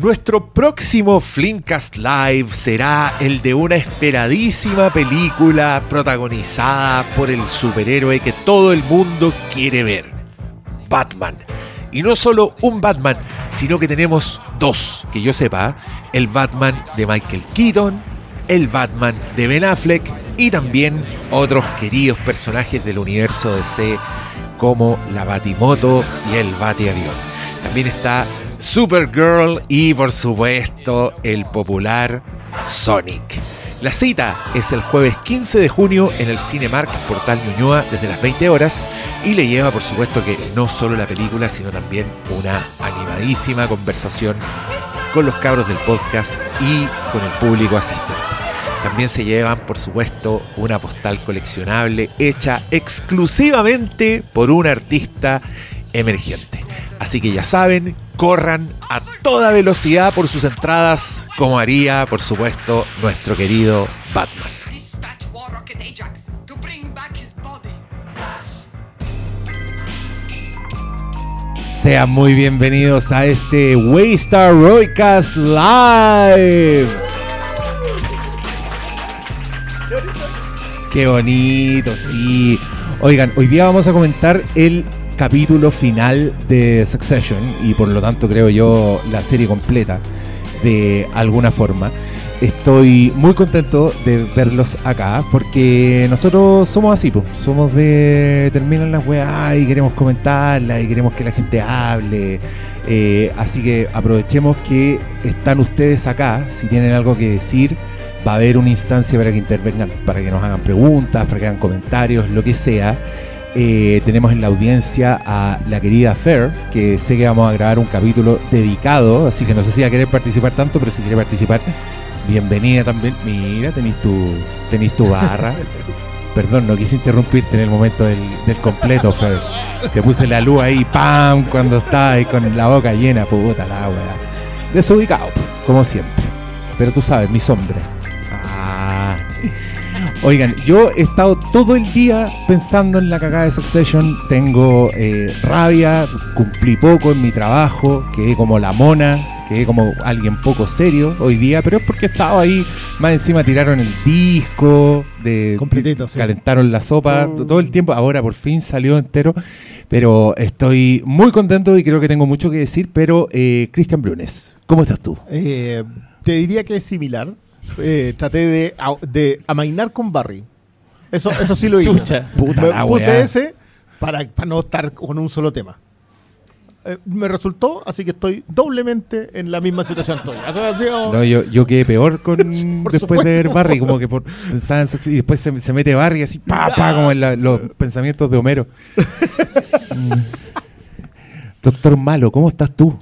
Nuestro próximo Flimcast Live será el de una esperadísima película protagonizada por el superhéroe que todo el mundo quiere ver, Batman. Y no solo un Batman, sino que tenemos dos, que yo sepa, el Batman de Michael Keaton, el Batman de Ben Affleck y también otros queridos personajes del universo DC como la Batimoto y el Batiavión. También está Supergirl y por supuesto el popular Sonic. La cita es el jueves 15 de junio en el Cinemark Portal Ñuñoa desde las 20 horas y le lleva por supuesto que no solo la película sino también una animadísima conversación con los cabros del podcast y con el público asistente. También se llevan por supuesto una postal coleccionable hecha exclusivamente por un artista emergente. Así que ya saben, corran a toda velocidad por sus entradas, como haría, por supuesto, nuestro querido Batman. Sean muy bienvenidos a este Waystar Roycast Live. Qué bonito, sí. Oigan, hoy día vamos a comentar el capítulo final de Succession y por lo tanto creo yo la serie completa de alguna forma. Estoy muy contento de verlos acá porque nosotros somos así, pues. somos de terminan las weas y queremos comentarlas y queremos que la gente hable. Eh, así que aprovechemos que están ustedes acá, si tienen algo que decir, va a haber una instancia para que intervengan, para que nos hagan preguntas, para que hagan comentarios, lo que sea. Eh, tenemos en la audiencia a la querida Fer, que sé que vamos a grabar un capítulo dedicado, así que no sé si va a querer participar tanto, pero si quiere participar, bienvenida también. Mira, tenéis tu, tenéis tu barra. Perdón, no quise interrumpirte en el momento del, completo, Fer. Te puse la luz ahí, ¡pam! Cuando estaba ahí con la boca llena, puta la weá. Desubicado, como siempre. Pero tú sabes, mi sombra. Ah. Oigan, yo he estado todo el día pensando en la cagada de Succession. Tengo eh, rabia, cumplí poco en mi trabajo, quedé como la mona, quedé como alguien poco serio hoy día, pero es porque estaba ahí. Más encima tiraron el disco, de calentaron la sopa mm. todo el tiempo. Ahora por fin salió entero. Pero estoy muy contento y creo que tengo mucho que decir. Pero, eh, Cristian Brunes, ¿cómo estás tú? Eh, te diría que es similar eh, traté de, de amainar con Barry. Eso, eso sí lo hice. me puse ese para, para, no estar con un solo tema. Eh, me resultó, así que estoy doblemente en la misma situación No, yo, yo quedé peor con después de ver Barry, como que por pensar en y después se, se, mete Barry así, pa, pa, como en los pensamientos de Homero. Doctor Malo, ¿cómo estás tú?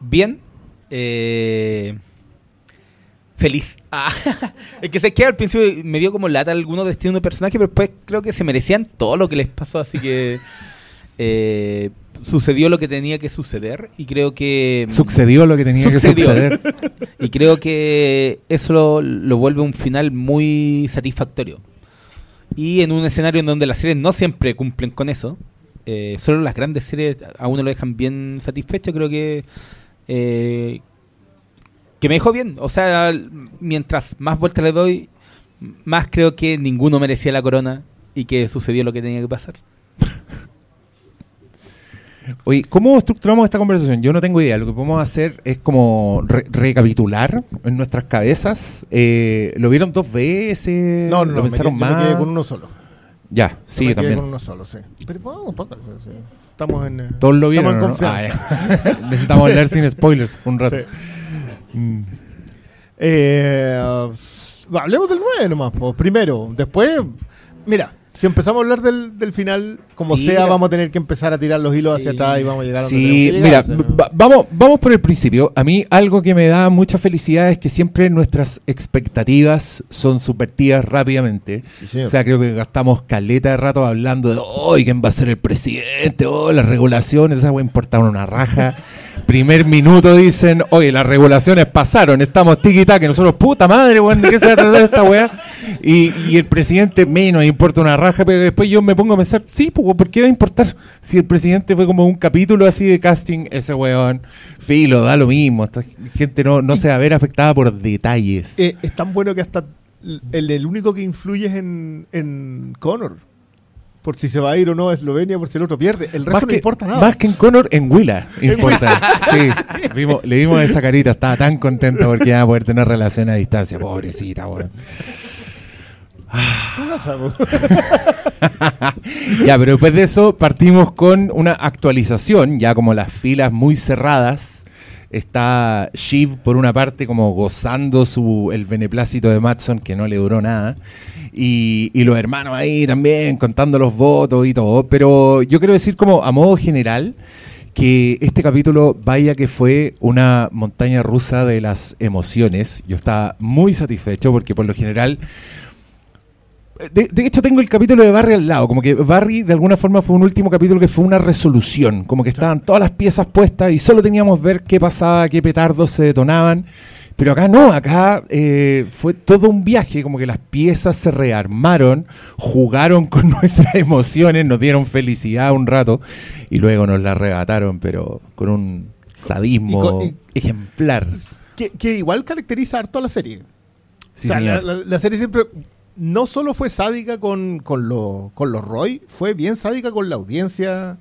Bien. Eh, feliz. Ah, es que se queda al principio me dio como lata algunos destinos de personajes, pero después creo que se merecían todo lo que les pasó, así que eh, sucedió lo que tenía que suceder y creo que... Mm, sucedió lo que tenía que suceder. y creo que eso lo, vuelve un final muy satisfactorio. Y en un escenario en donde las series no siempre cumplen con eso, eh, solo las grandes series a uno lo dejan bien satisfecho, creo que... Eh, que me dejó bien. O sea, mientras más vueltas le doy, más creo que ninguno merecía la corona y que sucedió lo que tenía que pasar. Oye, ¿cómo estructuramos esta conversación? Yo no tengo idea. Lo que podemos hacer es como recapitular en nuestras cabezas. Eh, ¿Lo vieron dos veces? No, no, ¿Lo pensaron me más? con uno solo. Ya, sí, me también. con uno solo, sí. Pero podemos, sí. Estamos en. Eh, Todos lo vieron. Estamos en confianza. Ah, Necesitamos leer sin spoilers un rato. Sí. Mm. Eh, hablemos del 9 nomás, primero. Después, mira, si empezamos a hablar del, final, como sea, vamos a tener que empezar a tirar los hilos hacia atrás y vamos a llegar a Sí, mira, vamos, vamos por el principio. A mí algo que me da mucha felicidad es que siempre nuestras expectativas son subvertidas rápidamente. o sea, creo que gastamos caleta de rato hablando de, hoy ¿quién va a ser el presidente? Oh, las regulaciones, esa a importar una raja. Primer minuto dicen, oye, las regulaciones pasaron, estamos tiki que nosotros, puta madre, weón, ¿de qué se va a tratar esta weá? Y, y, el presidente menos importa una raja, pero después yo me pongo a pensar, sí, pues, ¿por qué va a importar? Si el presidente fue como un capítulo así de casting, ese weón, filo, da lo mismo, gente no, no se va a ver afectada por detalles. Eh, es tan bueno que hasta el, el único que influye es en, en Connor por si se va a ir o no a Eslovenia, por si el otro pierde. El resto no importa nada. Más que en Connor, en Willa importa. sí, le vimos esa carita, estaba tan contento porque iba a poder tener relación a distancia. Pobrecita, weón. ya, pero después de eso partimos con una actualización, ya como las filas muy cerradas. Está Shiv por una parte como gozando su el beneplácito de Matson que no le duró nada y, los hermanos ahí también contando los votos y todo. Pero yo quiero decir como a modo general que este capítulo, vaya que fue una montaña rusa de las emociones. Yo estaba muy satisfecho porque por lo general... De, hecho, tengo el capítulo de Barry al lado. Como que Barry, de alguna forma, fue un último capítulo que fue una resolución. Como que estaban todas las piezas puestas y solo teníamos ver qué pasaba, qué petardos se detonaban. Pero acá no, acá eh, fue todo un viaje, como que las piezas se rearmaron, jugaron con nuestras emociones, nos dieron felicidad un rato y luego nos la arrebataron, pero con un sadismo ejemplar. Que, igual caracteriza harto a la serie. la, serie siempre no solo fue sádica con, con, con los Roy, fue bien sádica con la audiencia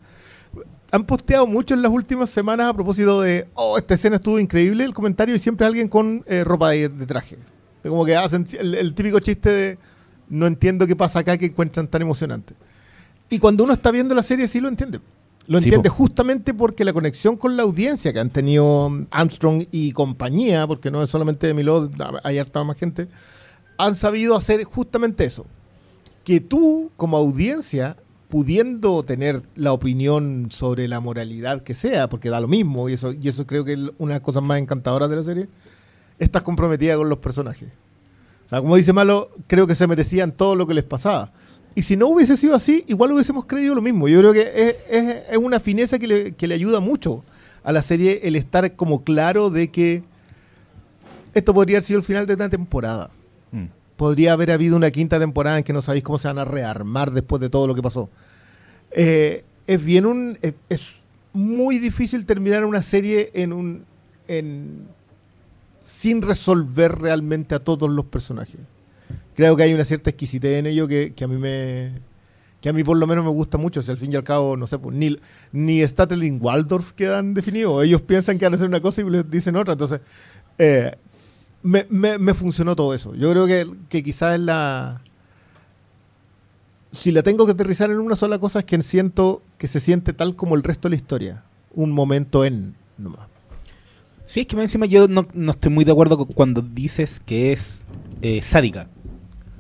han posteado mucho en las últimas semanas a propósito de, oh, esta escena estuvo increíble, el comentario y siempre alguien con eh, ropa de, traje. Como que hacen el, típico chiste de, no entiendo qué pasa acá que encuentran tan emocionante. Y cuando uno está viendo la serie sí lo entiende. Lo entiende justamente porque la conexión con la audiencia que han tenido Armstrong y compañía, porque no es solamente de Milod, hay harta más gente, han sabido hacer justamente eso. Que tú, como audiencia, pudiendo tener la opinión sobre la moralidad que sea, porque da lo mismo, y eso, y eso creo que es una de las cosas más encantadoras de la serie, estás comprometida con los personajes. O sea, como dice Malo, creo que se merecían todo lo que les pasaba. Y si no hubiese sido así, igual hubiésemos creído lo mismo. Yo creo que es, una fineza que le, que le ayuda mucho a la serie el estar como claro de que esto podría haber sido el final de una temporada. Podría haber habido una quinta temporada en que no sabéis cómo se van a rearmar después de todo lo que pasó. Eh, es bien un. Es, muy difícil terminar una serie en un. En, sin resolver realmente a todos los personajes. Creo que hay una cierta exquisitez en ello que, a mí me. que a mí por lo menos me gusta mucho. Si al fin y al cabo, no sé, pues, ni, ni Statling Waldorf quedan definidos. Ellos piensan que van a hacer una cosa y les dicen otra. Entonces, eh, me, me, funcionó todo eso. Yo creo que, que quizás la... Si la tengo que aterrizar en una sola cosa es que siento que se siente tal como el resto de la historia. Un momento en nomás. Sí, es que encima yo no, estoy muy de acuerdo cuando dices que es eh, sádica.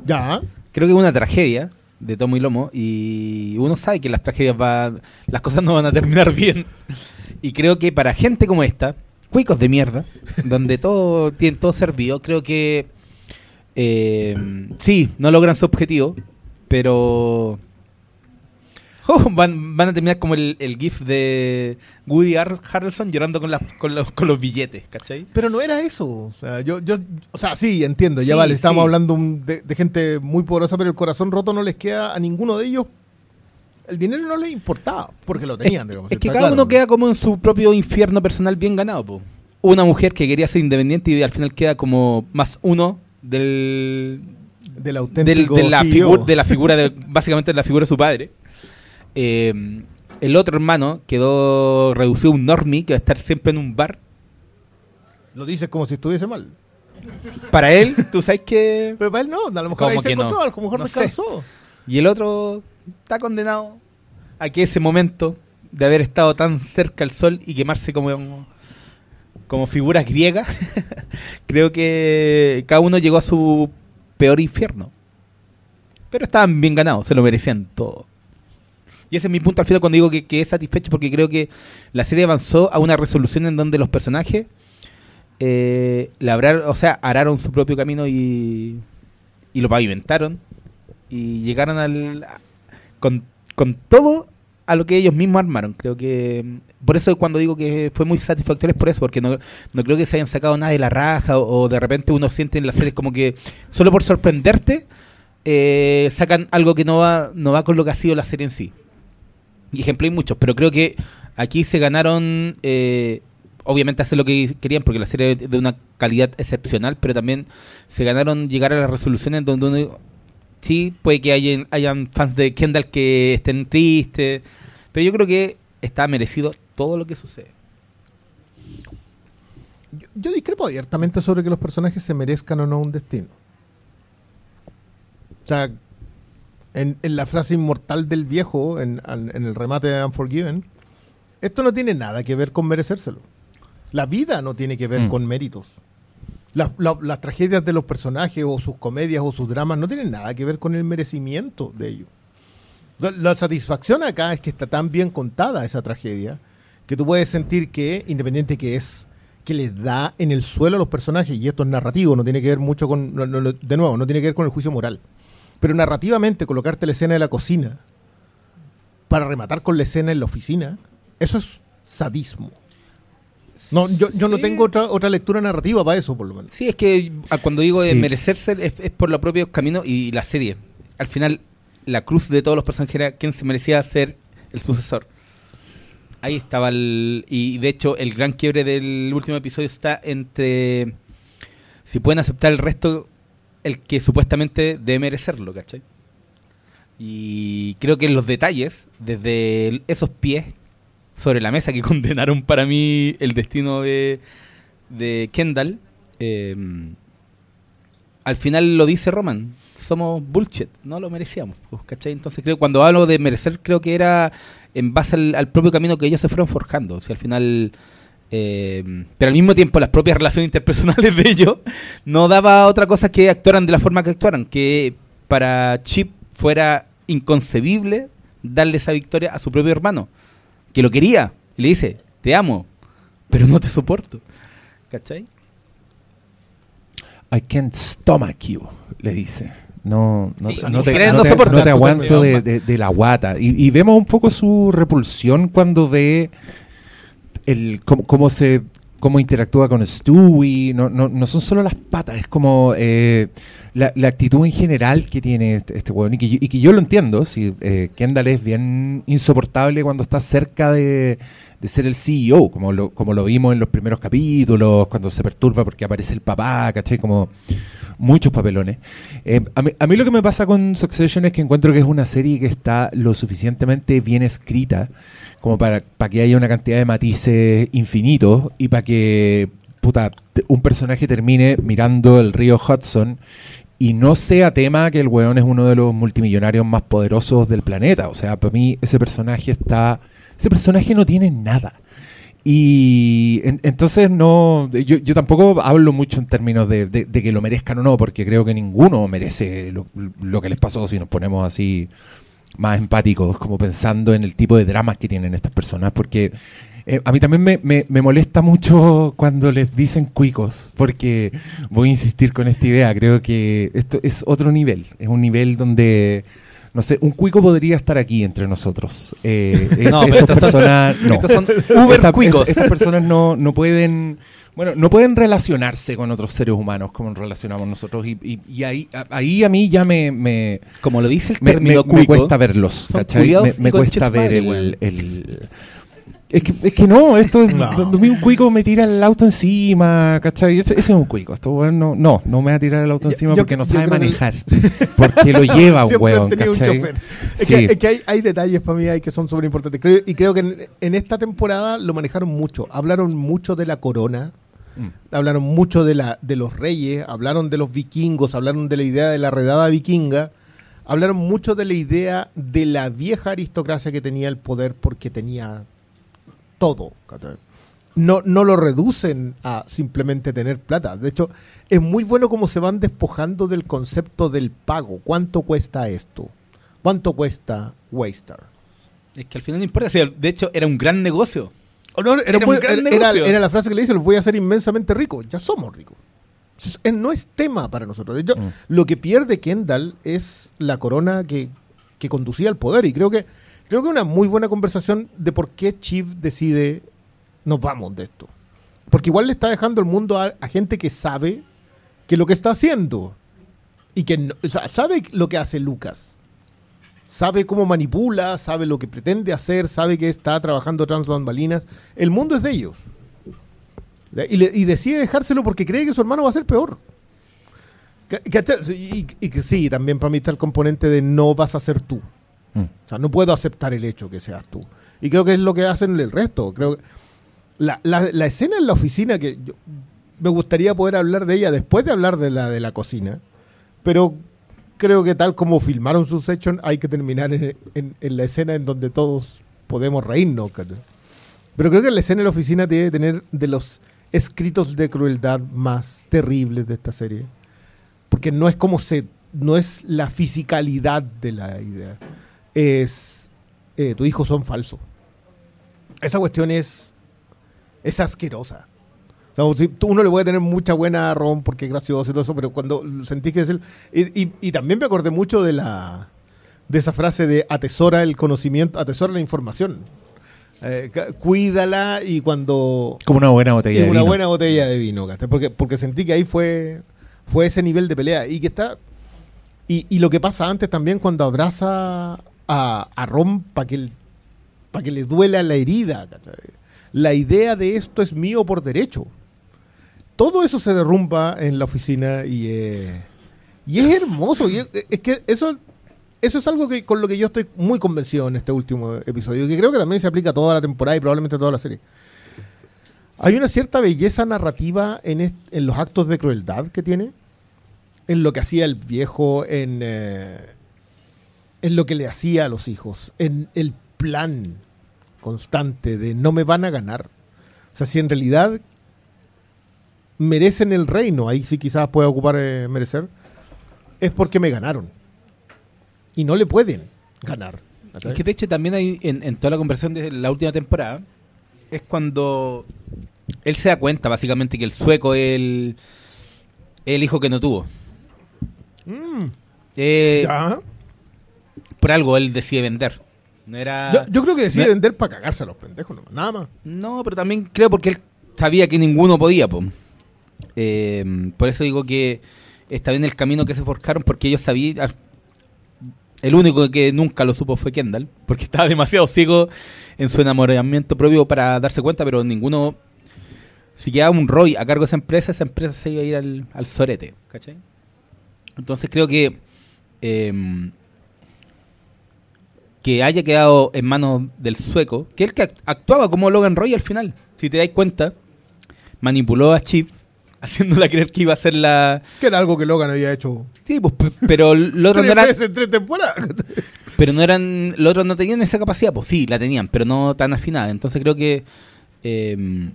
Ya. Creo que es una tragedia de tomo y lomo y uno sabe que las tragedias van, las cosas no van a terminar bien. Y creo que para gente como esta, cuicos de mierda, donde todo tiene todo servido. Creo que eh, sí, no logran su objetivo, pero oh, van, van a terminar como el, GIF de Woody Harrelson llorando con, con, los, con los billetes, ¿cachai? Pero no era eso. O sea, yo, yo, o sea sí, entiendo, ya vale, estamos hablando de, de gente muy poderosa, pero el corazón roto no les queda a ninguno de ellos el dinero no les importaba, porque lo tenían, es, que cada uno queda como en su propio infierno personal bien ganado, Una mujer que quería ser independiente y al final queda como más uno del... Del auténtico de, la de la figura, de, básicamente de la figura de su padre. Eh, el otro hermano quedó reducido a un normie que va a estar siempre en un bar. Lo dices como si estuviese mal. Para él, tú sabes que... Pero para él no, a lo mejor ahí se encontró, a lo mejor descansó. Y el otro está condenado a que ese momento de haber estado tan cerca al sol y quemarse como, como figuras griegas, creo que cada uno llegó a su peor infierno. Pero estaban bien ganados, se lo merecían todo. Y ese es mi punto al final cuando digo que, que es satisfecho porque creo que la serie avanzó a una resolución en donde los personajes eh, o sea, araron su propio camino y, y lo pavimentaron y llegaron al con, con todo a lo que ellos mismos armaron. Creo que mm, por eso cuando digo que fue muy satisfactorio es por eso, porque no, no creo que se hayan sacado nada de la raja o, de repente uno siente en las series como que solo por sorprenderte eh, sacan algo que no va, no va con lo que ha sido la serie en sí. Y ejemplo hay muchos, pero creo que aquí se ganaron, eh, obviamente hacer lo que querían porque la serie es de una calidad excepcional, pero también se ganaron llegar a las resoluciones donde uno sí, puede que hayan, hayan fans de Kendall que estén tristes, pero yo creo que está merecido todo lo que sucede. Yo, discrepo abiertamente sobre que los personajes se merezcan o no un destino. O sea, en, la frase inmortal del viejo, en, en, el remate de Unforgiven, esto no tiene nada que ver con merecérselo. La vida no tiene que ver mm. con méritos las tragedias de los personajes o sus comedias o sus dramas no tienen nada que ver con el merecimiento de ellos. La, satisfacción acá es que está tan bien contada esa tragedia que tú puedes sentir que, independiente que es, que les da en el suelo a los personajes, y esto es narrativo, no tiene que ver mucho con, de nuevo, no tiene que ver con el juicio moral, pero narrativamente colocarte la escena de la cocina para rematar con la escena en la oficina, eso es sadismo. No, yo, yo no tengo otra, otra lectura narrativa para eso, por lo menos. Sí, es que cuando digo de merecerse es, es, por los propios caminos y la serie. Al final, la cruz de todos los personajes era quién se merecía ser el sucesor. Ahí estaba el. Y de hecho, el gran quiebre del último episodio está entre. Si pueden aceptar el resto, el que supuestamente debe merecerlo, ¿cachai? Y creo que en los detalles, desde esos pies sobre la mesa que condenaron para mí el destino de, de Kendall, em, al final lo dice Roman, somos bullshit, no lo merecíamos, pues, ¿cachai? Entonces creo cuando hablo de merecer creo que era en base al, propio camino que ellos se fueron forjando, o al final... Em, pero al mismo tiempo las propias relaciones interpersonales de ellos no daba otra cosa que actuaran de la forma que actuaran, que para Chip fuera inconcebible darle esa victoria a su propio hermano que lo quería. Y le dice, te amo, pero no te soporto. ¿Cachai? I can't stomach you, le dice. No, no, no, te, no, te, aguanto de, la guata. Y, vemos un poco su repulsión cuando ve el cómo, se cómo interactúa con Stewie. No, no, no son solo las patas, es como eh, la, actitud en general que tiene este, este Y que, yo lo entiendo. Si eh, Kendall es bien insoportable cuando está cerca de, ser el CEO, como lo, como lo vimos en los primeros capítulos, cuando se perturba porque aparece el papá, ¿cachai? Como muchos papelones. Eh, a, mí, a, mí, lo que me pasa con Succession es que encuentro que es una serie que está lo suficientemente bien escrita como para, para que haya una cantidad de matices infinitos y para que puta, un personaje termine mirando el río Hudson y no sea tema que el weón es uno de los multimillonarios más poderosos del planeta. O sea, para mí ese personaje está... Ese personaje no tiene nada. Y entonces no, yo, yo, tampoco hablo mucho en términos de, que lo merezcan o no, porque creo que ninguno merece lo, lo, que les pasó si nos ponemos así más empáticos, como pensando en el tipo de dramas que tienen estas personas, porque eh, a mí también me, me, molesta mucho cuando les dicen cuicos, porque voy a insistir con esta idea, creo que esto es otro nivel, es un nivel donde... No sé, un cuico podría estar aquí entre nosotros. Eh, no, estas personas, no. Estos son uber cuicos. Estas personas no, no pueden bueno, no pueden relacionarse con otros seres humanos como nos relacionamos nosotros. Y, y, ahí, ahí a mí ya me, me Como lo dice el me, me, cuesta verlos, ¿cachai? Me, cuesta ver el, el, es que, es que no, esto es. Un cuico me tira el auto encima, ¿cachai? Ese, es un cuico. Esto, bueno, no, no me va a tirar el auto encima porque no sabe manejar. porque lo lleva, weón, ¿cachai? Es que, es que hay, hay, detalles para mí ahí que son súper importantes. y creo que en, en, esta temporada lo manejaron mucho. Hablaron mucho de la corona. Mm. Hablaron mucho de, la, de los reyes, hablaron de los vikingos, hablaron de la idea de la redada vikinga, hablaron mucho de la idea de la vieja aristocracia que tenía el poder porque tenía todo. No, no lo reducen a simplemente tener plata. De hecho, es muy bueno como se van despojando del concepto del pago. ¿Cuánto cuesta esto? ¿Cuánto cuesta Waystar? Es que al final no importa. de hecho, era un gran negocio. No, era, la frase que le dice, los voy a hacer inmensamente ricos. Ya somos ricos. no es tema para nosotros. De hecho, mm. lo que pierde Kendall es la corona que, conducía al poder. Y creo que creo que una muy buena conversación de por qué Chief decide nos vamos de esto. Porque igual le está dejando el mundo a, gente que sabe que lo que está haciendo y que sabe lo que hace Lucas. Sabe cómo manipula, sabe lo que pretende hacer, sabe que está trabajando trans bambalinas. El mundo es de ellos. Y, decide dejárselo porque cree que su hermano va a ser peor. y, que sí, también para mí está el componente de no vas a ser tú. Mm. O sea, no puedo aceptar el hecho que seas tú. Y creo que es lo que hacen el resto. Creo que la, la, escena en la oficina, que me gustaría poder hablar de ella después de hablar de la de la cocina, pero creo que tal como filmaron su section, hay que terminar en, en, la escena en donde todos podemos reírnos. Pero creo que la escena en la oficina tiene que tener de los escritos de crueldad más terribles de esta serie. Porque no es como se. No es la fisicalidad de la idea. Es. Eh, tu hijo son falsos. Esa cuestión es es asquerosa. O sea, uno le puede tener mucha buena ron porque es gracioso y todo eso, pero cuando sentí que es el... Y, también me acordé mucho de la de esa frase de atesora el conocimiento, atesora la información. Eh, cuídala y cuando... Como una buena botella de vino. Una buena botella de vino, porque, porque sentí que ahí fue, fue ese nivel de pelea. Y que está... Y, lo que pasa antes también cuando abraza a, a Ron para que, para que le duela la herida la idea de esto es mío por derecho. Todo eso se derrumba en la oficina y, eh, y es hermoso. Y es, que eso, eso es algo que, con lo que yo estoy muy convencido en este último episodio, que creo que también se aplica a toda la temporada y probablemente a toda la serie. Hay una cierta belleza narrativa en, en los actos de crueldad que tiene, en lo que hacía el viejo, en, eh, en lo que le hacía a los hijos, en el plan constante de no me van a ganar. O sea, si en realidad merecen el reino, ahí sí quizás pueda ocupar eh, merecer, es porque me ganaron. Y no le pueden ganar. Es que de hecho también hay en, toda la conversación de la última temporada, es cuando él se da cuenta básicamente que el sueco es el, el hijo que no tuvo. Mm. Eh, por algo él decide vender yo, creo que decide vender para cagarse a los pendejos, nada más. No, pero también creo porque él sabía que ninguno podía, eh, por eso digo que está bien el camino que se forjaron, porque ellos sabían. El único que nunca lo supo fue Kendall, porque estaba demasiado ciego en su enamoramiento propio para darse cuenta, pero ninguno. Si quedaba un Roy a cargo de esa empresa, esa empresa se iba a ir al, al sorete, ¿cachai? Entonces creo que eh, que haya quedado en manos del sueco, que él que actuaba como Logan Roy al final, si te das cuenta, manipuló a Chip haciéndola creer que iba a ser la... Que era algo que Logan había hecho. Sí, pues, pero los otros no eran... tres temporadas. pero no eran... Los otros no tenían esa capacidad, pues sí, la tenían, pero no tan afinada. Entonces creo que... Em,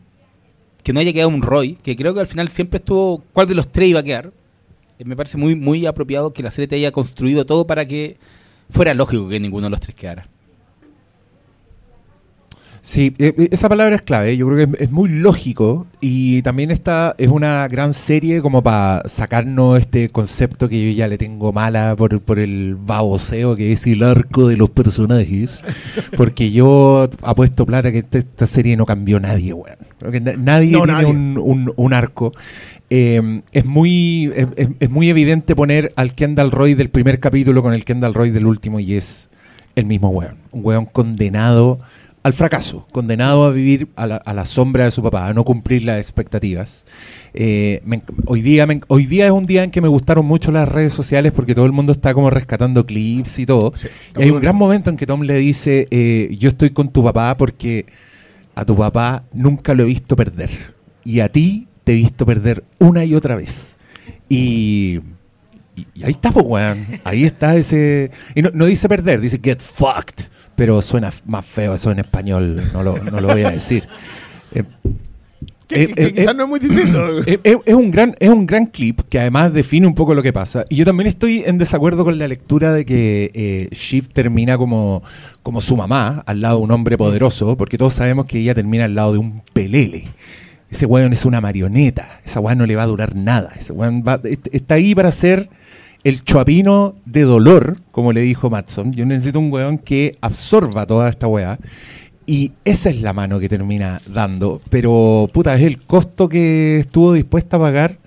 que no haya quedado un Roy, que creo que al final siempre estuvo... ¿Cuál de los tres iba a quedar? Eh, me parece muy, muy apropiado que la serie te haya construido todo para que fuera lógico que ninguno de los tres quedara. Sí, eh, eh, esa palabra es clave. Yo creo que es, muy lógico y también esta es una gran serie como para sacarnos este concepto que yo ya le tengo mala por, por el baboseo que es el arco de los personajes. Porque yo apuesto plata que esta, serie no cambió nadie, weón. Creo que nadie tiene Un, un, arco. Eh, es, muy, es, muy evidente poner al Kendall Roy del primer capítulo con el Kendall Roy del último y es el mismo weón. Un weón condenado al fracaso, condenado a vivir a la, sombra de su papá, a no cumplir las expectativas. Eh, hoy, día hoy día es un día en que me gustaron mucho las redes sociales porque todo el mundo está como rescatando clips y todo. y hay un gran momento en que Tom le dice, eh, yo estoy con tu papá porque a tu papá nunca lo he visto perder. Y a ti te he visto perder una y otra vez. Y... ahí está, pues, weón. Ahí está ese. Y no, no, dice perder, dice get fucked pero suena más feo eso en español, no lo, no lo voy a decir. Eh, eh, eh, quizás no es muy distinto. Es, un gran, es un gran clip que además define un poco lo que pasa. Y yo también estoy en desacuerdo con la lectura de que eh, Shiv termina como, como su mamá, al lado de un hombre poderoso, porque todos sabemos que ella termina al lado de un pelele. Ese weón es una marioneta. Esa weón no le va a durar nada. Ese weón está ahí para ser el chuapino de dolor, como le dijo Matson. Yo necesito un weón que absorba toda esta weá. Y esa es la mano que termina dando. Pero, puta, es el costo que estuvo dispuesta a pagar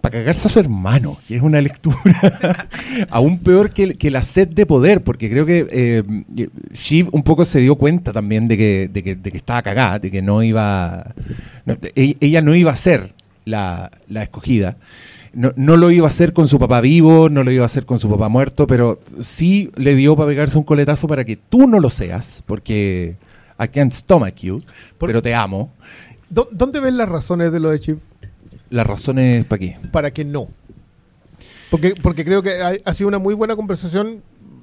para cagarse a su hermano, que es una lectura aún peor que, que, la sed de poder, porque creo que eh, Shiv un poco se dio cuenta también de que, de que, de que estaba cagada, de que no iba. E, ella no iba a ser la, la escogida. No, no, lo iba a hacer con su papá vivo, no lo iba a hacer con su papá muerto, pero sí le dio para pegarse un coletazo para que tú no lo seas, porque I can't stomach you, pero te amo. ¿Dónde ven las razones de lo de Chief? ¿Las razones para qué? Para que no. Porque, porque creo que ha, sido una muy buena conversación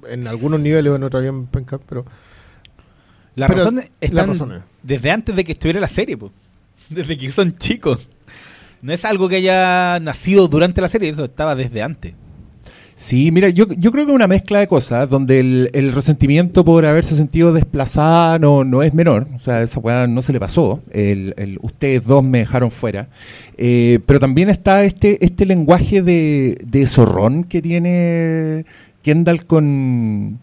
en algunos niveles, en otros bien pero... Las razones están desde antes de que estuviera la serie, pues. desde que son chicos. No es algo que haya nacido durante la serie, eso estaba desde antes. Sí, mira, yo, yo creo que una mezcla de cosas, donde el, resentimiento por haberse sentido desplazada no, no es menor, o sea, esa weá no se le pasó, el, ustedes dos me dejaron fuera, eh, pero también está este, este lenguaje de, de zorrón que tiene Kendall con,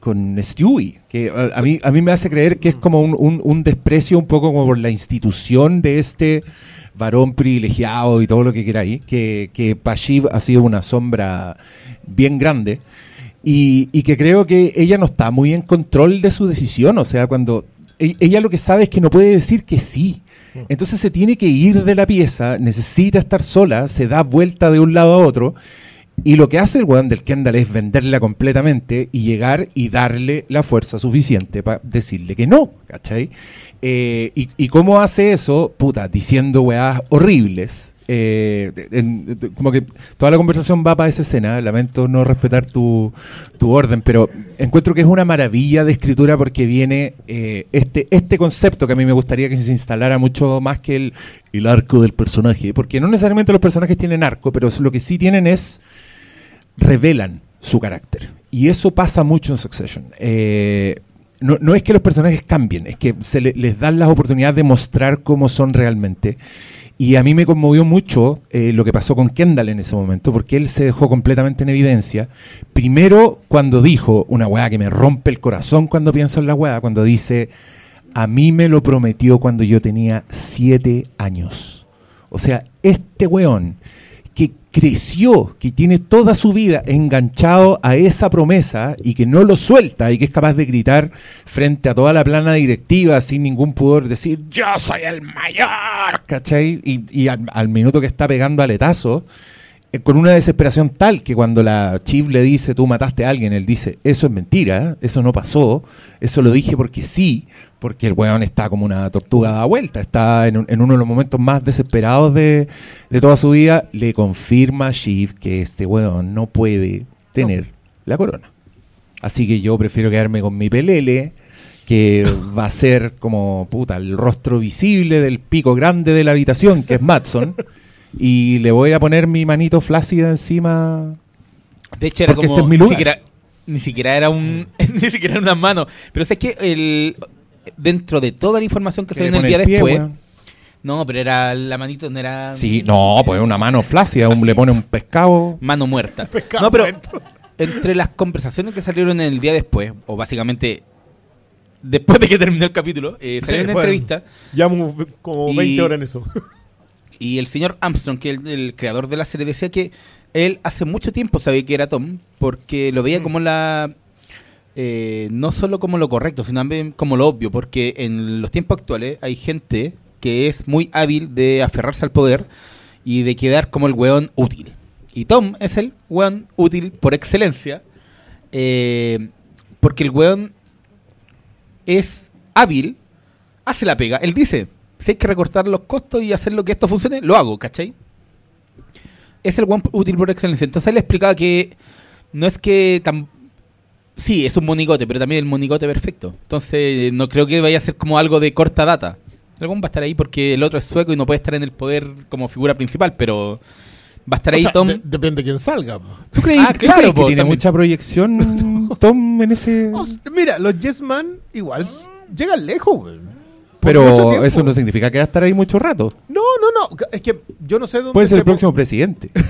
con Stewie, que a, mí, a mí me hace creer que es como un, un desprecio un poco como por la institución de este varón privilegiado y todo lo que queráis, que, que ha sido una sombra bien grande y, que creo que ella no está muy en control de su decisión, o sea, cuando e, ella lo que sabe es que no puede decir que sí. Entonces se tiene que ir de la pieza, necesita estar sola, se da vuelta de un lado a otro y lo que hace el weón del Kendall es venderla completamente y llegar y darle la fuerza suficiente para decirle que no, ¿cachai? Eh, y, cómo hace eso? Puta, diciendo weás horribles. Eh, como que toda la conversación va para esa escena. Lamento no respetar tu, orden, pero encuentro que es una maravilla de escritura porque viene eh, este, este concepto que a mí me gustaría que se instalara mucho más que el, el arco del personaje. Porque no necesariamente los personajes tienen arco, pero lo que sí tienen es revelan su carácter. Y eso pasa mucho en Succession. Eh, no, es que los personajes cambien, es que se les dan las oportunidades de mostrar cómo son realmente. Y a mí me conmovió mucho eh, lo que pasó con Kendall en ese momento, porque él se dejó completamente en evidencia. Primero, cuando dijo una weá que me rompe el corazón cuando pienso en la weá, cuando dice, a mí me lo prometió cuando yo tenía siete años. O sea, este weón creció, que tiene toda su vida enganchado a esa promesa y que no lo suelta y que es capaz de gritar frente a toda la plana directiva sin ningún pudor, decir yo soy el mayor, ¿cachai? Y, al, minuto que está pegando aletazo, eh, con una desesperación tal que cuando la Chief le dice tú mataste a alguien, él dice eso es mentira, eso no pasó, eso lo dije porque sí, porque el weón está como una tortuga da vuelta, está en, uno de los momentos más desesperados de, toda su vida, le confirma a Shiv que este weón no puede tener la corona. Así que yo prefiero quedarme con mi pelele, que va a ser como puta el rostro visible del pico grande de la habitación, que es Matson, y le voy a poner mi manito flácida encima. De hecho, era como, Ni siquiera, ni siquiera era un ni siquiera era una mano, pero sé que el dentro de toda la información que se en el día después. No, pero era la manito, no era. Sí, no, pues una mano flácida, le pone un pescado. Mano muerta. no, pero entre las conversaciones que salieron en el día después, o básicamente después de que terminó el capítulo, eh, salió una entrevista. Llevamos como 20 horas en eso. Y el señor Armstrong, que es el, creador de la serie, decía que él hace mucho tiempo sabía que era Tom, porque lo veía mm. como la eh, no solo como lo correcto, sino también como lo obvio, porque en los tiempos actuales hay gente que es muy hábil de aferrarse al poder y de quedar como el weón útil. Y Tom es el weón útil por excelencia, eh, porque el weón es hábil, hace la pega. Él dice, si hay que recortar los costos y hacer lo que esto funcione, lo hago, ¿cachai? Es el weón útil por excelencia. Entonces él explicaba que no es que tan Sí, es un monigote, pero también el monigote perfecto. Entonces, no creo que vaya a ser como algo de corta data. Algún va a estar ahí porque el otro es sueco y no puede estar en el poder como figura principal, pero va a estar ahí Tom. depende de quién salga. ¿Tú crees, ah, claro, que tiene mucha proyección Tom en ese. mira, los Yes Man igual llegan lejos, Pero eso no significa que va a estar ahí mucho rato. No, no, no. Es que yo no sé dónde. Puede ser el próximo presidente.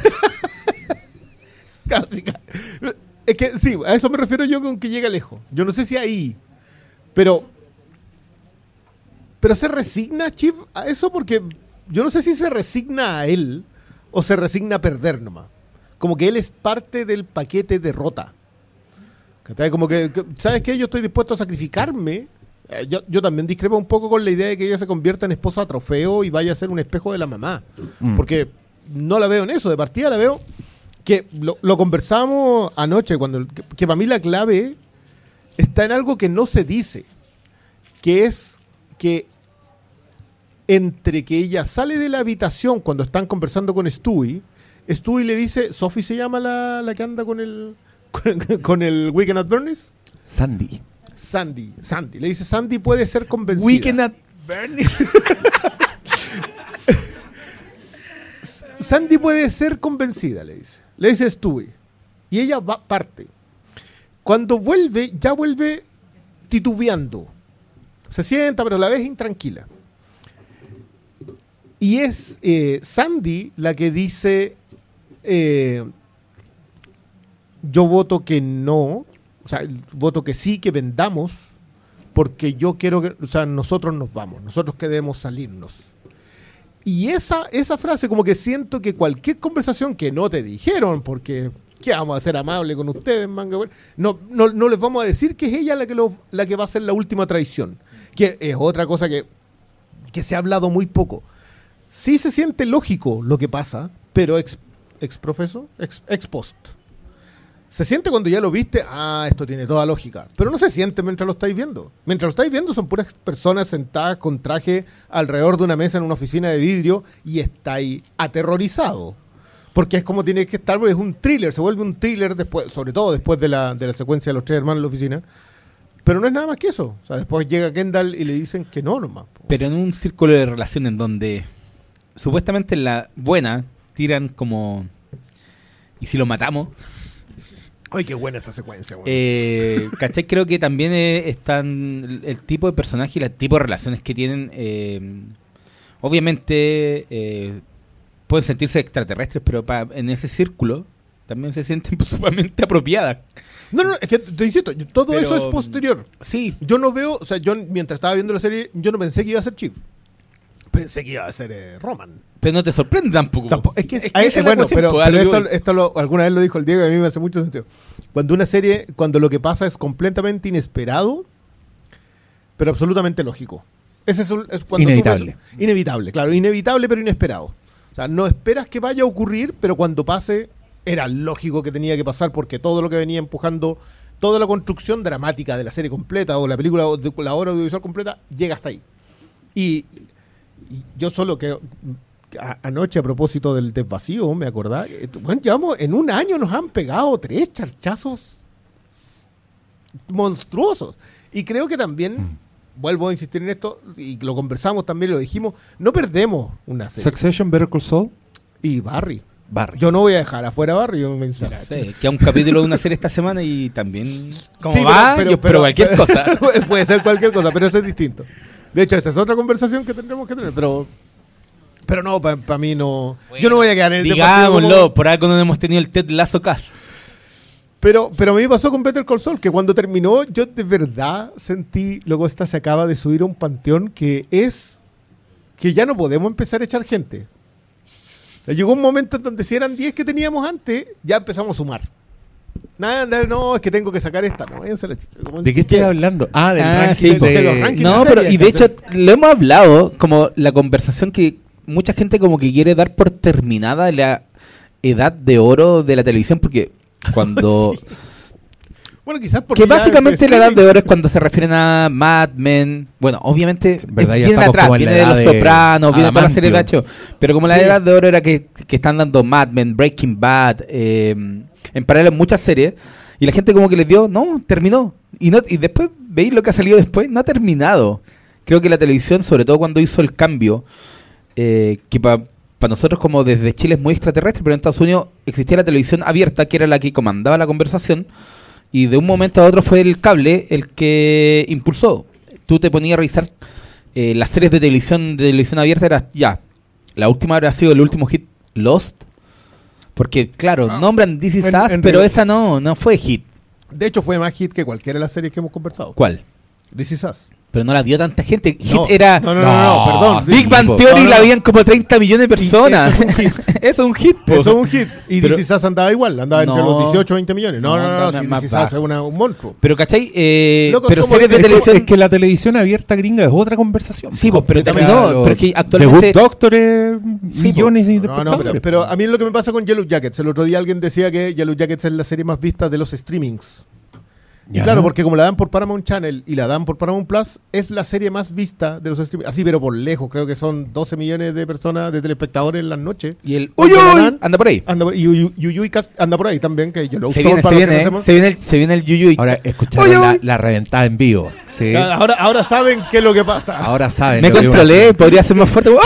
es que sí, a eso me refiero yo con que llega lejos. Yo no sé si ahí, pero pero se resigna Chip a eso porque yo no sé si se resigna a él o se resigna a perder nomás. Como que él es parte del paquete derrota. Como que, ¿sabes qué? Yo estoy dispuesto a sacrificarme. Eh, yo, también discrepo un poco con la idea de que ella se convierta en esposa trofeo y vaya a ser un espejo de la mamá. Mm. Porque no la veo en eso. De partida la veo que lo, conversamos anoche, cuando que, para mí la clave está en algo que no se dice. Que es que entre que ella sale de la habitación cuando están conversando con Stewie, Stewie le dice, Sophie se llama la, la que anda con el con, el Weekend at Bernie's? Sandy. Sandy, Sandy. Le dice, Sandy puede ser convencida. Weekend at Bernie's. Sandy puede ser convencida, le dice. Le dice Stewie. Y ella va, parte. Cuando vuelve, ya vuelve titubeando. Se sienta, pero la vez intranquila. Y es eh, Sandy la que dice, eh, yo voto que no, o sea, voto que sí, que vendamos, porque yo quiero que, o sea, nosotros nos vamos, nosotros queremos salirnos. Y esa, esa frase, como que siento que cualquier conversación que no te dijeron, porque ¿qué vamos a ser amable con ustedes, manga? No, no, no les vamos a decir que es ella la que, la que va a ser la última traición, que es otra cosa que, que se ha hablado muy poco. Sí se siente lógico lo que pasa, pero ex, ex profeso, ex, ex post. Se siente cuando ya lo viste, ah, esto tiene toda lógica. Pero no se siente mientras lo estáis viendo. Mientras lo estáis viendo son puras personas sentadas con traje alrededor de una mesa en una oficina de vidrio y estáis aterrorizado. Porque es como tiene que estar, porque es un thriller, se vuelve un thriller después, sobre todo después de la, de la secuencia de los tres hermanos en la oficina. Pero no es nada más que eso. O sea, después llega Kendall y le dicen que no nomás. Pero en un círculo de relación en donde supuestamente la buena tiran como... ¿Y si lo matamos? Ay, qué buena esa secuencia, eh, ¿Cachai? Creo que también eh, están el tipo de personaje y el tipo de relaciones que tienen. Eh, obviamente eh, pueden sentirse extraterrestres, pero en ese círculo también se sienten sumamente apropiadas. No, no, es que te insisto, todo eso es posterior. Sí. Yo no veo, o sea, yo mientras estaba viendo la serie, yo no pensé que iba a ser Chip. Pensé que iba a ser Roman. Pero no te sorprende tampoco. es que, es, bueno, pero, esto, alguna vez lo dijo el Diego y a mí me hace mucho sentido. Cuando una serie, cuando lo que pasa es completamente inesperado, pero absolutamente lógico. Ese es, cuando inevitable. inevitable, claro, inevitable pero inesperado. O sea, no esperas que vaya a ocurrir, pero cuando pase era lógico que tenía que pasar porque todo lo que venía empujando, toda la construcción dramática de la serie completa o la película o la obra audiovisual completa llega hasta ahí. Y yo solo quiero anoche a propósito del desvacío, me acordaba. Bueno, llevamos, en un año nos han pegado tres charchazos monstruosos. Y creo que también, mm. vuelvo a insistir en esto, y lo conversamos también, lo dijimos, no perdemos una serie. Succession, Better Call Saul y Barry. Barry. Yo no voy a dejar afuera Barry, yo me sé, que un capítulo de una serie esta semana y también como va, pero, pero, cualquier cosa. puede ser cualquier cosa, pero eso es distinto. De hecho, esa es otra conversación que tendremos que tener, pero pero no, para mí no. yo no voy a quedar en el Digámoslo, por algo no hemos tenido el Ted Lazo Cast. Pero, pero a mí me pasó con Better Call Saul, que cuando terminó, yo de verdad sentí, luego esta se acaba de subir a un panteón que es que ya no podemos empezar a echar gente. llegó un momento en donde si eran 10 que teníamos antes, ya empezamos a sumar. Nada, no, es que tengo que sacar esta. No, ¿De qué estoy hablando? Ah, del ah, ranking de... los rankings No, pero y de hecho lo hemos hablado, como la conversación que mucha gente como que quiere dar por terminada la edad de oro de la televisión porque cuando... Bueno, quizás porque Que básicamente la edad de oro es cuando se refieren a Mad Men. Bueno, obviamente viene atrás, viene de Los Sopranos, viene de toda la serie de H. Pero como la edad de oro era que, están dando Mad Men, Breaking Bad, eh, en paralelo muchas series, y la gente como que les dio, no, terminó. Y, no, y después veis lo que ha salido después, no ha terminado. Creo que la televisión, sobre todo cuando hizo el cambio, eh, que para nosotros como desde Chile es muy extraterrestre, pero en Estados Unidos existía la televisión abierta, que era la que comandaba la conversación, y de un momento a otro fue el cable el que impulsó. Tú te ponías a revisar eh, las series de televisión de televisión abierta, era ya, la última habría sido el último hit Lost, Porque, claro, ah. nombran This Is Us, pero esa no, no fue hit. De hecho, fue más hit que cualquiera de las series que hemos conversado. ¿Cuál? This Is Us. Pero no la vio tanta gente. Hit era. No, no, no, perdón. Big Bang Theory la habían como 30 millones de personas. Eso es un hit. eso es un hit. Eso es un hit. Y Pero, This Is andaba igual. Andaba entre los 18 o 20 millones. No, no, no. no, si es una, un monstruo. Pero, ¿cachai? Eh, pero series de televisión. Es que la televisión abierta gringa es otra conversación. Sí, pues, pero también. No, pero que actualmente. The Doctor millones y No, no, pero, pero a mí es lo que me pasa con Yellow Jackets. El otro día alguien decía que Yellow Jackets es la serie más vista de los streamings. Y claro, porque como la dan por Paramount Channel y la dan por Paramount Plus, es la serie más vista de los streamers. Así, pero por lejos. Creo que son 12 millones de personas, de telespectadores en las noches. Y el Uy, anda por ahí. Anda, y Yuyuy anda por ahí también, que yo lo uso se viene, se, viene, se, viene el, se viene el Yuyuy. Ahora escucharon la, la, reventada en vivo. ¿sí? Ahora, ahora saben qué es lo que pasa. Ahora saben. Me controlé, podría ser más fuerte.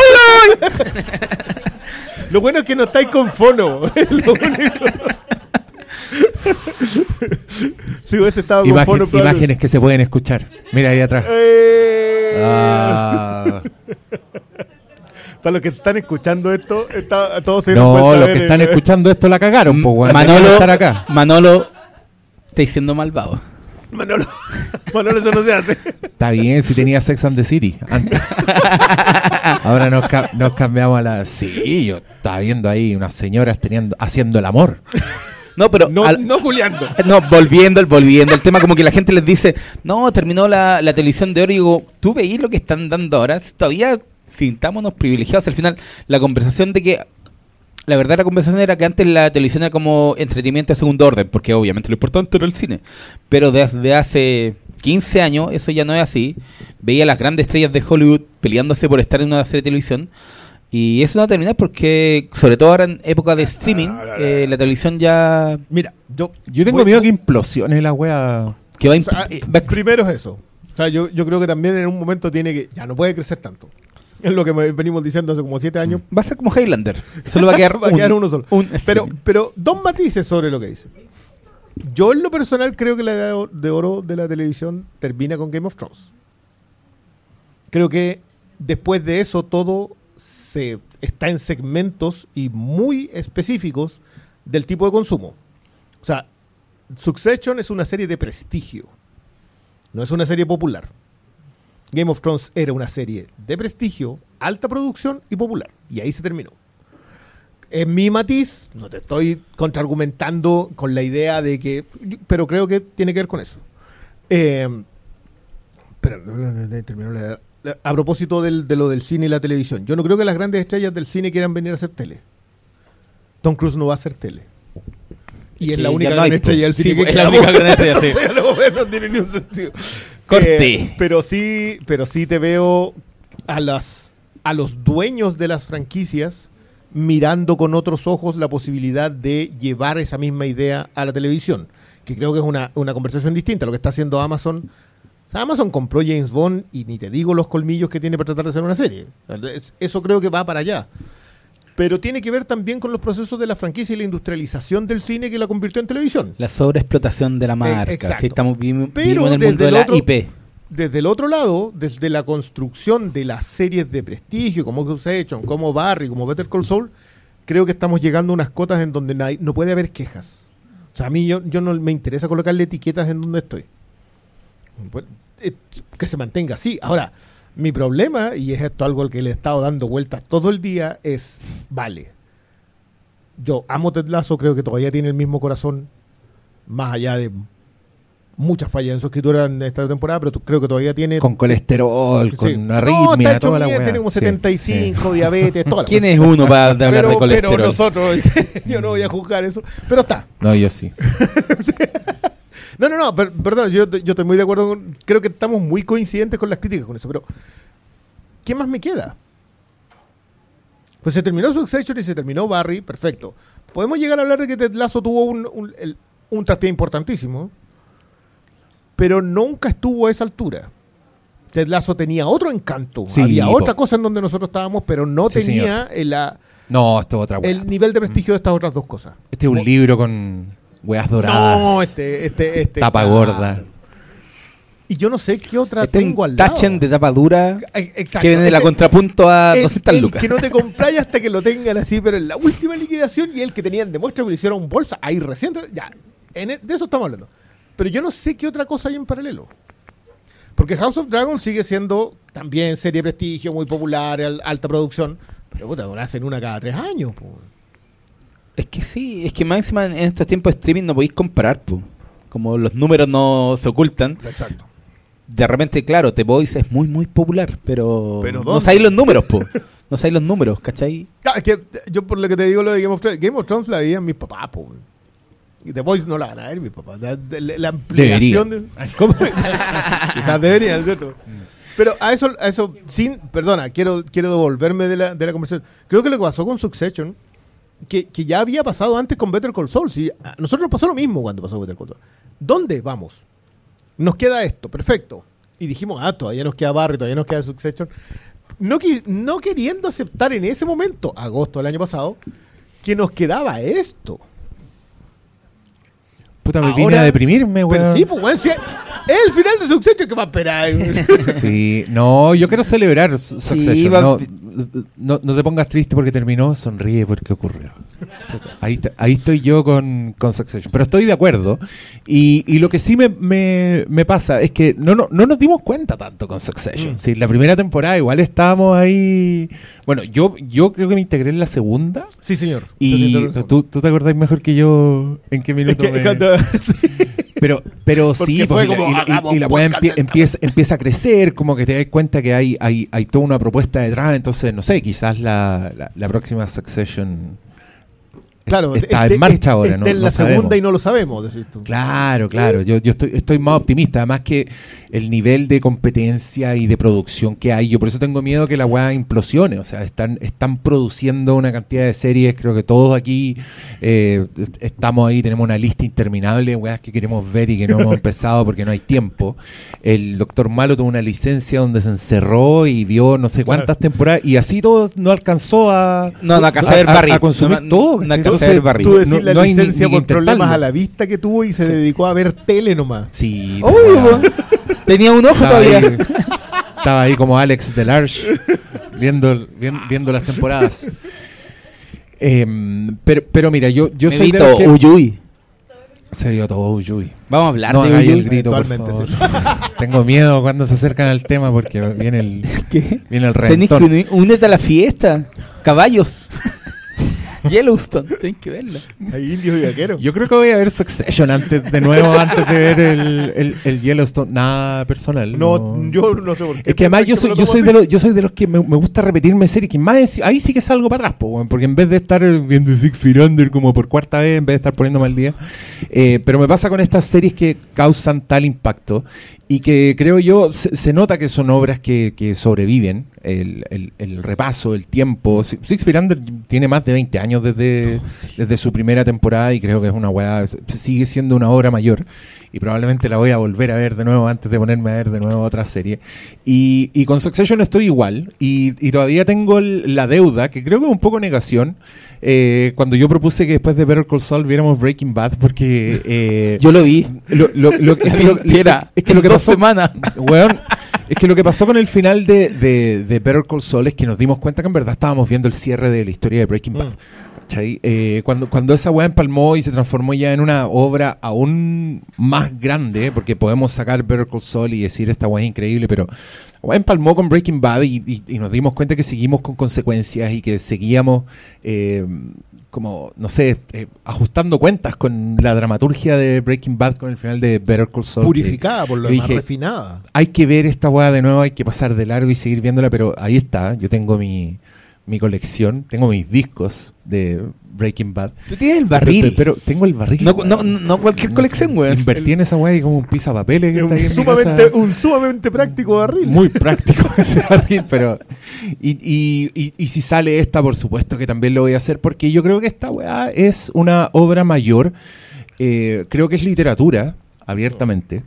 lo bueno es que no estáis con fono. lo único. si hubiese estado con Imágenes que se pueden escuchar. Mira ahí atrás. Eh. Ah. Para los que están escuchando esto, está, todos se No, los que están escuchando esto la cagaron, Manolo, estar acá. Manolo, está diciendo malvado. Manolo, Manolo, eso no se hace. Está bien si tenía Sex and the City Ahora nos, nos, cambiamos a la. Sí, yo estaba viendo ahí unas señoras teniendo, haciendo el amor. No, pero. No, no Juliando. No, volviendo, volviendo. El tema, como que la gente les dice, no, terminó la, televisión de oro. Y digo, ¿tú veís lo que están dando ahora? Todavía sintámonos privilegiados. Al final, la conversación de que. La verdad, la conversación era que antes la televisión era como entretenimiento de segundo orden, porque obviamente lo importante era el cine. Pero desde hace 15 años, eso ya no es así. Veía las grandes estrellas de Hollywood peleándose por estar en una serie de televisión. Y eso no va a terminar porque, sobre todo ahora en época de streaming, eh, la televisión ya. Mira, yo, yo tengo miedo que implosione la wea. Que va, eh, Primero es eso. O sea, yo, yo creo que también en un momento tiene que. Ya no puede crecer tanto. Es lo que venimos diciendo hace como siete años. Va a ser como Highlander. Solo va a quedar, va a quedar uno solo. pero, pero dos matices sobre lo que dice. Yo en lo personal creo que la edad de oro de la televisión termina con Game of Thrones. Creo que después de eso todo está en segmentos y muy específicos del tipo de consumo. O sea, Succession es una serie de prestigio, no es una serie popular. Game of Thrones era una serie de prestigio, alta producción y popular. Y ahí se terminó. En mi matiz, no te estoy contraargumentando con la idea de que, pero creo que tiene que ver con eso. Eh, pero terminó la, a propósito de lo del cine y la televisión, yo no creo que las grandes estrellas del cine quieran venir a hacer tele. Tom Cruise no va a hacer tele. Y es la única gran estrella del cine que es la única gran estrella, sí. no tiene ni un sentido. Corte. Eh, pero sí, pero sí te veo a las a los dueños de las franquicias mirando con otros ojos la posibilidad de llevar esa misma idea a la televisión, que creo que es una, una conversación distinta. Lo que está haciendo Amazon Amazon compró James Bond y ni te digo los colmillos que tiene para tratar de hacer una serie. Eso creo que va para allá. Pero tiene que ver también con los procesos de la franquicia y la industrialización del cine que la convirtió en televisión. La sobreexplotación de la eh, marca. estamos Pero en el mundo de la IP. Desde el otro lado, desde la construcción de las series de prestigio, como Succession, como Barry, como Better Call Saul, creo que estamos llegando a unas cotas en donde no puede haber quejas. O sea, a mí yo, yo no me interesa colocarle etiquetas en donde estoy. Eh, que se mantenga así. Ahora, mi problema, y es esto algo al que le he estado dando vueltas todo el día, es, vale, yo amo Ted Lasso, creo que todavía tiene el mismo corazón, más allá de muchas fallas en su escritura en esta temporada, pero creo que todavía tiene... Con colesterol, con arritmia, toda la Tiene como 75, diabetes, toda ¿Quién es uno para hablar pero, de colesterol? Pero nosotros, yo no voy a juzgar eso, pero está. No, yo sí. No, no, no, perdón, yo, estoy muy de acuerdo con, Creo que estamos muy coincidentes con las críticas con eso, pero. ¿Qué más me queda? Pues se terminó Succession y se terminó Barry, perfecto. Podemos llegar a hablar de que Ted Lasso tuvo un, un, un traspié importantísimo, pero nunca estuvo a esa altura. Ted Lasso tenía otro encanto. Había otra cosa en donde nosotros estábamos, pero no tenía el, la, no, esto otra el nivel de prestigio de estas otras dos cosas. Este es un libro con Weas doradas. No, este, este, este. Tapa gorda. Y yo no sé qué otra este tengo al lado. Tachen de tapa dura Exacto. que viene de la contrapunto a 200 lucas. que no te compráis hasta que lo tengan así, pero en la última liquidación y el que tenían de muestra me lo hicieron bolsa ahí recién. Ya, e, de eso estamos hablando. Pero yo no sé qué otra cosa hay en paralelo. Porque House of Dragon sigue siendo también serie de prestigio, muy popular, alta producción. Pero puta, hacen una cada tres años. Es que sí, es que más encima en estos tiempos de streaming no podéis comparar. pues Como los números no se ocultan. Exacto de repente, claro, The Voice es muy, muy popular, pero, no sabéis los números, po. No sabéis los números, ¿cachai? Claro, es que yo por lo que te digo lo de Game of Thrones, Game of Thrones la veían mis papás, po. Y The Voice no la van a ver mis papás. La, ampliación de... ¿Cómo? Quizás deberían, ¿cierto? Pero a eso, a eso, sin, perdona, quiero, quiero devolverme de la, de la conversación. Creo que lo que pasó con Succession, que, que ya había pasado antes con Better Call Saul. ¿sí? A nosotros nos pasó lo mismo cuando pasó Better Call Saul. ¿Dónde vamos? nos queda esto, perfecto. Y dijimos, ah, todavía nos queda Barry, todavía nos queda Succession. No, no queriendo aceptar en ese momento, agosto del año pasado, que nos quedaba esto. Puta, me vine a deprimirme, güey. Pero sí, pues, güey, es el final de Succession que va a esperar. sí, no, yo quiero celebrar Succession. no, no, no, te pongas triste porque terminó, sonríe porque ocurrió. Ahí, ahí estoy yo con, con Succession. Pero estoy de acuerdo. Y, y lo que sí me, me, pasa es que no, no, no, nos dimos cuenta tanto con Succession. Mm. la primera temporada igual estábamos ahí. Bueno, yo, yo creo que me integré en la segunda. Sí, señor. Y tú, tú te acordás mejor que yo en qué minuto. me... Pero, pero sí, porque y, la web empieza, empieza a crecer, como que te das cuenta que hay, hay, hay toda una propuesta detrás, entonces, no sé, quizás la, la, la próxima Succession Claro, está en marcha ahora, ¿no? en la segunda y no lo sabemos, decís tú. Claro, claro. Yo, yo estoy, estoy más optimista. Además que el nivel de competencia y de producción que hay, yo por eso tengo miedo que la weá implosione. O sea, están, están produciendo una cantidad de series. Creo que todos aquí eh, estamos ahí, tenemos una lista interminable de weas que queremos ver y que no hemos empezado porque no hay tiempo. El Doctor Malo tuvo una licencia donde se encerró y vio no sé cuántas temporadas y así todo no alcanzó a, no, no, a, a, consumir todo. Tú decís la licencia por problemas a la vista que tuvo y se dedicó a ver tele nomás. Sí. tenía un ojo todavía. estaba ahí como Alex Delarge viendo, viendo, las temporadas. Em, pero, pero mira, yo, yo soy de que... Uyuy. Se dio todo Uyuy. Vamos a hablar no de Uyuy. el grito, Tengo miedo cuando se acercan al tema porque viene el, ¿Qué? viene el reventón. Tenés que unirte a la fiesta. Caballos. Yellowstone, tenés que verla. Hay indios y vaqueros. Yo creo que voy a ver Succession antes, de nuevo, antes de ver el, el, Yellowstone. Nada personal. No, yo no sé por qué. Es que además yo soy, yo soy, de los, yo soy de los que me, me gusta repetirme series. Que más ahí sí que salgo para atrás, porque en vez de estar viendo Six Feet Under como por cuarta vez, en vez de estar poniéndome al día. Eh, pero me pasa con estas series que causan tal impacto y que creo yo se, nota que son obras que, que sobreviven el, el, repaso, el tiempo. Six Feet Under tiene más de 20 años desde, desde su primera temporada y creo que es una weá, sigue siendo una obra mayor y probablemente la voy a volver a ver de nuevo antes de ponerme a ver de nuevo otra serie. Y, y con Succession estoy igual y, y todavía tengo la deuda, que creo que es un poco negación, eh, cuando yo propuse que después de Better Call Saul viéramos Breaking Bad porque... Eh, yo lo vi. Lo, lo, lo, es, que lo, es que lo que pasó... Semanas. Es que lo que pasó con el final de, de, Better Call Saul es que nos dimos cuenta que en verdad estábamos viendo el cierre de la historia de Breaking Bad. Eh, cuando, cuando esa weá empalmó y se transformó ya en una obra aún más grande, porque podemos sacar Better Call Saul y decir esta weá es increíble, pero empalmó con Breaking Bad y, nos dimos cuenta que seguimos con consecuencias y que seguíamos eh, como, no sé, eh, ajustando cuentas con la dramaturgia de Breaking Bad con el final de Better Call Saul. Purificada, por lo menos refinada. Hay que ver esta weá de nuevo, hay que pasar de largo y seguir viéndola, pero ahí está, yo tengo mi, mi colección, tengo mis discos de Breaking Bad. Tú tienes el barril. Pero, tengo el barril. No, no, no cualquier colección, güey. Invertí en esa weá y como un pizza papeles que un, sumamente, un sumamente práctico barril. Muy práctico ese barril, pero. Y, y, y, y, si sale esta, por supuesto que también lo voy a hacer, porque yo creo que esta weá es una obra mayor. Eh, creo que es literatura, abiertamente.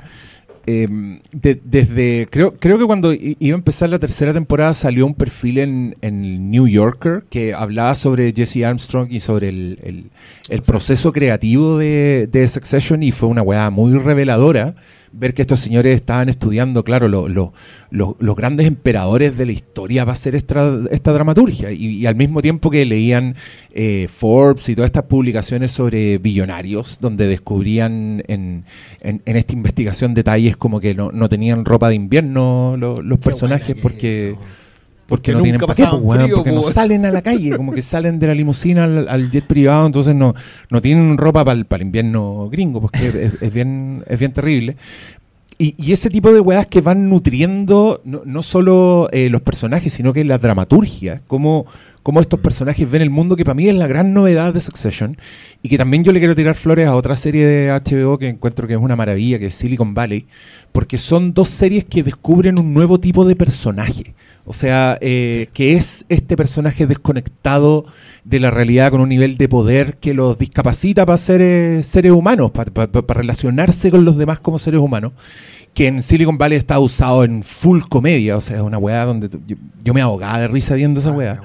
Em, desde creo creo que cuando iba a empezar la tercera temporada salió un perfil en, en New Yorker que hablaba sobre Jesse Armstrong y sobre el, el, proceso creativo de, de, Succession y fue una weá muy reveladora ver que estos señores estaban estudiando, claro, los grandes emperadores de la historia va a ser esta, esta dramaturgia. Y, al mismo tiempo que leían eh, Forbes y todas estas publicaciones sobre billonarios, donde descubrían en, en, esta investigación detalles como que no, no tenían ropa de invierno los personajes porque porque no tienen paquete, porque no salen a la calle, como que salen de la limusina al, jet privado, entonces no, no tienen ropa para el, invierno gringo, porque es, bien, es bien terrible. Y, ese tipo de weas que van nutriendo no, no solo eh, los personajes, sino que la dramaturgia, cómo, cómo estos personajes ven el mundo, que para mí es la gran novedad de Succession, y que también yo le quiero tirar flores a otra serie de HBO que encuentro que es una maravilla, que es Silicon Valley, porque son dos series que descubren un nuevo tipo de personaje. O sea, eh, que es este personaje desconectado de la realidad con un nivel de poder que los discapacita para ser eh, seres humanos, para, relacionarse con los demás como seres humanos. Que en Silicon Valley está usado en full comedia, o sea, es una weá donde yo, me ahogaba de risa viendo esa ah, weá.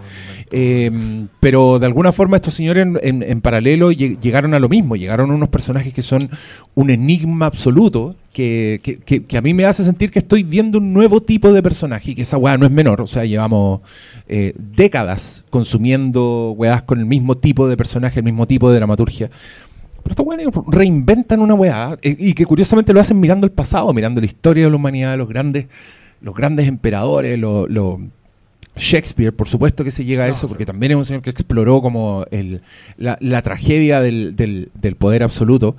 Em, pero de alguna forma estos señores en, paralelo llegaron a lo mismo, llegaron a unos personajes que son un enigma absoluto, que, que, a mí me hace sentir que estoy viendo un nuevo tipo de personaje y que esa weá no es menor, o sea, llevamos eh, décadas consumiendo weás con el mismo tipo de personaje, el mismo tipo de dramaturgia. Pero estos weones reinventan una weá eh, y que curiosamente lo hacen mirando el pasado, mirando la historia de la humanidad, los grandes, los grandes emperadores, los Shakespeare, por supuesto que se llega a eso, porque también es un señor que exploró como el, la, tragedia del, del, poder absoluto.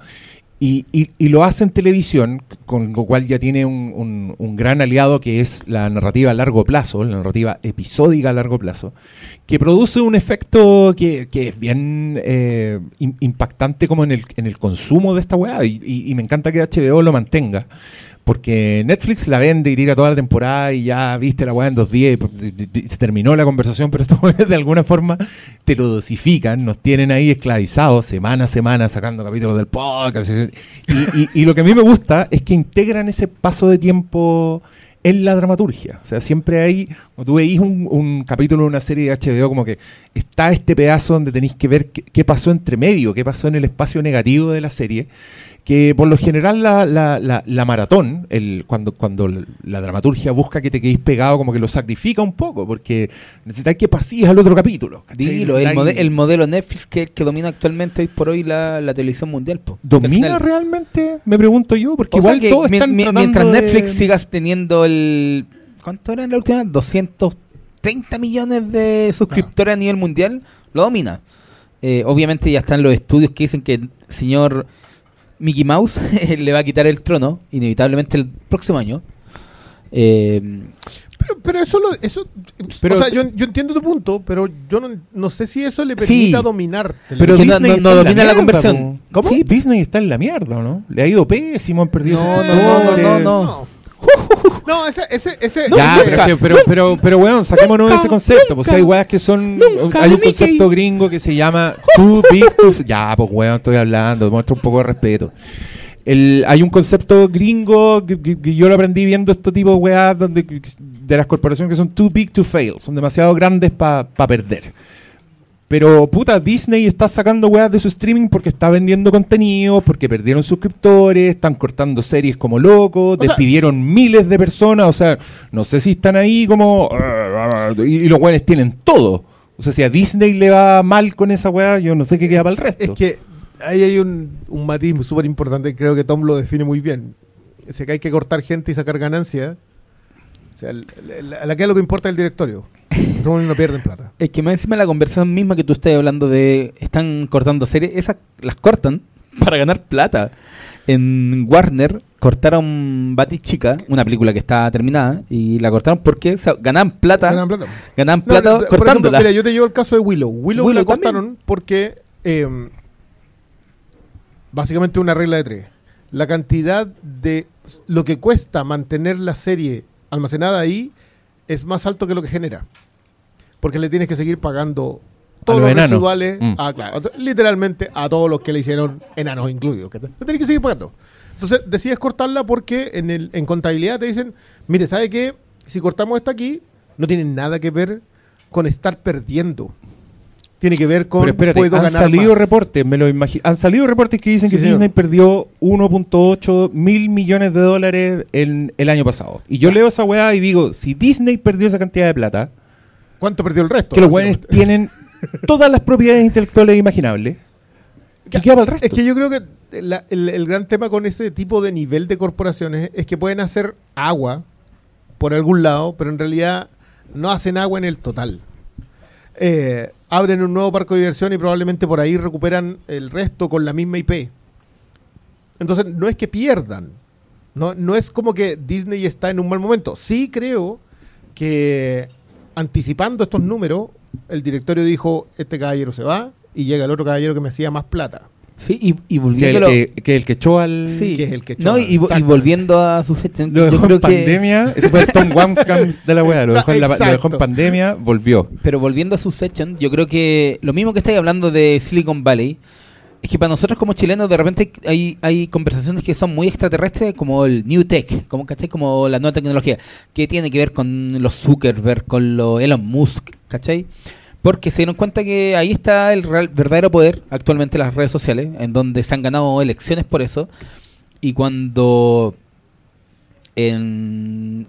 Y, y, lo hace en televisión, con lo cual ya tiene un, un, gran aliado que es la narrativa a largo plazo, la narrativa episódica a largo plazo, que produce un efecto que, que es bien eh, impactante como en el, en el consumo de esta weá, y, y, me encanta que HBO lo mantenga, porque Netflix la vende y tira toda la temporada y ya viste la weá en dos días y, se terminó la conversación, pero estos de alguna forma te lo dosifican, nos tienen ahí esclavizados semana a semana sacando capítulos del podcast. Y, lo que a mí me gusta es que integran ese paso de tiempo en la dramaturgia. O sea, siempre hay, cuando tú veis un, capítulo de una serie de HBO, como que está este pedazo donde tenéis que ver qué pasó entre medio, qué pasó en el espacio negativo de la serie que por lo general la, la, la, maratón, el, cuando, cuando la dramaturgia busca que te quedes pegado, como que lo sacrifica un poco, porque necesitáis que pases al otro capítulo. Dilo, el, el, modelo Netflix que, que domina actualmente hoy por hoy la, televisión mundial. ¿Domina realmente? Me pregunto yo, porque igual todos están Mientras Netflix sigas teniendo el... ¿Cuánto era en la última? 230 millones de suscriptores a nivel mundial, lo domina. Eh, obviamente ya están los estudios que dicen que el señor Mickey Mouse le va a quitar el trono, inevitablemente el próximo año. Eh, pero, eso, eso o sea, yo, entiendo tu punto, pero yo no, sé si eso le permita dominar. Pero Disney no, domina la, conversión. ¿Cómo? Disney está en la mierda, ¿no? Le ha ido pésimo, han perdido. No, no, no, no, no. ese, ese, ese. ya, pero, pero, pero, pero, weón, saquémonos de ese concepto. Pues hay weas que son. hay un concepto gringo que se llama Too Big to. Ya, pues weón, estoy hablando, muestra un poco de respeto. El, hay un concepto gringo que, yo lo aprendí viendo este tipo de weas donde, de las corporaciones que son too big to fail, son demasiado grandes para perder. Pero puta, Disney está sacando weas de su streaming porque está vendiendo contenido, porque perdieron suscriptores, están cortando series como locos, despidieron miles de personas, o sea, no sé si están ahí como... Y, los weones tienen todo. O sea, si a Disney le va mal con esa wea, yo no sé qué queda para el resto. Es que ahí hay un, un matiz súper importante y creo que Tom lo define muy bien. Es que hay que cortar gente y sacar ganancias. O sea, la, la que es lo que importa es el directorio no pierden plata. Es que más encima la conversación misma que tú estás hablando de están cortando series, esas las cortan para ganar plata. En Warner cortaron Chica, una película que está terminada, y la cortaron porque ganan plata. Ganan plata. Ganan plata cortándola. mira, yo te llevo el caso de Willow. Willow, la cortaron porque eh, básicamente una regla de tres. La cantidad de lo que cuesta mantener la serie almacenada ahí es más alto que lo que genera porque le tienes que seguir pagando todos los residuales, mm. literalmente a todos los que le hicieron enanos incluidos. Que tenés que seguir pagando. Entonces decides cortarla porque en, el, en contabilidad te dicen, mire, ¿sabe qué? Si cortamos esta aquí, no tiene nada que ver con estar perdiendo. Tiene que ver con Pero espérate, han salido reportes, me lo imagino. Han salido reportes que dicen que Disney perdió 1.8 mil millones de dólares en el año pasado. Y yo leo esa weá y digo, si Disney perdió esa cantidad de plata, ¿cuánto perdió el resto? Que los weones tienen todas las propiedades intelectuales imaginables. ¿Qué queda para el resto? Es que yo creo que el, gran tema con ese tipo de nivel de corporaciones es que pueden hacer agua por algún lado, pero en realidad no hacen agua en el total. Eh, abren un nuevo parque de diversión y probablemente por ahí recuperan el resto con la misma IP. Entonces, no es que pierdan. No, no es como que Disney está en un mal momento. Sí creo que anticipando estos números, el directorio dijo, este caballero se va y llega el otro caballero que me hacía más plata. Sí, y, y volviendo. Que, que, el que echó al. Sí. Que es el que echó no, y, y, volviendo a su fecha. Lo dejó en pandemia. Ese fue el Tom Wamscams de la weá. Lo, dejó en lo dejó en pandemia, volvió. Pero volviendo a su section, yo creo que lo mismo que estáis hablando de Silicon Valley. Es que para nosotros como chilenos de repente hay, hay conversaciones que son muy extraterrestres como el New Tech, como, ¿cachai? Como la nueva tecnología, que tiene que ver con los Zuckerberg, con los Elon Musk, ¿cachai? Porque se dieron cuenta que ahí está el verdadero poder actualmente las redes sociales, en donde se han ganado elecciones por eso. Y cuando en,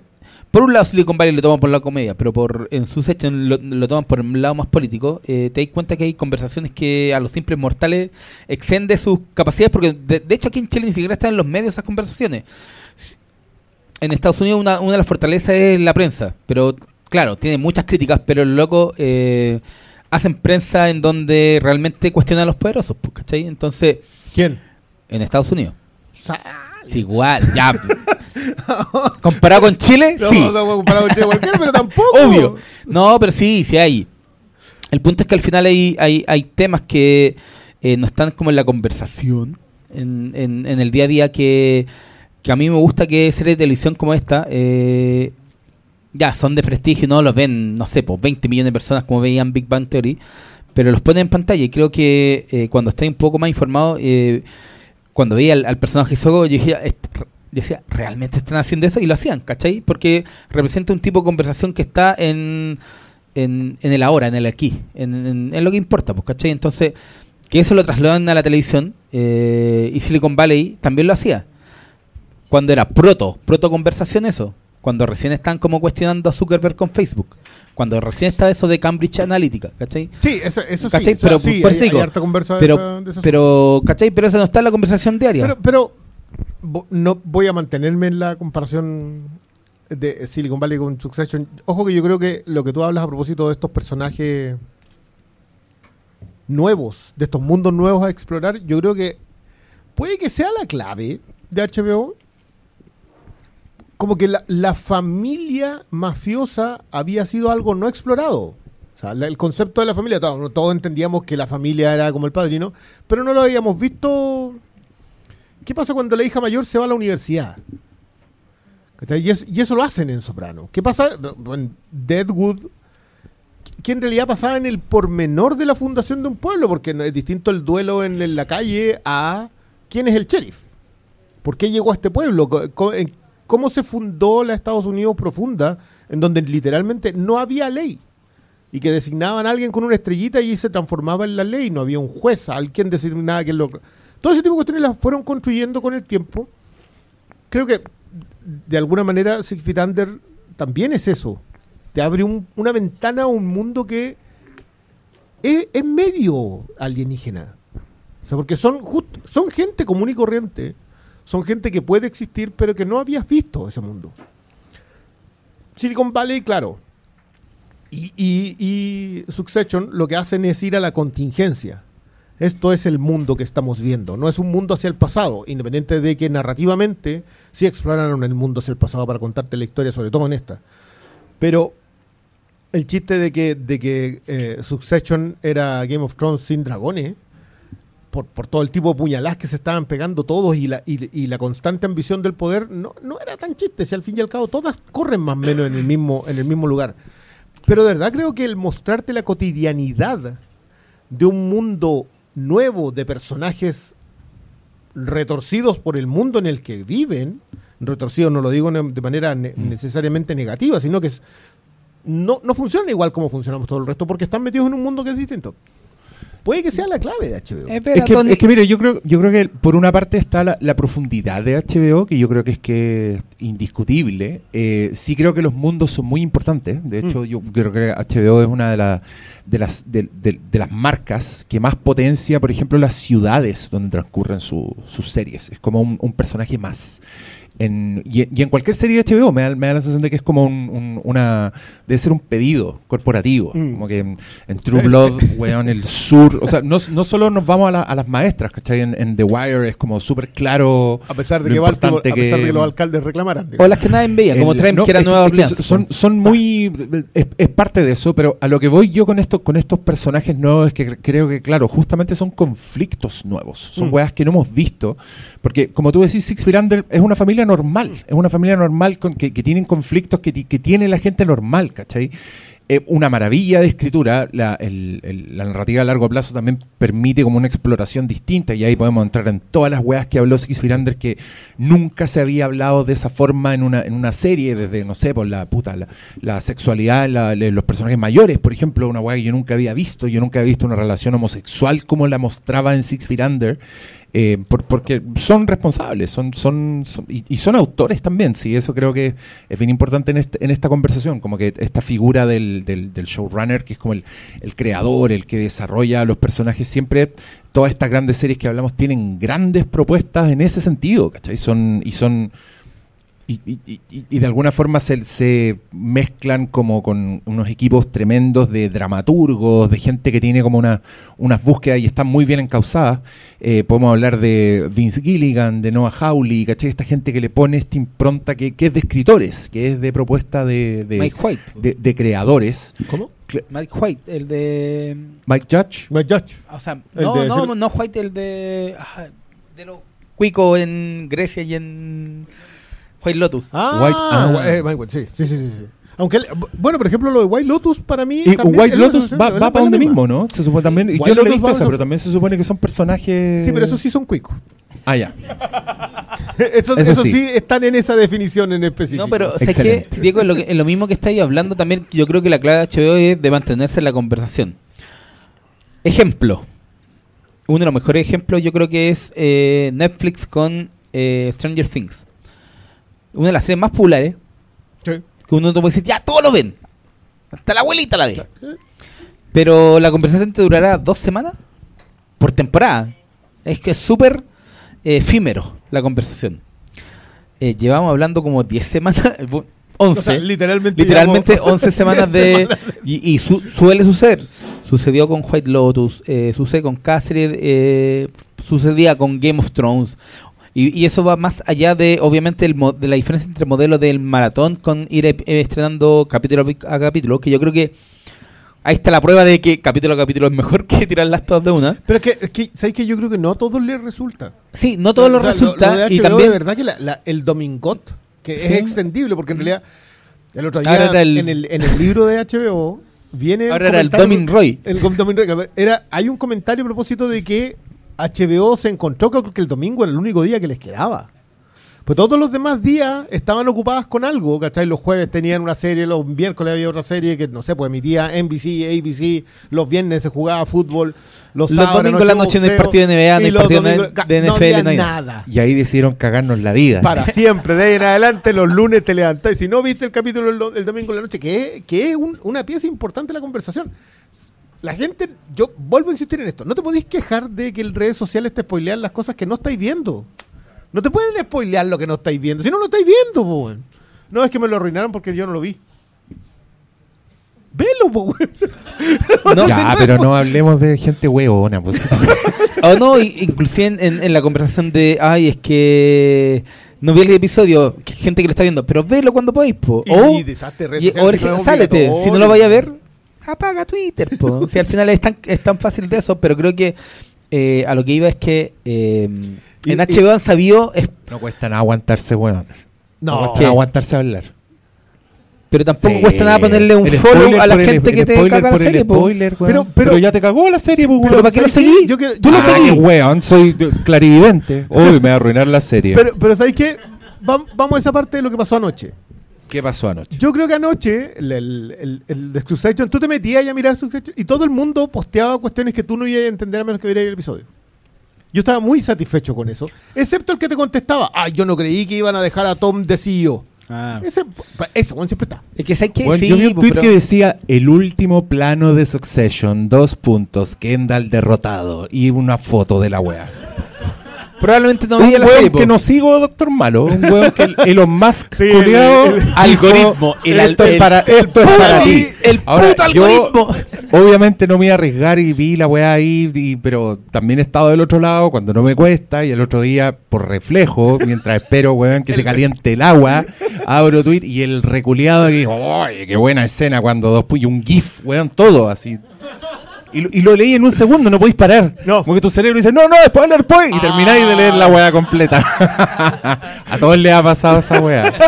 por un lado Silicon Valley lo toman por la comedia, pero por en su sección lo, toman por el lado más político, eh, te das cuenta que hay conversaciones que a los simples mortales exceden sus capacidades, porque de, hecho aquí en Chile ni siquiera están en los medios esas conversaciones. En Estados Unidos una, una de las fortalezas es la prensa, pero claro, tiene muchas críticas, pero el loco eh, hacen prensa en donde realmente cuestionan a los poderosos, pues, ¿cachai? Entonces... ¿Quién? En Estados Unidos. Igual, ya. comparado con Chile, no, sí. No, comparado con Chile cualquiera, pero tampoco. Obvio. No, pero sí, sí hay. El punto es que al final hay, hay, hay temas que eh, no están como en la conversación, en, en, en, el día a día, que, que a mí me gusta que series de televisión como esta eh, ya son de prestigio, no los ven, no sé, pues 20 millones de personas como veían Big Bang Theory, pero los ponen en pantalla y creo que eh, cuando estoy un poco más informado, eh, cuando veía al, personaje Sogo, yo dije, decía, ¿realmente están haciendo eso? Y lo hacían, ¿cachai? Porque representa un tipo de conversación que está en, en, el ahora, en el aquí, en, lo que importa, pues, ¿cachai? Entonces, que eso lo trasladan a la televisión eh, y Silicon Valley también lo hacía. Cuando era proto, proto conversación eso cuando recién están como cuestionando a Zuckerberg con Facebook, cuando recién está eso de Cambridge Analytica, ¿cachai? Sí, eso, eso sí. Pero, sí, pero, pero, ¿cachai? Pero eso no está en la conversación diaria. Pero, pero no voy a mantenerme en la comparación de Silicon Valley con Succession. Ojo que yo creo que lo que tú hablas a propósito de estos personajes nuevos, de estos mundos nuevos a explorar, yo creo que puede que sea la clave de HBO como que la, familia mafiosa había sido algo no explorado. O sea, el concepto de la familia, todos, entendíamos que la familia era como el padrino, pero no lo habíamos visto. ¿Qué pasa cuando la hija mayor se va a la universidad? Y, eso lo hacen en Soprano. ¿Qué pasa en Deadwood? Que en realidad pasaba en el pormenor de la fundación de un pueblo, porque es distinto el duelo en, la calle a quién es el sheriff. ¿Por qué llegó a este pueblo? Cómo se fundó la Estados Unidos profunda, en donde literalmente no había ley y que designaban a alguien con una estrellita y se transformaba en la ley, no había un juez, alguien designaba que lo... Todo ese tipo de cuestiones las fueron construyendo con el tiempo. Creo que de alguna manera Feet Under también es eso. Te abre una ventana a un mundo que es, medio alienígena. O sea, porque son, son gente común y corriente son gente que puede existir, pero que no habías visto ese mundo. Silicon Valley, claro. Y, y, Succession lo que hacen es ir a la contingencia. Esto es el mundo que estamos viendo. No es un mundo hacia el pasado, independiente de que narrativamente sí exploraron el mundo hacia el pasado para contarte la historia, sobre todo en esta. Pero el chiste de que, de que eh, Succession era Game of Thrones sin dragones por, todo el tipo de puñaladas que se estaban pegando todos y la, y, la constante ambición del poder, no, no era tan chiste, si al fin y al cabo todas corren más o menos en el mismo, en el mismo lugar. Pero de verdad creo que el mostrarte la cotidianidad de un mundo nuevo de personajes retorcidos por el mundo en el que viven, retorcidos no lo digo de manera mm. necesariamente negativa, sino que no, no funcionan igual como funcionamos todo el resto, porque están metidos en un mundo que es distinto. Puede que sea la clave de HBO. es, que, mire, yo creo, yo creo que por una parte está la, profundidad de HBO, que yo creo que es que es indiscutible. Eh, sí creo que los mundos son muy importantes. De hecho, mm. yo creo que HBO es una de, de, las, de, las marcas que más potencia, por ejemplo, las ciudades donde transcurren sus series. Es como un personaje más y, en cualquier serie de HBO me da, la sensación de que es como un, una. Debe ser un pedido corporativo. Mm. Como que en, True Blood, weón, el sur. O sea, no, no solo nos vamos a, las maestras, ¿cachai? En, The Wire es como súper claro. A pesar de que, a pesar de que los alcaldes reclamaran. O las que nadie veía, como traen que era Nueva Orleans. Son, son muy. Es, parte de eso, pero a lo que voy yo con, esto, con estos personajes nuevos es que creo que, claro, justamente son conflictos nuevos. Son mm. weas que no hemos visto. Porque, como tú decís, Six Feet es una familia normal, es una familia normal con, que, que tienen conflictos que, tiene la gente normal, ¿cachai? Eh, una maravilla de escritura, la, narrativa a largo plazo también permite como una exploración distinta y ahí podemos entrar en todas las weas que habló Six Firander que nunca se había hablado de esa forma en una, en una serie, desde, no sé, por la puta, la, sexualidad, los personajes mayores, por ejemplo, una wea que yo nunca había visto, yo nunca había visto una relación homosexual como la mostraba en Six Firander eh, porque son responsables, son, son, y, son autores también, sí, eso creo que es bien importante en, este, en esta conversación, como que esta figura del, del, showrunner, que es como el, el, creador, el que desarrolla los personajes, siempre todas estas grandes series que hablamos tienen grandes propuestas en ese sentido, ¿cachai? Son, y son y, y, y, de alguna forma se, se, mezclan como con unos equipos tremendos de dramaturgos, de gente que tiene como una, unas búsquedas y están muy bien encausadas. Eh, podemos hablar de Vince Gilligan, de Noah Hawley, ¿cachai? Esta gente que le pone esta impronta que, que es de escritores, que es de propuesta de, de, Mike White. de, creadores. ¿Cómo? Mike White, el de... Mike Judge. Mike Judge. O sea, no, no, no White, el de... Ah, de los cuicos en Grecia y en... White Lotus. Ah, White, ah. Eh, sí, sí, sí, sí. Aunque, bueno, por ejemplo, lo de White Lotus para mí. Y White Lotus va, va para donde mismo, ¿no? Se supone también. yo lo he visto pero también se supone que son personajes. Sí, pero esos sí son cuicos. Ah, ya. esos, eso sí. están en esa definición en específico. No, pero sé que, Diego, en lo, en lo mismo que estáis hablando, también yo creo que la clave de HBO es de mantenerse en la conversación. Ejemplo. Uno de los mejores ejemplos yo creo que es eh, Netflix con eh, Stranger Things una de las series más populares. Que uno puede decir, ya, todos lo ven. Hasta la abuelita la ve. Pero la conversación te durará dos semanas por temporada. Es que es súper eh, efímero la conversación. Eh, llevamos hablando como 10 semanas. 11. literalmente. Literalmente 11 semanas de. Y, suele suceder. Sucedió con White Lotus, eh, sucede con Cáceres, sucedía con Game of Thrones. Y, eso va más allá de, obviamente, el, de la diferencia entre el modelo del maratón con ir eh, estrenando capítulo a capítulo, que yo creo que ahí está la prueba de que capítulo a capítulo es mejor que tirarlas todas de una. Pero es que, es que ¿sabes que Yo creo que no a todos les resulta. Sí, no a todos les resulta. y también, de verdad que el domingot, que es extendible, porque en realidad el otro día en, el, en el libro de HBO viene... Ahora era el Domin Roy. El Domin Roy. Era, hay un comentario a propósito de que HBO se encontró que el domingo era el único día que les quedaba. Pues todos los demás días estaban ocupados con algo, ¿cachai? Los jueves tenían una serie, los miércoles había otra serie que, no sé, pues emitía NBC, ABC, los viernes se jugaba fútbol, los, los domingos en la noche no hay partido de NBA, no hay partido de NFL, no, hay nada. Y ahí decidieron cagarnos la vida. Para siempre, de ahí en adelante los lunes te levantás y si no viste el capítulo el, domingo en la noche, que, que es una pieza importante de la conversación la gente, yo vuelvo a insistir en esto, no te podéis quejar de que en redes sociales te spoilean las cosas que no estáis viendo. No te pueden spoilear lo que no estáis viendo, si no lo estáis viendo, po, No es que me lo arruinaron porque yo no lo vi. Velo, po, no, ya, pero no hablemos de gente huevona, pues. o no, inclusive en, la conversación de, ay, es que no vi el episodio, gente que lo está viendo, pero velo cuando podéis, po. O, y, desastre, o, sálete, si no lo vaya a ver, apaga Twitter. si al final es tan, es tan fácil de eso, pero creo que eh, a lo que iba es que eh, en HBO han sabido... no cuesta nada aguantarse, weón. No, no cuesta aguantarse a hablar. Pero tampoco cuesta nada ponerle un follow a la gente que te caga la serie. Spoiler, pero, pero, ya te cagó la serie, pues, Pero ¿para qué lo seguí? Yo Tú lo seguí. weón, soy clarividente. Uy, me va a arruinar la serie. Pero, pero ¿sabes qué? Vamos a esa parte de lo que pasó anoche. ¿Qué pasó anoche? Yo creo que anoche, el, el, el, de Succession, tú te metías a mirar Succession y todo el mundo posteaba cuestiones que tú no ibas a entender a menos que vieras el episodio. Yo estaba muy satisfecho con eso, excepto el que te contestaba, ah, yo no creí que iban a dejar a Tom de CEO. Ah. Ese, ese siempre está. Es que, ¿sabes que sí, yo vi un tweet que decía el último plano de Succession, dos puntos, Kendall derrotado y una foto de la wea. Probablemente no veía la serie. que no sigo, Doctor Malo. Un weón que Elon Musk, sí, algoritmo. El, esto, es para, esto es para ti. El puto algoritmo. obviamente no me iba a arriesgar y vi la weá ahí, pero también he estado del otro lado cuando no me cuesta y el otro día, por reflejo, mientras espero, weón, que se caliente el agua, abro tweet y el reculeado que, ¡ay, qué buena escena! Cuando dos y un GIF, weón, todo así. Y, lo leí en un segundo, no podéis parar. No. Como que tu cerebro dice, no, no, spoiler, pues. Y termináis de leer la weá completa. a todos les ha pasado esa weá.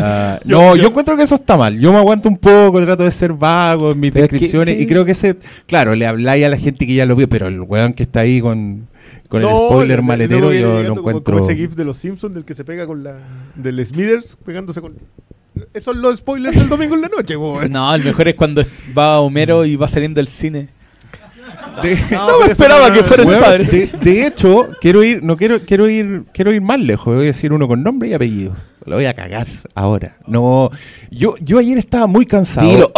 Ah, no, yo, encuentro que eso está mal. Yo me aguanto un poco, trato de ser vago en mis descripciones. Y creo que ese, claro, le habláis a la gente que ya lo vio, pero el weón que está ahí con, con el spoiler maletero, yo lo encuentro. Como ese GIF de los Simpsons del que se pega con la. del Smithers pegándose con. Esos son los spoilers del domingo en la noche, weón. No, el mejor es cuando va Homero y va saliendo del cine. No, me esperaba que fuera el padre. De, hecho, quiero ir, no quiero, quiero ir, quiero ir más lejos. Voy a decir uno con nombre y apellido. Lo voy a cagar ahora. No, yo, yo ayer estaba muy cansado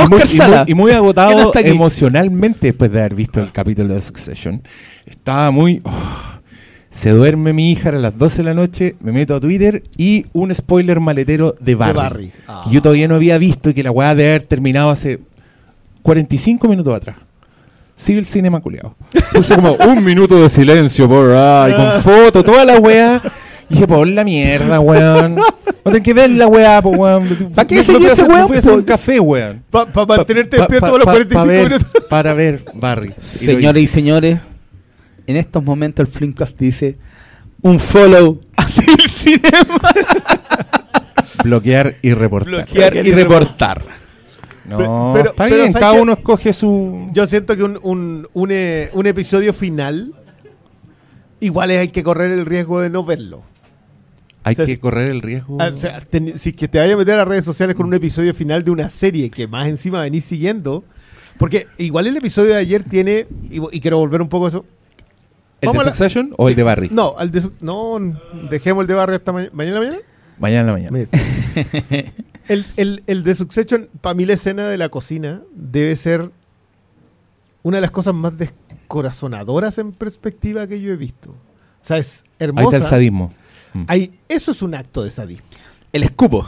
y, muy, agotado emocionalmente después de haber visto el capítulo de Succession. Estaba muy. Oh, se duerme mi hija a las 12 de la noche, me meto a Twitter y un spoiler maletero de Barry. Que yo todavía no había visto y que la weá de haber terminado hace 45 minutos atrás. Civil Cinema culiado. Puse como un minuto de silencio por ahí, con foto, toda la weá. Y dije, por la mierda, weón. No tengo que ver la weá, pues, weón. ¿Para qué seguir ese weón? Fui a hacer un café, weón. Para mantenerte despierto a los 45 minutos. Para ver Barry. Señores y señores, en estos momentos el Flimcast dice un follow a Civil Cinema. Bloquear y reportar. Bloquear y reportar. No, pero, está bien, cada uno escoge su... Yo siento que un, eh, un, episodio final, igual hay que correr el riesgo de no verlo. Hay que correr el riesgo. Ah, si que te vayas a meter a redes sociales con un episodio final de una serie que más encima venís siguiendo. Porque igual el episodio de ayer tiene. Y, quiero volver un poco a eso. ¿El de Succession o el de Barry? No, el de, no, dejemos el de Barry hasta mañana. ¿Mañana la mañana? Mañana la mañana. El, el, el de Succession, para mí la escena de la cocina debe ser una de las cosas más descorazonadoras en perspectiva que yo he visto. O sea, es hermosa. Ahí está el sadismo. Mm. Ahí, eso es un acto de sadismo. El escupo.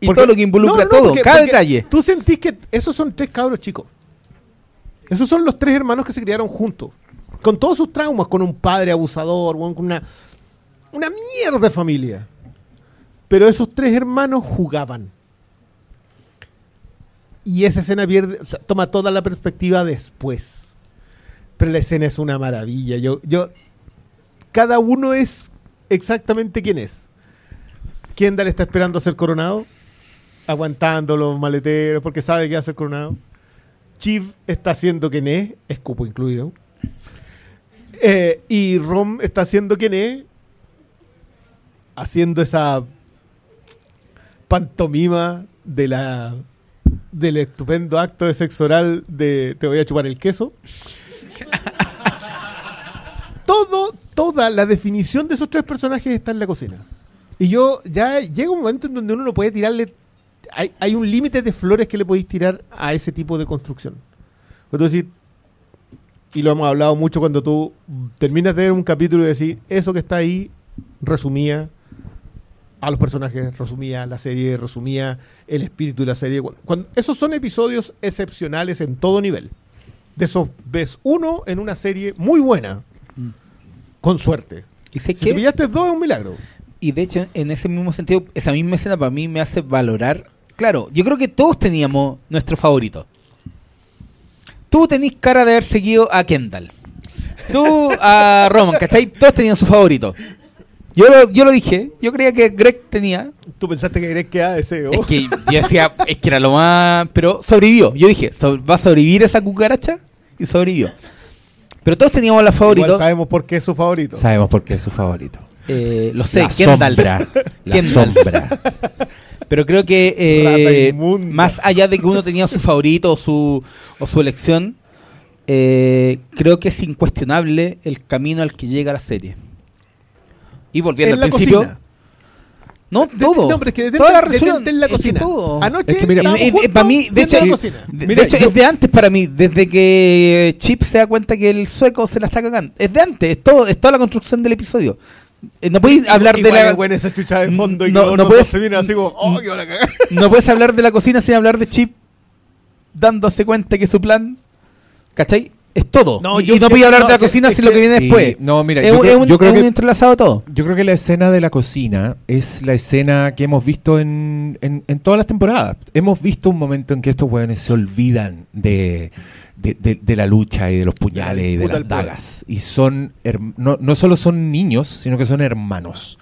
Y todo lo que involucra todo, cada detalle. Tú sentís que esos son tres cabros chicos. Esos son los tres hermanos que se criaron juntos. Con todos sus traumas, con un padre abusador, con una, una mierda de familia. Pero esos tres hermanos jugaban. Y esa escena pierde, toma toda la perspectiva después. Pero la escena es una maravilla. Yo, yo, cada uno es exactamente quién es. Kendall está esperando a ser coronado, aguantando los maleteros porque sabe que va a ser coronado. Chiv está haciendo quien es, escupo incluido. Eh, y Rom está haciendo quien es, haciendo esa pantomima de la del estupendo acto de sexo oral de te voy a chupar el queso. Todo, toda la definición de esos tres personajes está en la cocina. Y yo ya llega un momento en donde uno no puede tirarle. Hay, hay un límite de flores que le podéis tirar a ese tipo de construcción. Entonces, y lo hemos hablado mucho cuando tú terminas de ver un capítulo y decir, eso que está ahí resumía a los personajes, resumía la serie, resumía el espíritu de la serie. Cuando, esos son episodios excepcionales en todo nivel. De esos ves uno en una serie muy buena, con suerte. ¿Y si te pillaste dos es un milagro. Y de hecho, en ese mismo sentido, esa misma escena para mí me hace valorar. Claro, yo creo que todos teníamos nuestro favorito. Tú tenés cara de haber seguido a Kendall. Tú a Roman, ¿cachai? Todos tenían su favorito. Yo lo, yo lo dije, yo creía que Greg tenía. ¿Tú pensaste que Greg quedaba de CEO? Es que yo decía, es que era lo más. Pero sobrevivió. Yo dije, ¿va a sobrevivir esa cucaracha? Y sobrevivió. Pero todos teníamos la favorita. Igual sabemos por qué es su favorito. Sabemos por qué es su favorito. Eh, lo sé, la sombra. La sombra. Pero creo que eh, más allá de que uno tenía su favorito o su, o su elección, eh, creo que es incuestionable el camino al que llega la serie. Y volviendo al principio. No, todo. no, pero es que toda la resolución en la cocina. todo. Anoche, es que para mí, de hecho, de, hecho es de antes para mí, desde que Chip se da cuenta que el sueco se la está cagando. Es de antes, es todo, es toda la construcción del episodio. Eh, no puedes hablar de la. Buena esa chucha de fondo y no, no puedes, se viene así como, oh, que la No puedes hablar de la cocina sin hablar de Chip dándose cuenta que su plan. ¿Cachai? Es todo. No, y, yo, no voy a hablar de la cocina sin lo que viene después. No, mira, es, yo, un, yo creo que, entrelazado todo. Yo creo que la escena de la cocina es la escena que hemos visto en, en, en todas las temporadas. Hemos visto un momento en que estos hueones se olvidan de, de, de, la lucha y de los puñales y de las dagas. Y son, no, no solo son niños, sino que son hermanos.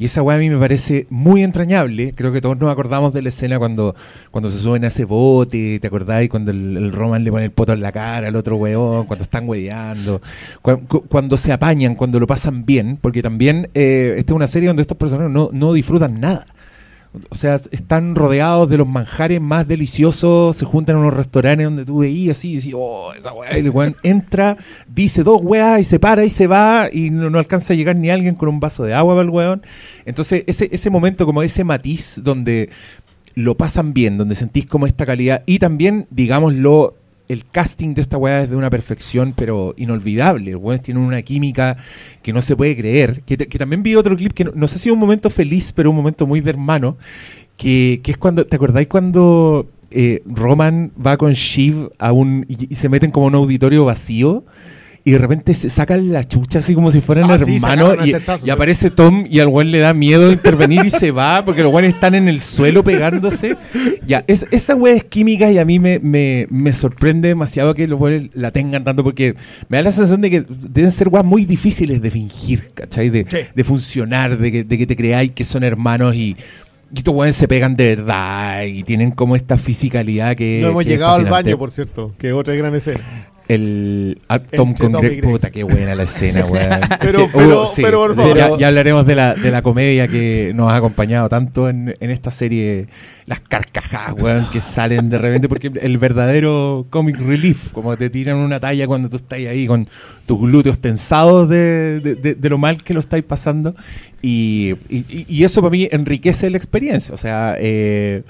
Y esa weá a mí me parece muy entrañable. Creo que todos nos acordamos de la escena cuando, cuando se suben a ese bote, ¿te acordáis? Cuando el, Roman le pone el poto en la cara al otro weón, cuando están hueveando, cuando, se apañan, cuando lo pasan bien, porque también eh, esta es una serie donde estos personajes no, no disfrutan nada. O sea, están rodeados de los manjares más deliciosos, se juntan en unos restaurantes donde tú veías así y decís, oh, esa weá. Y el weón entra, dice dos weas y se para y se va y no, alcanza a llegar ni alguien con un vaso de agua para el weón. Entonces, ese, ese momento, como ese matiz donde lo pasan bien, donde sentís como esta calidad y también, digámoslo, el casting de esta weá es de una perfección, pero inolvidable. Los weones tienen una química que no se puede creer. Que, también vi otro clip que no, sé si es un momento feliz, pero un momento muy de hermano. Que, es cuando, ¿te acordáis cuando eh, Roman va con Shiv a un, y, se meten como un auditorio vacío? Y de repente se sacan la chucha así como si fueran ah, hermanos y, aparece Tom y al güey le da miedo intervenir y se va porque los güeyes están en el suelo pegándose. Ya, es, esa güey es química y a mí me, me, me sorprende demasiado que los güeyes la tengan tanto porque me da la sensación de que deben ser güeyes muy difíciles de fingir, ¿cachai? De, de funcionar, de que, de que te creáis que son hermanos y y estos güeyes se pegan de verdad y tienen como esta fisicalidad que. No hemos llegado al baño, por cierto, que otra gran escena el Tom con Greg. Puta, qué buena la escena, weón. pero, pero, pero, por favor. Ya, hablaremos de la, de la comedia que nos ha acompañado tanto en, en esta serie, las carcajadas, weón, que salen de repente, porque el verdadero comic relief, como te tiran una talla cuando tú estás ahí con tus glúteos tensados de, de, de, lo mal que lo estáis pasando. Y, y, y, eso para mí enriquece la experiencia. O sea, eh,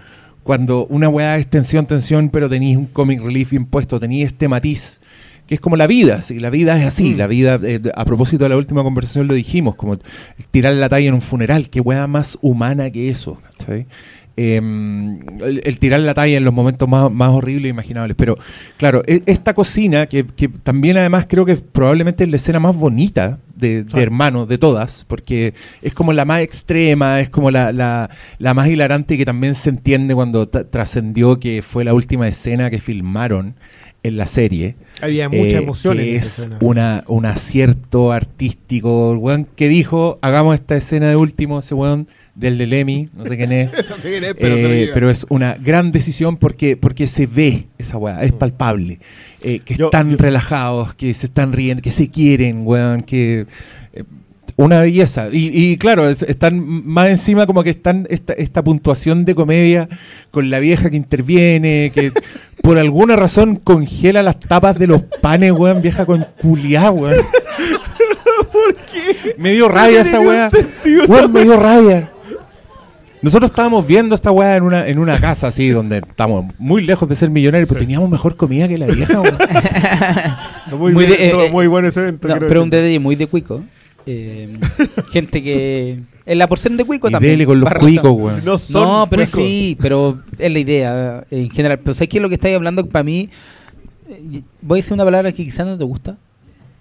cuando una weá es tensión, tensión, pero tenéis un comic relief impuesto, tenéis este matiz, que es como la vida, ¿sí? la vida es así, mm. la vida, eh, a propósito de la última conversación lo dijimos, como tirar la talla en un funeral, qué weá más humana que eso, em, el, tirar la talla en los momentos más, más horribles e imaginables. Pero claro, e, esta cocina, que, que, también además creo que probablemente es la escena más bonita de, hermanos, de todas, porque es como la más extrema, es como la, la, la más hilarante que también se entiende cuando trascendió que fue la última escena que filmaron en la serie. Había mucha eh, emoción en es una, un acierto artístico. El weón que dijo, hagamos esta escena de último, ese weón del de Lemmy, no sé quién es. Eh, pero, es una gran decisión porque, porque se ve esa weá, es palpable. Eh, que están relajados, que se están riendo, que se quieren, weón, que una belleza. Y, claro, están más encima como que están esta, esta puntuación de comedia con la vieja que interviene, que por alguna razón congela las tapas de los panes, weón, vieja con culiá, weón. ¿Por qué? Me dio rabia esa weá. Weón, me dio rabia. Nosotros estábamos viendo esta weá en una, en una casa así, donde estamos muy lejos de ser millonarios, pero teníamos mejor comida que la vieja, weón. muy, eh, muy, bueno ese evento. pero un detalle muy de cuico. Eh, gente que. En la porción de cuico y también. con los cuicos, No, no, pero sí, pero es la idea en general. Pero ¿sabes qué es lo que estáis hablando? Para mí, eh, voy a decir una palabra que quizás no te gusta.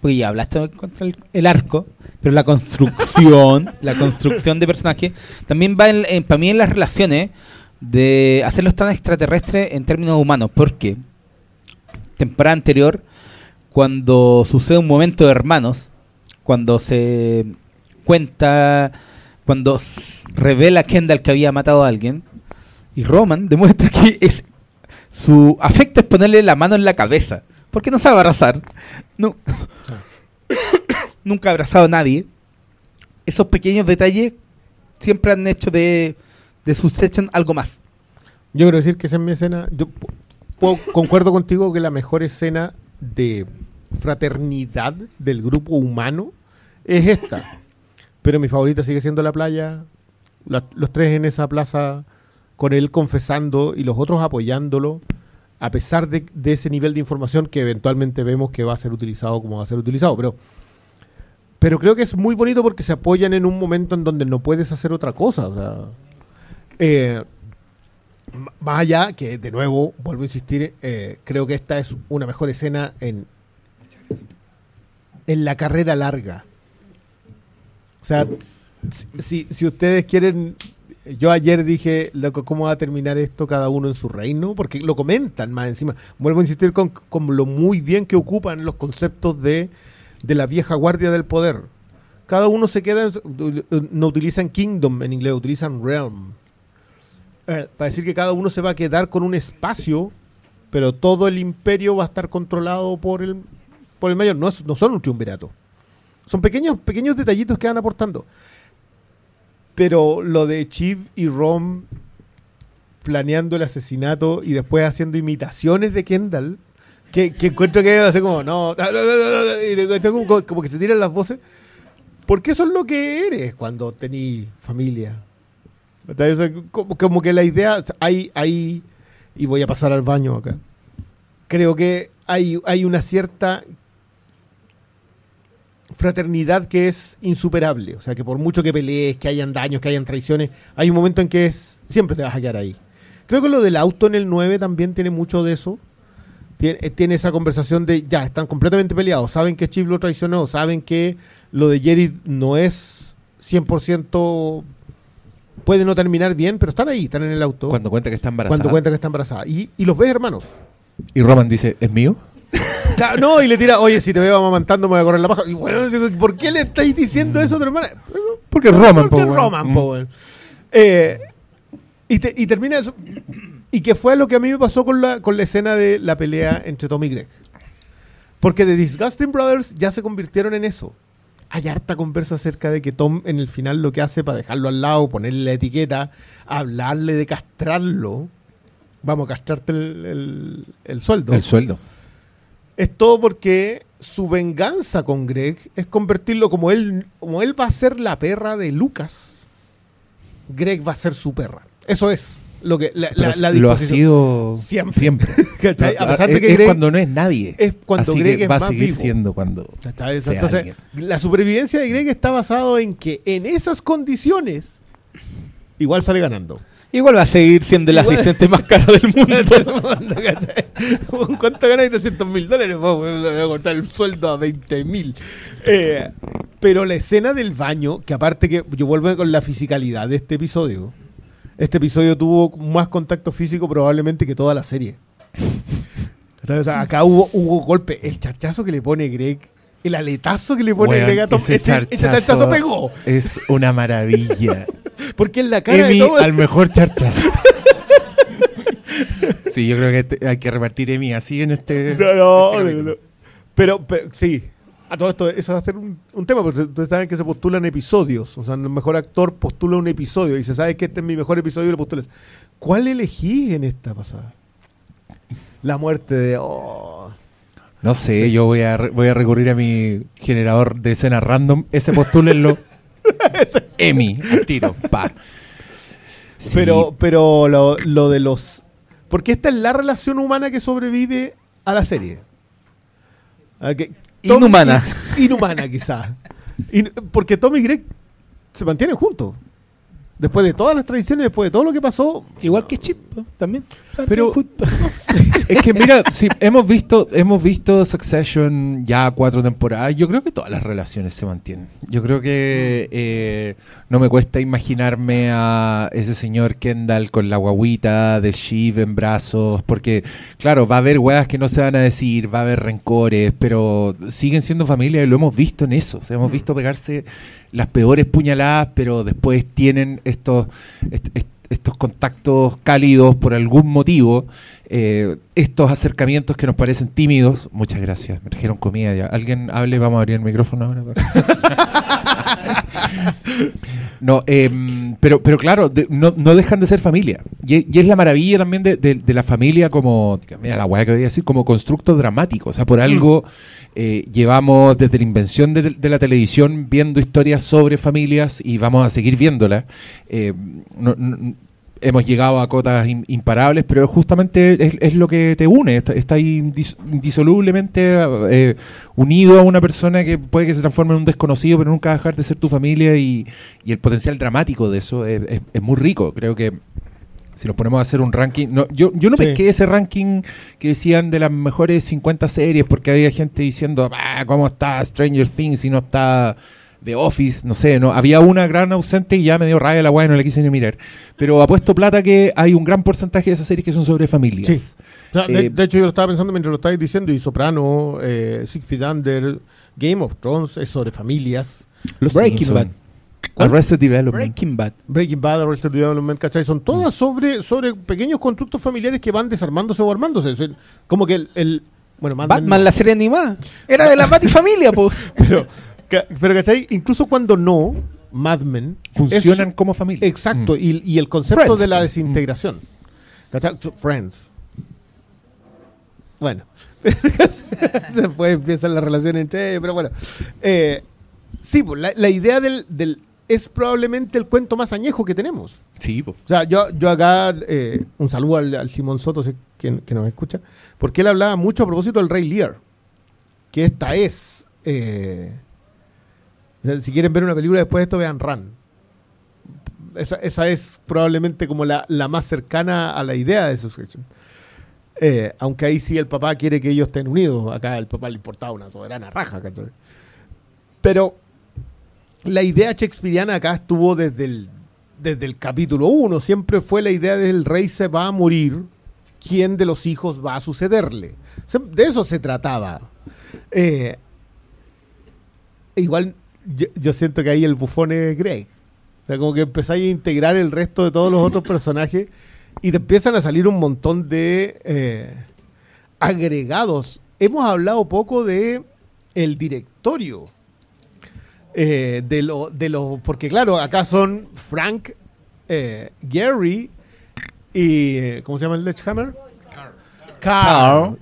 Porque ya hablaste contra el, arco, pero la construcción, la construcción de personaje, también va en, para mí en las relaciones de hacerlos tan extraterrestres en términos humanos. Porque temporada anterior, cuando sucede un momento de hermanos, cuando se cuenta cuando revela a Kendall que había matado a alguien. Y Roman demuestra que su afecto es ponerle la mano en la cabeza. Porque no sabe abrazar. No. Nunca ha abrazado a nadie. Esos pequeños detalles siempre han hecho de, de Succession algo más. Yo quiero decir que esa es mi escena. Yo concuerdo contigo que la mejor escena de fraternidad del grupo humano es esta. Pero mi favorita sigue siendo la playa. los tres en esa plaza con él confesando y los otros apoyándolo, a pesar de, de, ese nivel de información que eventualmente vemos que va a ser utilizado como va a ser utilizado. Pero, pero creo que es muy bonito porque se apoyan en un momento en donde no puedes hacer otra cosa. O sea, eh, más allá que, de nuevo, vuelvo a insistir, eh, creo que esta es una mejor escena en, en la carrera larga. O sea, si, si ustedes quieren yo ayer dije, ¿cómo va a terminar esto cada uno en su reino? Porque lo comentan más encima. Vuelvo a insistir con, lo muy bien que ocupan los conceptos de, de, la vieja guardia del poder. Cada uno se queda, no utilizan kingdom en inglés, utilizan realm. Eh, para decir que cada uno se va a quedar con un espacio, pero todo el imperio va a estar controlado por el, por el mayor. No, no son un triunvirato. Son pequeños, pequeños detallitos que van aportando. Pero lo de Chief y Rom planeando el asesinato y después haciendo imitaciones de Kendall, que, encuentro que hace como, no, como, como que se tiran las voces, porque eso es lo que eres cuando tenés familia como, que la idea, hay, hay, y voy a pasar al baño acá, creo que hay, hay una cierta fraternidad que es insuperable. O sea, que por mucho que pelees, que hayan daños, que hayan traiciones, hay un momento en que es, siempre te vas a quedar ahí. Creo que lo del auto en el 9 también tiene mucho de eso. Tiene, eh, tiene esa conversación de, ya, están completamente peleados. Saben que Chip lo traicionó, saben que lo de Jerry no es 100% puede no terminar bien, pero están ahí, están en el auto. Cuando cuenta que está embarazada. Cuando cuenta que está embarazada. Y, los ves hermanos. Y Roman dice, ¿es mío? No, y le tira, oye, si te veo amamantando me voy a correr la paja. Y bueno, ¿por qué le estáis diciendo eso a tu hermana? Porque Roman, Porque Roman, mm. eh, y, termina eso. Y que fue lo que a mí me pasó con la, con la escena de la pelea entre Tom y Greg. Porque The Disgusting Brothers ya se convirtieron en eso hay harta conversa acerca de que Tom en el final lo que hace para dejarlo al lado, ponerle la etiqueta, hablarle de castrarlo. Vamos a castrarte el, sueldo. El sueldo. Es todo porque su venganza con Greg es convertirlo como él, como él va a ser la perra de Lucas. Greg va a ser su perra. Eso es lo que la, lo ha sido siempre, a pesar de que es cuando no es nadie. es cuando Greg va a seguir siendo cuando entonces la supervivencia de Greg está basado en que en esas condiciones igual sale ganando Igual va a seguir siendo el asistente más caro del mundo. ¿Cuánto ganas? 200 mil dólares. voy a cortar el sueldo a 20 mil. Eh, pero la escena del baño, que aparte que yo vuelvo con la fisicalidad de este episodio, este episodio tuvo más contacto físico probablemente que toda la serie. acá hubo, hubo golpe. El charchazo que le pone Greg, el aletazo que le pone Greg a Tom, ese, charchazo, pegó. Es una maravilla. Porque en la cara de al mejor charchazo. sí, yo creo que hay que repartir Emi así en este. no, pero, pero sí, a todo esto, eso va a ser un, tema, porque ustedes saben que se postulan episodios. O sea, el mejor actor postula un episodio y se sabe que este es mi mejor episodio y lo postulas. ¿Cuál elegí en esta pasada? La muerte de. Oh. No sé, yo voy a, voy a recurrir a mi generador de escena random. Ese postúlenlo. Emi, al tiro. Pa. Pero, pero lo, lo de los. Porque esta es la relación humana que sobrevive a la serie. Inhumana. inhumana, quizás. porque Tom y Greg se mantienen juntos. Después de todas las tradiciones, después de todo lo que pasó. Igual que Chip, también. Pero es que mira, si hemos visto, hemos visto Succession ya cuatro temporadas. Yo creo que todas las relaciones se mantienen. Yo creo que eh, no me cuesta imaginarme a ese señor Kendall con la guaguita de Shiv en brazos, porque claro, va a haber weas que no se van a decir, va a haber rencores, pero siguen siendo familia y lo hemos visto en eso. O sea, hemos visto pegarse las peores puñaladas, pero después tienen estos, estos contactos cálidos por algún motivo, eh, estos acercamientos que nos parecen tímidos. Muchas gracias, me trajeron comida ya. ¿Alguien hable? Vamos a abrir el micrófono ahora. no, em, pero, pero claro, no, dejan de ser familia. Y, es la maravilla también de, la familia como, mira la que voy a decir, como constructo dramático. O sea, por algo eh, llevamos desde la invención de, la televisión viendo historias sobre familias y vamos a seguir viéndolas. Eh, hemos llegado a cotas imparables, pero justamente es, lo que te une, está, ahí indisolublemente eh, unido a una persona que puede que se transforme en un desconocido, pero nunca dejar de ser tu familia y, el potencial dramático de eso es, muy rico. Creo que si nos ponemos a hacer un ranking, no, yo, yo no me pesqué ese ranking que decían de las mejores 50 series, porque había gente diciendo, ah, ¿cómo está Stranger Things y no está de Office, no sé, no había una gran ausente y ya me dio rabia la guay, no la quise ni mirar. Pero apuesto plata que hay un gran porcentaje de esas series que son sobre familias. Eh, de, hecho, yo lo estaba pensando mientras lo estabais diciendo, y Soprano, eh, Six Feet Under, Game of Thrones es sobre familias. Breaking Bad. Arrested Development. Breaking Bad. Breaking Bad, Arrested Development, ¿cachai? Son todas sobre, sobre pequeños constructos familiares que van desarmándose o armándose. como que el... bueno, Batman, la serie animada. Era de la Familia, pues. Pero pero ¿cachai? Incluso cuando no, Mad Men. Funcionan como familia. Exacto. Mm. Y, el concepto de la desintegración. ¿Cachai? Friends. Bueno. Después empieza la relación entre. Pero bueno. Eh, sí, pues, la, idea del, es probablemente el cuento más añejo que tenemos. Sí, pues. O sea, yo, yo acá, eh, un saludo al, Simón Soto, que, que, nos escucha, porque él hablaba mucho a propósito del Rey Lear, que esta es eh, si quieren ver una película después de esto, vean Run. Esa, es probablemente como la, más cercana a la idea de Succession. Eh, aunque ahí sí el papá quiere que ellos estén unidos. Acá el papá le importaba una soberana raja. Pero la idea shakespeariana acá estuvo desde el, desde el capítulo 1. Siempre fue la idea del rey se va a morir. ¿Quién de los hijos va a sucederle? De eso se trataba. Eh, igual yo, siento que ahí el bufón es Greg. O sea, como que empezáis a integrar el resto de todos los otros personajes y te empiezan a salir un montón de eh, agregados. Hemos hablado poco de el directorio. Eh, de lo, de lo, porque claro, acá son Frank, eh, Gary y ¿cómo se llama el Ledgehammer?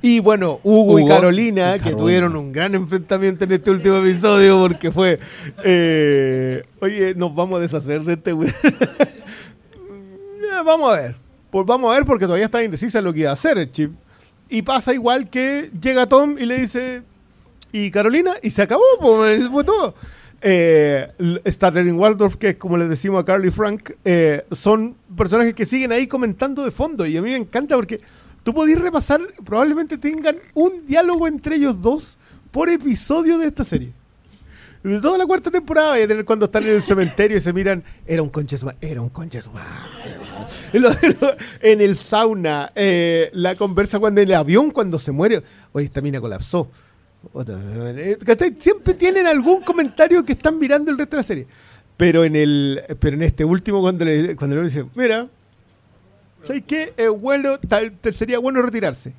Y bueno, Hugo, y Carolina, que tuvieron un gran enfrentamiento en este último episodio porque fue, eh, oye, nos vamos a deshacer de este vamos a ver. Pues vamos a ver porque todavía está indecisa lo que iba a hacer el chip. Y pasa igual que llega Tom y le dice, y Carolina, y se acabó, pues fue todo. Eh, Statler y Waldorf, que es como les decimos a Carly Frank, eh, son personajes que siguen ahí comentando de fondo. Y a mí me encanta porque tú podés repasar, probablemente tengan un diálogo entre ellos dos por episodio de esta serie. De toda la cuarta temporada voy a tener cuando están en el cementerio y se miran, era un conche era un conche En el sauna, eh, la conversa cuando en el avión, cuando se muere, oye, esta mina colapsó. Eh, Siempre tienen algún comentario que están mirando el resto de la serie. Pero en el pero en este último, cuando le, cuando le dice, mira, ¿Sabes qué? Es bueno, sería bueno retirarse.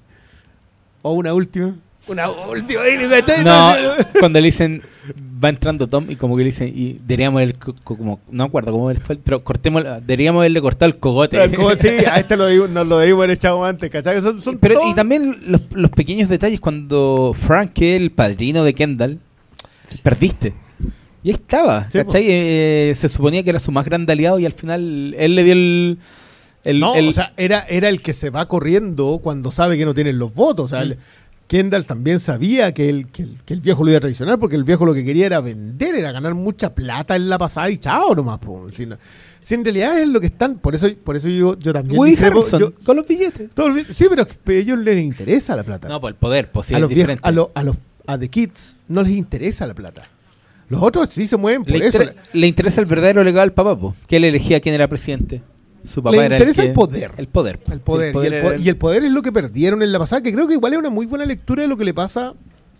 O una última. Una última. No, cuando le dicen, va entrando Tom y como que le dicen, y deberíamos el, como, no me acuerdo cómo fue, pero cortemos, deberíamos haberle cortado el cogote. El sí, a este lo digo, nos lo debimos haber echado antes, ¿cachai? Son, pero, Y también los, los, pequeños detalles cuando Frank, que es el padrino de Kendall, perdiste. Y ahí estaba, ¿cachai? Eh, se suponía que era su más grande aliado y al final él le dio el no, o sea, era, era el que se va corriendo cuando sabe que no tienen los votos. O sea, mm. Kendall también sabía que el, que el, viejo lo iba a traicionar porque el viejo lo que quería era vender, era ganar mucha plata en la pasada y chao nomás. Si, en realidad es lo que están, por eso, por eso yo, yo también... con los billetes. sí, pero a ellos les interesa la plata. No, por el poder, pues, a, los a, los, a, los, a The Kids no les interesa la plata. Los otros sí se mueven por le eso. Le interesa el verdadero legal papá, que él elegía quién era presidente. Su papá Le interesa el, poder. El poder. El poder. y, el poder es lo que perdieron en la pasada, que creo que igual es una muy buena lectura de lo que le pasa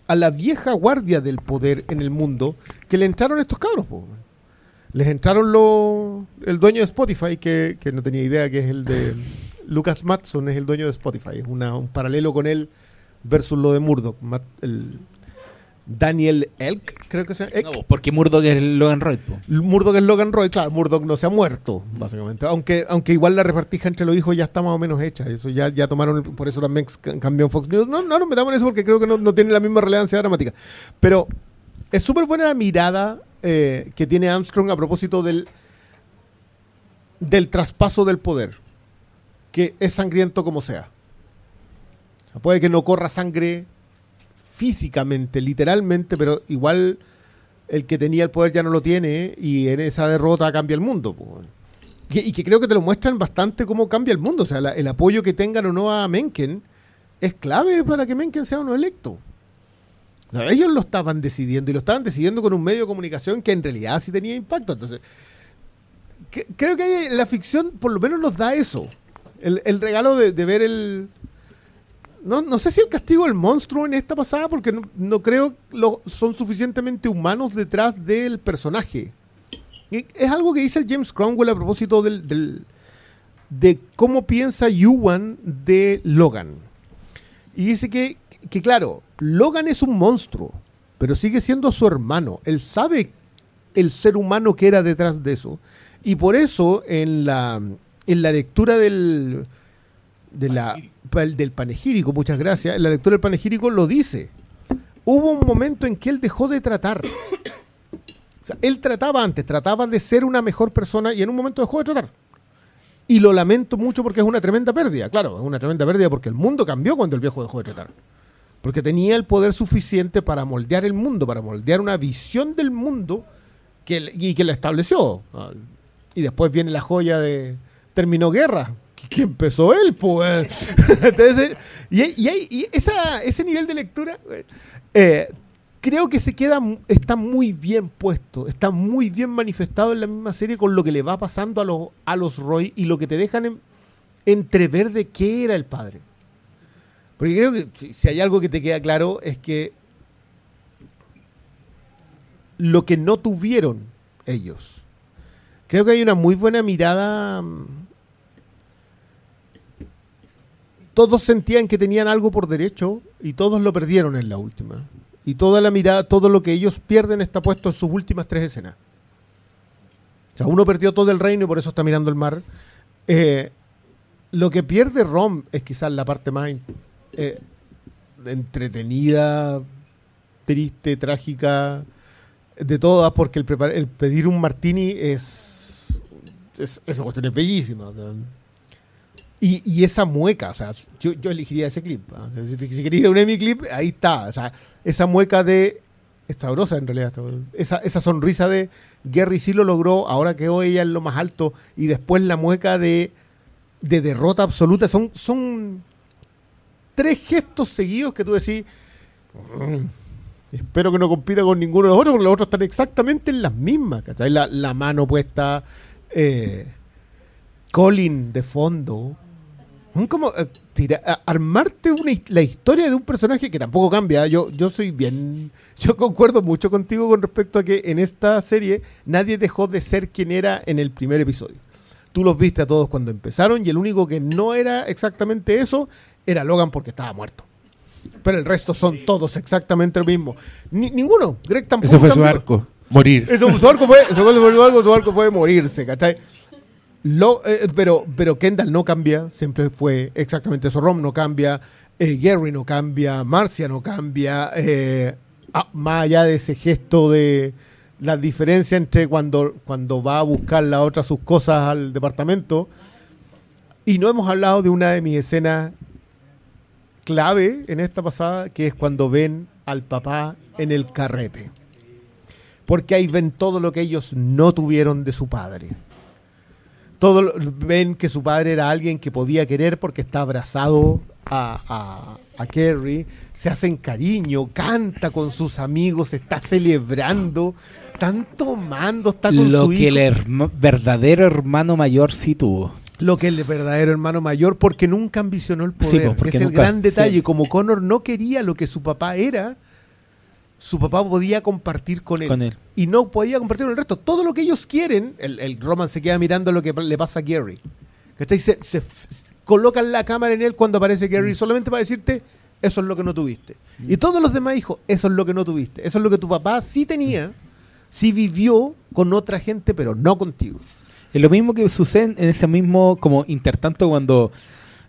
a la vieja guardia del poder en el mundo, que le entraron estos cabros. les entraron los el dueño de Spotify, que, que, no tenía idea que es el de Lucas Matson, es el dueño de Spotify. Es una, un paralelo con él versus lo de Murdoch. el, Daniel Elk, creo que sea. No, porque Murdoch es Logan Roy. Murdoch es Logan Roy, claro, Murdoch no se ha muerto, básicamente. Aunque, aunque igual la repartija entre los hijos ya está más o menos hecha. Eso ya, ya tomaron, por eso también cambió Fox News. No, no me metamos en eso porque creo que no, no tiene la misma relevancia dramática. Pero es súper buena la mirada eh, que tiene Armstrong a propósito del, del traspaso del poder, que es sangriento como sea. puede que no corra sangre físicamente, literalmente, pero igual el que tenía el poder ya no lo tiene y en esa derrota cambia el mundo. Y, que creo que te lo muestran bastante cómo cambia el mundo. O sea, el apoyo que tengan o no a Mencken es clave para que Mencken sea uno electo ellos lo estaban decidiendo y lo estaban decidiendo con un medio de comunicación que en realidad sí tenía impacto. Entonces, creo que la ficción por lo menos nos da eso. El, regalo de, ver el... No, no sé si el castigo del monstruo en esta pasada, porque no, creo lo, son suficientemente humanos detrás del personaje. es algo que dice James Cromwell a propósito del, de cómo piensa Yuan de Logan. Y dice que, que claro, Logan es un monstruo, pero sigue siendo su hermano. Él sabe el ser humano que era detrás de eso. Y por eso en la, en la lectura del, de la, del panegírico, muchas gracias, la lectura del panegírico lo dice. Hubo un momento en que él dejó de tratar. O sea, él trataba antes, trataba de ser una mejor persona y en un momento dejó de tratar. Y lo lamento mucho porque es una tremenda pérdida. Claro, es una tremenda pérdida porque el mundo cambió cuando el viejo dejó de tratar porque tenía el poder suficiente para moldear el mundo, para moldear una visión del mundo que, y que la estableció. Y después viene la joya de terminó guerra, que, empezó él, pues. Entonces, y, ese nivel de lectura eh, creo que se queda, está muy bien puesto, está muy bien manifestado en la misma serie con lo que le va pasando a los, a los Roy y lo que te dejan entrever de qué era el padre. Porque creo que si hay algo que te queda claro es que lo que no tuvieron ellos. Creo que hay una muy buena mirada. Mm, todos sentían que tenían algo por derecho y todos lo perdieron en la última. Y toda la mirada, todo lo que ellos pierden está puesto en sus últimas tres escenas. O sea, uno perdió todo el reino y por eso está mirando el mar. Eh, lo que pierde Rom es quizás la parte más eh, entretenida, triste, trágica, de todas, porque el, el pedir un martini es, es esa cuestión es bellísima. Y, esa mueca, o sea, yo, elegiría ese clip. si, quería un Emmy clip, ahí está. O sea, esa mueca de. Es sabrosa en realidad. Esa, esa sonrisa de Gary sí lo logró, ahora quedó ella en lo más alto. Y después la mueca de, de derrota absoluta. Son, son tres gestos seguidos que tú decís, mm, espero que no compita con ninguno de los otros, porque los otros están exactamente en las mismas, ¿cachai? La, mano puesta, eh, Colin de fondo. Como eh, armarte una, la historia de un personaje que tampoco cambia. Yo, yo soy bien. Yo concuerdo mucho contigo con respecto a que en esta serie nadie dejó de ser quien era en el primer episodio. Tú los viste a todos cuando empezaron y el único que no era exactamente eso era Logan porque estaba muerto. Pero el resto son todos exactamente lo mismo. ninguno. Greg tampoco. Ese fue su arco. Morir. Eso, su arco fue, su arco, fue morirse, ¿cachai? Eh, pero, pero Kendall no cambia, siempre fue exactamente eso. Rom no cambia, eh, Gary no cambia, Marcia no cambia. Eh, ah, más allá de ese gesto de la diferencia entre cuando, cuando va a buscar la otra sus cosas al departamento. Y no hemos hablado de una de mis escenas clave en esta pasada, que es cuando ven al papá en el carrete. Porque ahí ven todo lo que ellos no tuvieron de su padre. Todo, ven que su padre era alguien que podía querer porque está abrazado a, a, Kerry, se hacen cariño, canta con sus amigos, está celebrando, están tomando, está con lo que el verdadero hermano mayor sí tuvo. Lo que el verdadero hermano mayor, porque nunca ambicionó el poder, que es el gran detalle. Como Connor no quería lo que su papá era, su papá podía compartir con él, Y no podía compartir con el resto. Todo lo que ellos quieren, el, el Roman se queda mirando lo que le pasa a Gary. Que se, se, colocan la cámara en él cuando aparece Gary mm. solamente para decirte, eso es lo que no tuviste. Y mm. todos los demás hijos, eso es lo que no tuviste. Eso es lo que tu papá sí tenía, sí vivió con otra gente, pero no contigo. Es lo mismo que sucede en ese mismo como intertanto cuando...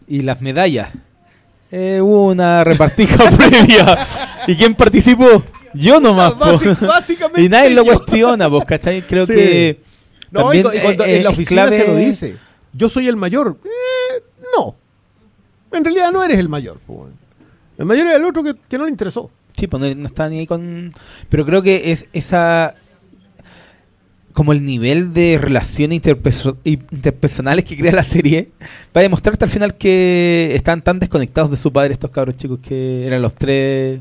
Y las medallas. Eh, hubo una repartija previa. ¿Y quién participó? Yo nomás. básicamente. Y nadie lo cuestiona, vos, ¿cachai? Creo que. No, y, cuando en la oficina se lo dice. Yo soy el mayor. Eh, no. En realidad no eres el mayor. El mayor era el otro que, no le interesó. Sí, pues no, está ni ahí con. Pero creo que es esa. Como el nivel de relaciones interpersonales que crea la serie, va a demostrarte al final que están tan desconectados de su padre estos cabros chicos que eran los tres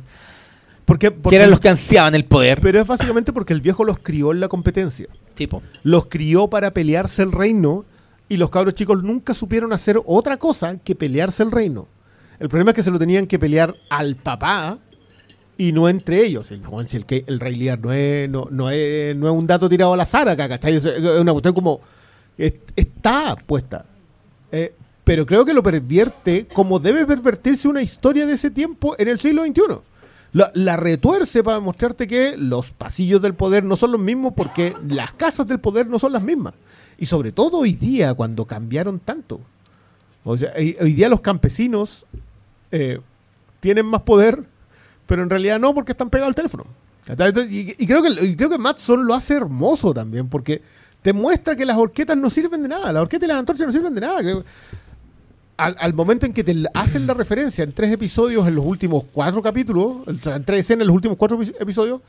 porque, que eran los que ansiaban el poder. Pero es básicamente porque el viejo los crió en la competencia. Tipo. Los crió para pelearse el reino y los cabros chicos nunca supieron hacer otra cosa que pelearse el reino. El problema es que se lo tenían que pelear al papá y no entre ellos. El, el, el Rey Lear no es, no, es, un dato tirado al azar acá, ¿cachai? Es una cuestión como... está puesta. Eh, pero creo que lo pervierte como debe pervertirse una historia de ese tiempo en el siglo XXI la, retuerce para mostrarte que los pasillos del poder no son los mismos porque las casas del poder no son las mismas. Y sobre todo hoy día, cuando cambiaron tanto. O sea, hoy día los campesinos eh, tienen más poder, pero en realidad no porque están pegados al teléfono. Y, creo que, y creo que Matson lo hace hermoso también, porque te muestra que las horquetas no sirven de nada. Las horquetas y las antorchas no sirven de nada. Creo, al, momento en que te hacen la referencia en tres episodios en los últimos cuatro capítulos, en tres escenas en los últimos cuatro episodios,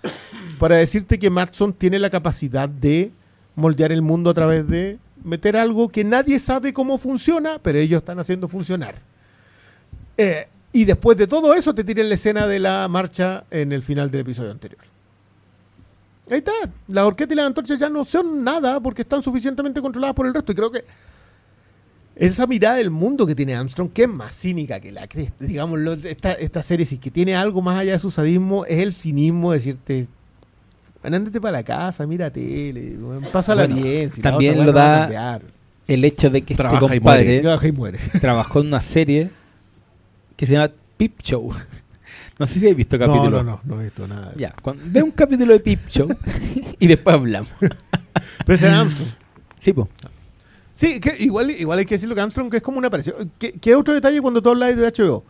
para decirte que Matson tiene la capacidad de moldear el mundo a través de meter algo que nadie sabe cómo funciona, pero ellos están haciendo funcionar. Eh, y después de todo eso te tiran la escena de la marcha en el final del episodio anterior. Ahí está. La orquesta y las antorchas ya no son nada porque están suficientemente controladas por el resto. Y creo que esa mirada del mundo que tiene Armstrong, que es más cínica que la cresta. Digamos, esta, esta serie, si que tiene algo más allá de su sadismo, es el cinismo de decirte, ándate para la casa, mira tele, pásala bien. Si también lo da el hecho de que este compadre trabajó en una serie que se llama Peep Show. No sé si habéis visto capítulo. No, no, no, no he visto nada. Ya, ve un capítulo de Peep Show y después hablamos. Pero es Armstrong. Sí, pues. Sí, que igual, igual hay que decirlo que Armstrong que es como una aparición. ¿Qué, ¿Qué, otro detalle cuando tú hablas de HBO?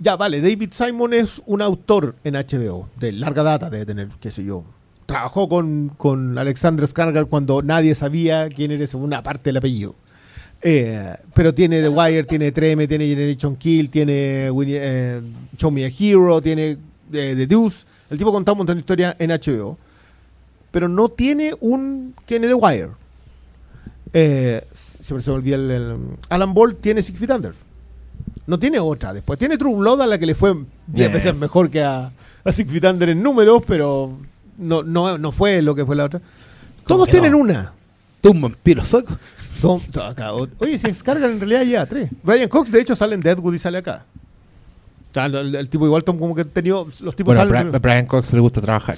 Ya, vale, David Simon es un autor en HBO, de larga data debe tener, qué sé yo. Trabajó con, con Alexander Skarsgård cuando nadie sabía quién era una parte del apellido. Eh, pero tiene The Wire, tiene Treme, tiene Generation Kill, tiene eh, Show Me a Hero, tiene eh, The Deuce. El tipo contaba un montón de historias en HBO. Pero no tiene un. Tiene The Wire eh, se me el, Alan Ball tiene Six Feet Under. No tiene otra después. Tiene True Blood a la que le fue 10 veces mejor que a, a Six Feet Under en números, pero no, no, no fue lo que fue la otra. Todos tienen una. Tú un vampiro sueco. Oye, si descargan en realidad ya tres. Brian Cox, de hecho, sale en Deadwood y sale acá. el, tipo igual como que tenido los tipos bueno, Brian Cox le gusta trabajar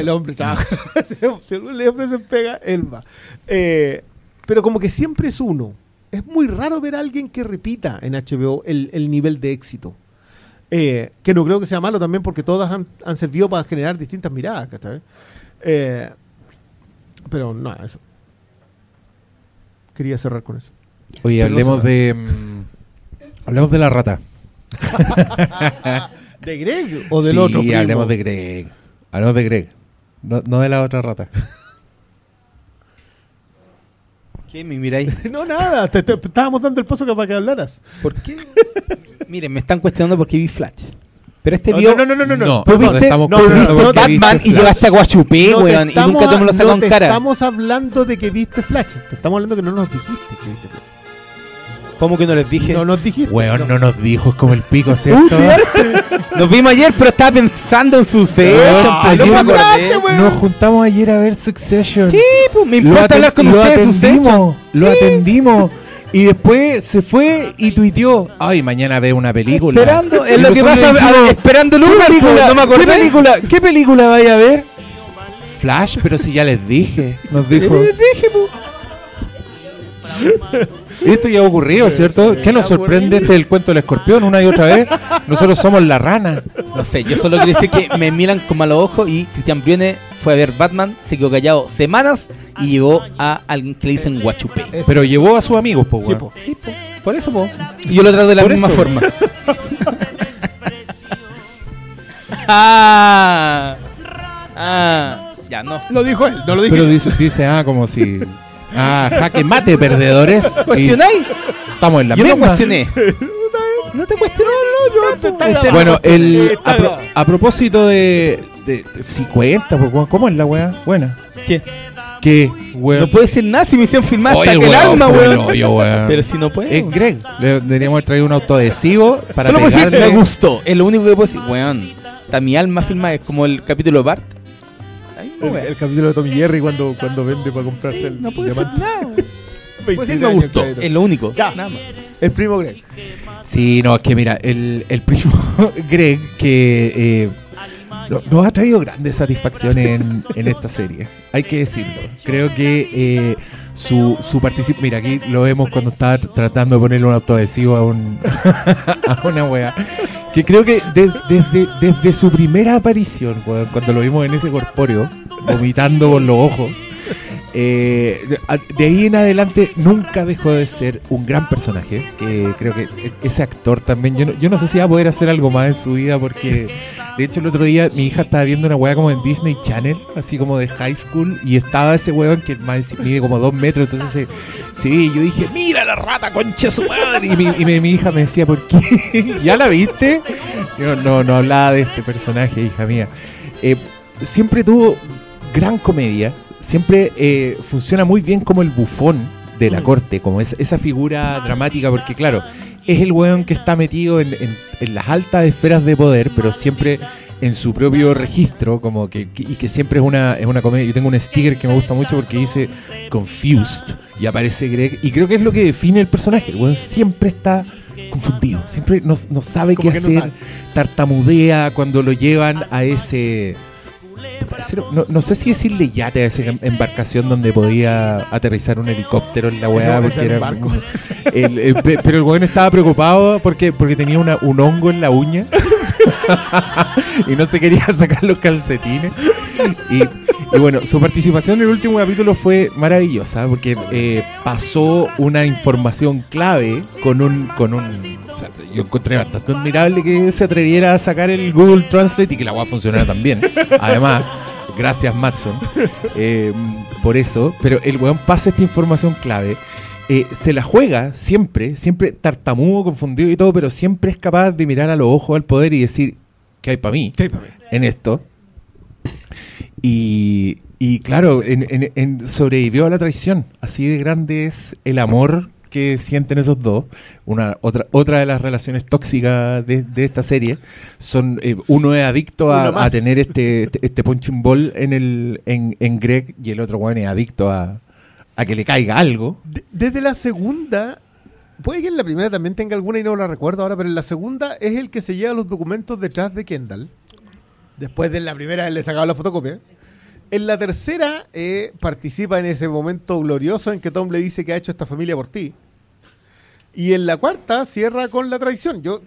el hombre trabaja si le ofrecen pega él va eh, pero como que siempre es uno. Es muy raro ver a alguien que repita en HBO el, nivel de éxito. Eh, que no creo que sea malo también porque todas han, servido para generar distintas miradas. Eh, pero no, eso. Quería cerrar con eso. Oye, hablemos de. Mm, hablemos de la rata. ¿De Greg o del otro? Sí, hablemos de Greg. Hablemos de Greg. No, no de la otra rata. ¿Qué me miráis? no, nada, te, estábamos dando el paso para que hablaras. ¿Por qué? Miren, me están cuestionando porque vi Flash. Pero este vio. No, no, no, no, no. no, ¿Tú viste, no, no, Batman y llevaste a Guachupé, weón. Y nunca te me lo sacó en cara. Estamos hablando de que viste Flash. Te estamos hablando que no nos dijiste que viste Flash. ¿Cómo que no les dije? No nos dijiste. Weón, no. nos dijo, es como el pico, ¿cierto? nos vimos ayer, pero estaba pensando en sus hechos. No, nos juntamos ayer a ver Succession. Sí, pues me importa hablar con lo ustedes atendimos, Lo atendimos. Y después se fue y tuiteó, ay, mañana ve una película. Esperando, es lo que pasa, esperando una película, no me acuerdo. ¿Qué película, ¿Qué película vaya a ver? Flash, pero si ya les dije, nos dijo. les dije, Esto ya ha ocurrido, ¿cierto? ¿Qué nos sorprende este el cuento del escorpión una y otra vez? Nosotros somos la rana. No sé, yo solo quiero decir que me miran con malos ojos y Cristian Brune fue a ver Batman, se quedó callado semanas y llevó a alguien que le dicen guachupé. Pero llevó a sus amigos, po, sí, Por eso, po. Y yo lo trato de la misma forma. ah. Ah. Ya, no. Lo dijo él, no lo dije. Pero dice, dice ah, como si Ah, jaque mate, perdedores. ¿Cuestionáis? Estamos en la Yo misma. no cuestioné. No te cuestioné, no, yo te Bueno, el, a, propósito de, de, 50, pues, ¿cómo es la weá? Buena. ¿Qué? ¿Qué, weón? No puede ser nada si me hicieron filmar hasta que el alma, weón. Pero si no puede. Es Greg. Le deberíamos haber traído un autoadhesivo para Solo puedo decir, me gustó. Es lo único que puedo decir. Weón, está mi alma filmada. Es como el capítulo Bart el, capítulo de Tommy Jerry cuando, cuando vende para comprarse el No puede ser nada. Pues me gustó, es lo único. Ya, nada más. El primo Greg. Sí, no, es que mira, el, el primo Greg que eh, nos ha traído grandes satisfacciones en, en, esta serie. Hay que decirlo. Creo que eh, su, su participación. Mira, aquí lo vemos cuando está tratando de ponerle un autoadhesivo a, un, a una wea. Que creo que desde, desde su primera aparición, cuando lo vimos en ese corpóreo, vomitando por los ojos. Eh, de ahí en adelante nunca dejó de ser un gran personaje. Que creo que ese actor también. Yo no, sé si va a poder hacer algo más en su vida porque de hecho, el otro día mi hija estaba viendo una weá como en Disney Channel, así como de high school, y estaba ese weón que mide como dos metros. Entonces, eh, sí, yo dije, mira la rata, concha su madre. Y, mi, y mi, hija me decía, ¿por qué? ¿Ya la viste? Yo no, no hablaba de este personaje, hija mía. Eh, siempre tuvo gran comedia, siempre eh, funciona muy bien como el bufón de la mm. corte, como esa figura dramática, porque claro, es el weón que está metido en, las altas esferas de poder, pero siempre en su propio registro, como que, y que siempre es una, es una comedia. Yo tengo un sticker que me gusta mucho porque dice Confused y aparece Greg, y creo que es lo que define el personaje. El weón siempre está confundido, siempre no, sabe qué hacer, tartamudea cuando lo llevan a ese no, sé si decirle yate a esa embarcación donde podía aterrizar un helicóptero en la weá. pero el weón estaba preocupado porque, porque tenía un hongo en la uña y no se quería sacar los calcetines. Y, bueno, su participación en el último capítulo fue maravillosa porque eh, pasó una información clave con un. Con un yo encontré bastante admirable que se atreviera a sacar el Google Translate y que la weá funcionara también. Además. Gracias, Matson, eh, por eso. Pero el weón pasa esta información clave. Eh, se la juega siempre, siempre tartamudo, confundido y todo, pero siempre es capaz de mirar a los ojos al poder y decir, ¿qué hay para mí, en esto? Y, y claro, en, sobrevivió a la traición. Así de grande es el amor que sienten esos dos, una otra otra de las relaciones tóxicas de, esta serie, son eh, uno es adicto a, tener este, este, este, punching ball en el en, Greg y el otro bueno es adicto a, a que le caiga algo. desde la segunda, puede que en la primera también tenga alguna y no la recuerdo ahora, pero en la segunda es el que se lleva los documentos detrás de Kendall. Después de la primera él le sacaba la fotocopia. En la tercera, eh, participa en ese momento glorioso en que Tom le dice que ha hecho esta familia por ti. Y en la cuarta cierra con la traición. Yo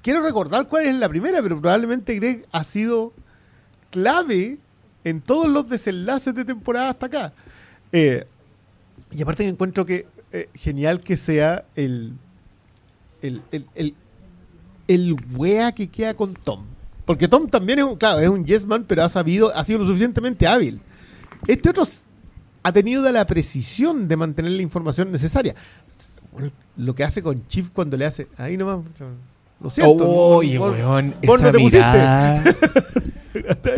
quiero recordar cuál es la primera, pero probablemente Greg ha sido clave en todos los desenlaces de temporada hasta acá. Eh, y aparte encuentro que eh, genial que sea el, el, el, el, el wea que queda con Tom. Porque Tom también es un, claro, es un yes man, pero ha sabido, ha sido lo suficientemente hábil. Este otro ha tenido la precisión de mantener la información necesaria. Lo que hace con Chief cuando le hace, ahí nomás, lo siento. Oye, oh, weón, esa no te mirada.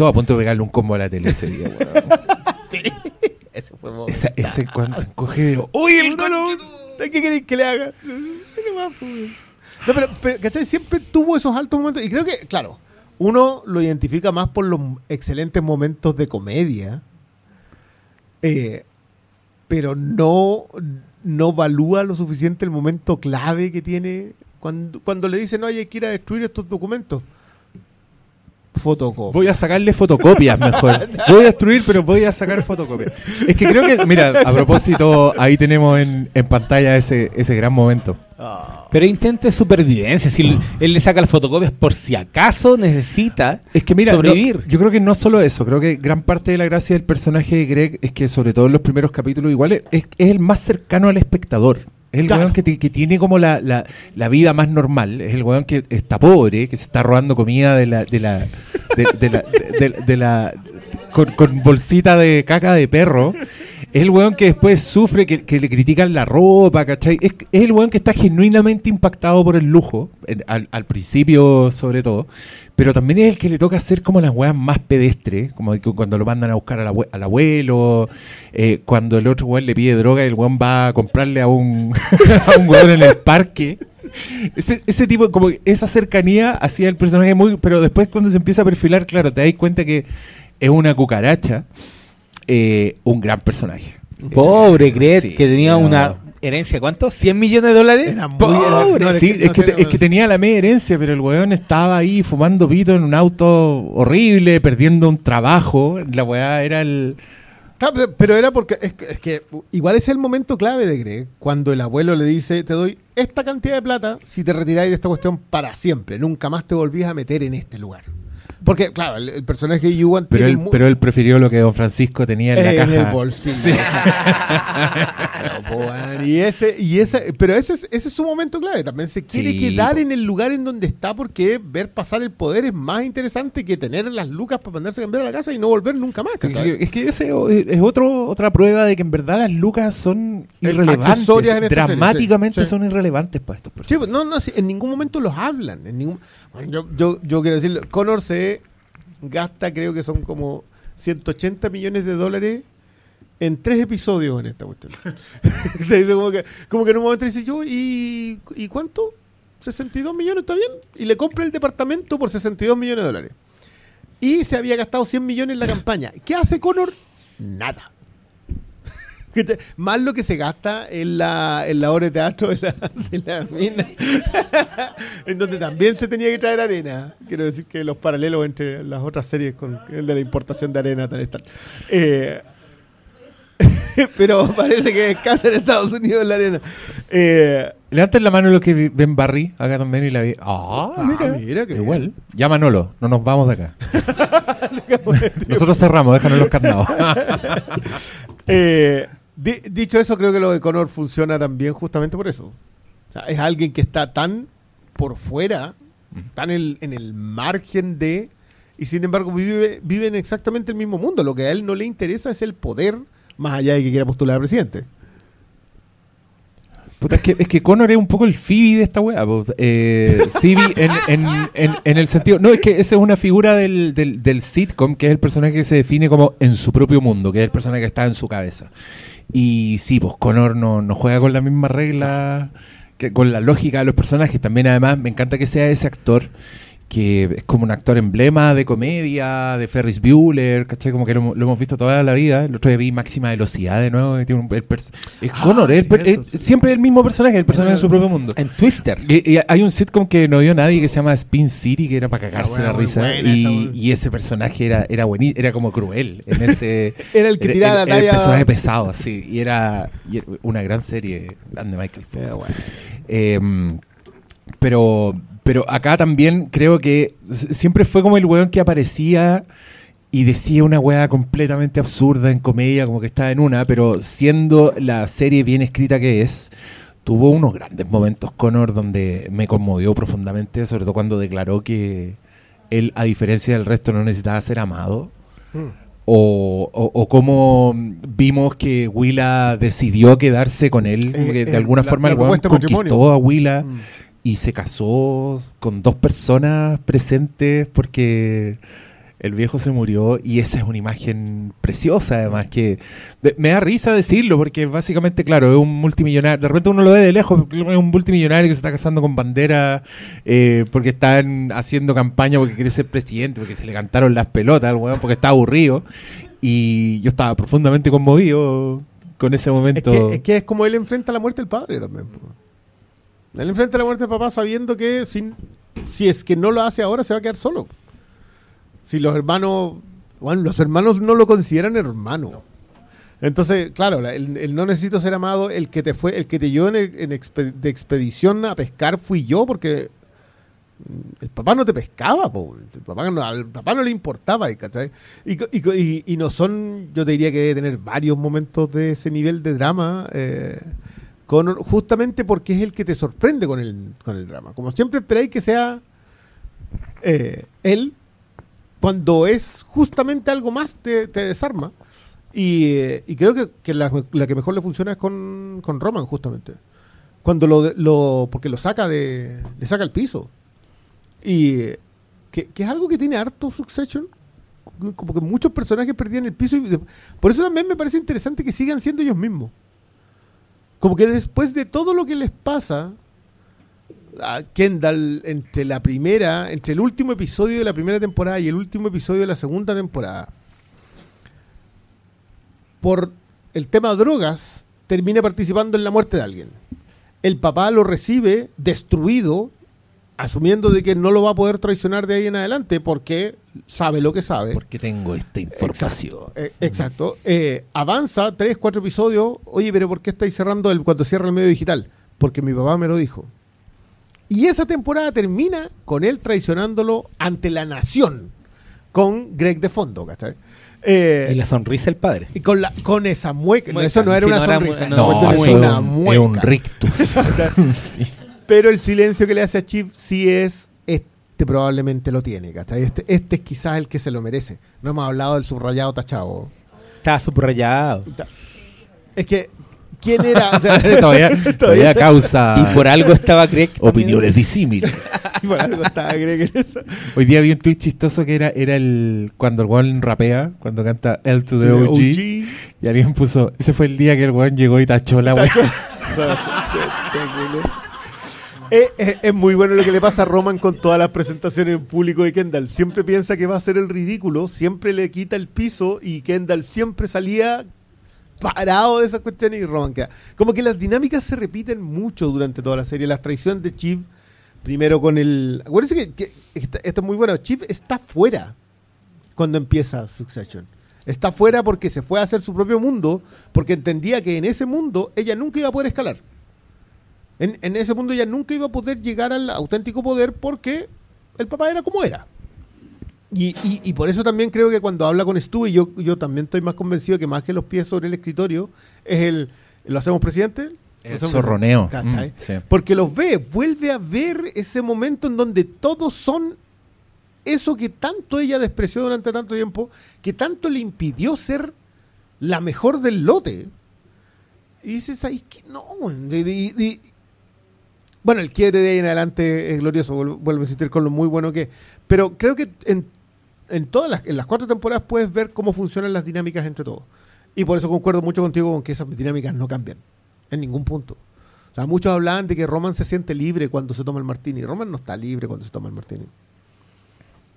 A punto de pegarle un combo a la tele ese día, weón. Ese fue esa, Ese cuando se encoge de, uy, el no, no, ¿Qué queréis que le haga? No, pero, pero siempre tuvo esos altos momentos. Y creo que, claro, uno lo identifica más por los excelentes momentos de comedia. Eh, pero no, no evalúa lo suficiente el momento clave que tiene cuando, cuando le dicen, no, hay que ir a destruir estos documentos. Voy a sacarle fotocopias mejor. Voy a destruir, pero voy a sacar fotocopias. Es que creo que, mira, a propósito, ahí tenemos en, pantalla ese, ese gran momento. Ah. Pero intente supervivencia. Si él le saca las fotocopias por si acaso necesita es que mira, sobrevivir. yo creo que no solo eso. Creo que gran parte de la gracia del personaje de Greg es que, sobre todo en los primeros capítulos, igual es, es el más cercano al espectador. Es el weón que, tiene como la, la, vida más normal. Es el weón que está pobre, que se está robando comida de la. de la. de, la. con, bolsita de caca de perro. Es el weón que después sufre, que, le critican la ropa, ¿cachai? Es, el weón que está genuinamente impactado por el lujo, al, al, principio sobre todo, pero también es el que le toca hacer como las weas más pedestres, como cuando lo mandan a buscar al, abuelo, eh, cuando el otro weón le pide droga y el weón va a comprarle a un, a un weón en el parque. Ese, ese tipo, como esa cercanía hacía el personaje muy. Pero después, cuando se empieza a perfilar, claro, te das cuenta que es una cucaracha, eh, un gran personaje. Pobre Gret, que tenía una herencia, ¿cuánto? ¿100 millones de dólares? Pobre. sí, es, que, tenía la media herencia, pero el weón estaba ahí fumando pito en un auto horrible, perdiendo un trabajo. La weá era el... pero era porque es que, igual es el momento clave de Greg, cuando el abuelo le dice, te doy esta cantidad de plata si te retiráis de esta cuestión para siempre, nunca más te volvís a meter en este lugar. Porque, claro, el, personaje de Yuan pero él, pero él prefirió lo que Don Francisco tenía en la caja. En el bolsillo. y ese, y ese, pero ese es, ese es su momento clave. También se quiere quedar en el lugar en donde está porque ver pasar el poder es más interesante que tener las lucas para mandarse a cambiar a la casa y no volver nunca más. Es que, ese es otro, otra prueba de que en verdad las lucas son irrelevantes. dramáticamente son irrelevantes para estos personajes. Sí, no, no, en ningún momento los hablan. En ningún, yo, yo, yo quiero decir, Connor se gasta, creo que son como 180 millones de dólares en tres episodios en esta cuestión. Como que, como que en un momento dice yo, ¿y, ¿y cuánto? 62 millones, ¿está bien? Y le compra el departamento por 62 millones de dólares. Y se había gastado 100 millones en la campaña. ¿Qué hace Connor? Nada. Más lo que se gasta en la, en la obra de teatro de la, mina, en donde también se tenía que traer arena. Quiero decir que los paralelos entre las otras series con el de la importación de arena tal están. Eh, pero parece que es escasa en Estados Unidos la arena. Eh, Levanten la mano los que ven Barry acá también y la vi. Ah, ah mira, mira que igual. Ya Manolo, no nos vamos de acá. Nosotros cerramos, déjanos los carnados. eh, dicho eso, creo que lo de Connor funciona también justamente por eso. O sea, es alguien que está tan por fuera, tan en, el margen de, y sin embargo vive, vive en exactamente el mismo mundo. Lo que a él no le interesa es el poder, más allá de que quiera postular a presidente. es, que, es que Connor es un poco el Phoebe de esta weá. Eh, Phoebe en, en, el sentido. No, es que esa es una figura del, del, del, sitcom, que es el personaje que se define como en su propio mundo, que es el personaje que está en su cabeza. Y sí, pues Connor no, no juega con la misma regla, que con la lógica de los personajes. También además me encanta que sea ese actor que es como un actor emblema de comedia, de Ferris Bueller, ¿cachai? Como que lo, hemos visto toda la vida. El otro día vi Máxima Velocidad de nuevo. Tiene un, es ah, Connor, es, siempre el mismo personaje, el personaje de su propio mundo. En Twister. Y, hay un sitcom que no vio nadie que se llama Spin City, que era para cagarse la risa. y, ese personaje era, era buenísimo, era como cruel. En ese, era el que tiraba la talla. el personaje pesado, así. Y era, una gran serie, grande Michael Fox. Em, pero pero acá también creo que siempre fue como el weón que aparecía y decía una weá completamente absurda en comedia, como que estaba en una, pero siendo la serie bien escrita que es, tuvo unos grandes momentos Connor donde me conmovió profundamente, sobre todo cuando declaró que él, a diferencia del resto, no necesitaba ser amado. Hmm. O, o, cómo vimos que Willa decidió quedarse con él, eh, de alguna forma el weón conquistó a Willa. Hmm y se casó con dos personas presentes porque el viejo se murió y esa es una imagen preciosa además que me da risa decirlo porque básicamente claro es un multimillonario de repente uno lo ve de lejos es un multimillonario que se está casando con bandera eh, porque están haciendo campaña porque quiere ser presidente porque se le cantaron las pelotas al weón porque está aburrido y yo estaba profundamente conmovido con ese momento. Es que, es como él enfrenta la muerte del padre también. Él enfrenta la muerte del papá sabiendo que sin, si es que no lo hace ahora se va a quedar solo. Si los hermanos, bueno, los hermanos no lo consideran hermano. Entonces, claro, el, no necesito ser amado, el que te fue, el que te llevó en, de expedición a pescar fui yo, porque el papá no te pescaba, El papá no, al papá no le importaba, ¿cachai? Y, no son, yo te diría que debe tener varios momentos de ese nivel de drama, eh, justamente porque es el que te sorprende con el, con el drama. Como siempre esperáis que sea eh, él, cuando es justamente algo más, te desarma. Y, creo que, la, que mejor le funciona es con, con Roman, justamente. Cuando lo, lo, porque lo saca de. le saca el piso. Y que, es algo que tiene harto Succession. Como que muchos personajes perdían el piso. Y por eso también me parece interesante que sigan siendo ellos mismos. Como que después de todo lo que les pasa a Kendall entre la primera, entre el último episodio de la primera temporada y el último episodio de la segunda temporada por el tema de drogas, termina participando en la muerte de alguien. El papá lo recibe destruido, asumiendo de que no lo va a poder traicionar de ahí en adelante porque sabe lo que sabe. Porque tengo esta información. Exacto. Eh, eh, avanza tres, cuatro episodios. Oye, pero ¿por qué estáis cerrando el, cuando cierra el medio digital? Porque mi papá me lo dijo. Y esa temporada termina con él traicionándolo ante la nación con Greg de fondo, ¿cachai? Eh, y la sonrisa del padre. Y con, la, con esa mueca. Eso no era una sonrisa. no, es una mueca. Es un rictus. Pero el silencio que le hace a Chip sí es. Este probablemente lo tiene. Este, este es quizás el que se lo merece. No hemos hablado del subrayado tachado. Está subrayado. Es que quién era. todavía, causa. Y por algo estaba Greg. Opiniones disímiles. por algo estaba Greg en eso. Hoy día vi un tweet chistoso que era, era el cuando el weón rapea, cuando canta L to the OG, Y alguien puso. Ese fue el día que el weón llegó y tachó la weón. Es, muy bueno lo que le pasa a Roman con todas las presentaciones en público de Kendall. Siempre piensa que va a ser el ridículo, siempre le quita el piso y Kendall siempre salía parado de esas cuestiones y Roman queda. Como que las dinámicas se repiten mucho durante toda la serie. Las traiciones de Chip, primero con el. Acuérdense que, esto es muy bueno. Chip está fuera cuando empieza Succession. Está fuera porque se fue a hacer su propio mundo, porque entendía que en ese mundo ella nunca iba a poder escalar. En, en ese mundo ella nunca iba a poder llegar al auténtico poder porque el papá era como era. Y, y, por eso también creo que cuando habla con Stu, y yo, yo también estoy más convencido que más que los pies sobre el escritorio, es el, ¿lo hacemos presidente? El zorroneo. Mm, Porque los ve, vuelve a ver ese momento en donde todos son eso que tanto ella despreció durante tanto tiempo, que tanto le impidió ser la mejor del lote. Y dices, ahí que no, bueno, el quiebre de ahí en adelante es glorioso, vuelvo a insistir con lo muy bueno que Pero creo que en en todas las, en las cuatro temporadas puedes ver cómo funcionan las dinámicas entre todos. Y por eso concuerdo mucho contigo con que esas dinámicas no cambian en ningún punto. O sea, muchos hablan de que Roman se siente libre cuando se toma el martini. Roman no está libre cuando se toma el martini.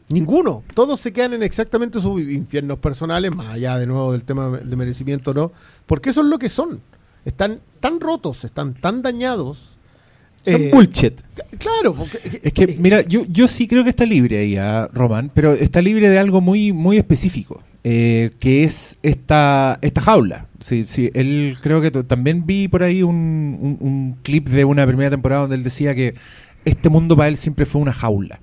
Ninguno. Todos se quedan en exactamente sus infiernos personales, más allá de nuevo del tema de merecimiento, ¿no? Porque eso es lo que son. Están tan rotos, están tan dañados son eh, bullshit. Claro. es que, mira, yo, yo sí creo que está libre ahí, a ¿ah, Román, pero está libre de algo muy, muy específico, eh, que es esta, esta jaula. Sí, sí, él creo que también vi por ahí un, un, clip de una primera temporada donde él decía que este mundo para él siempre fue una jaula.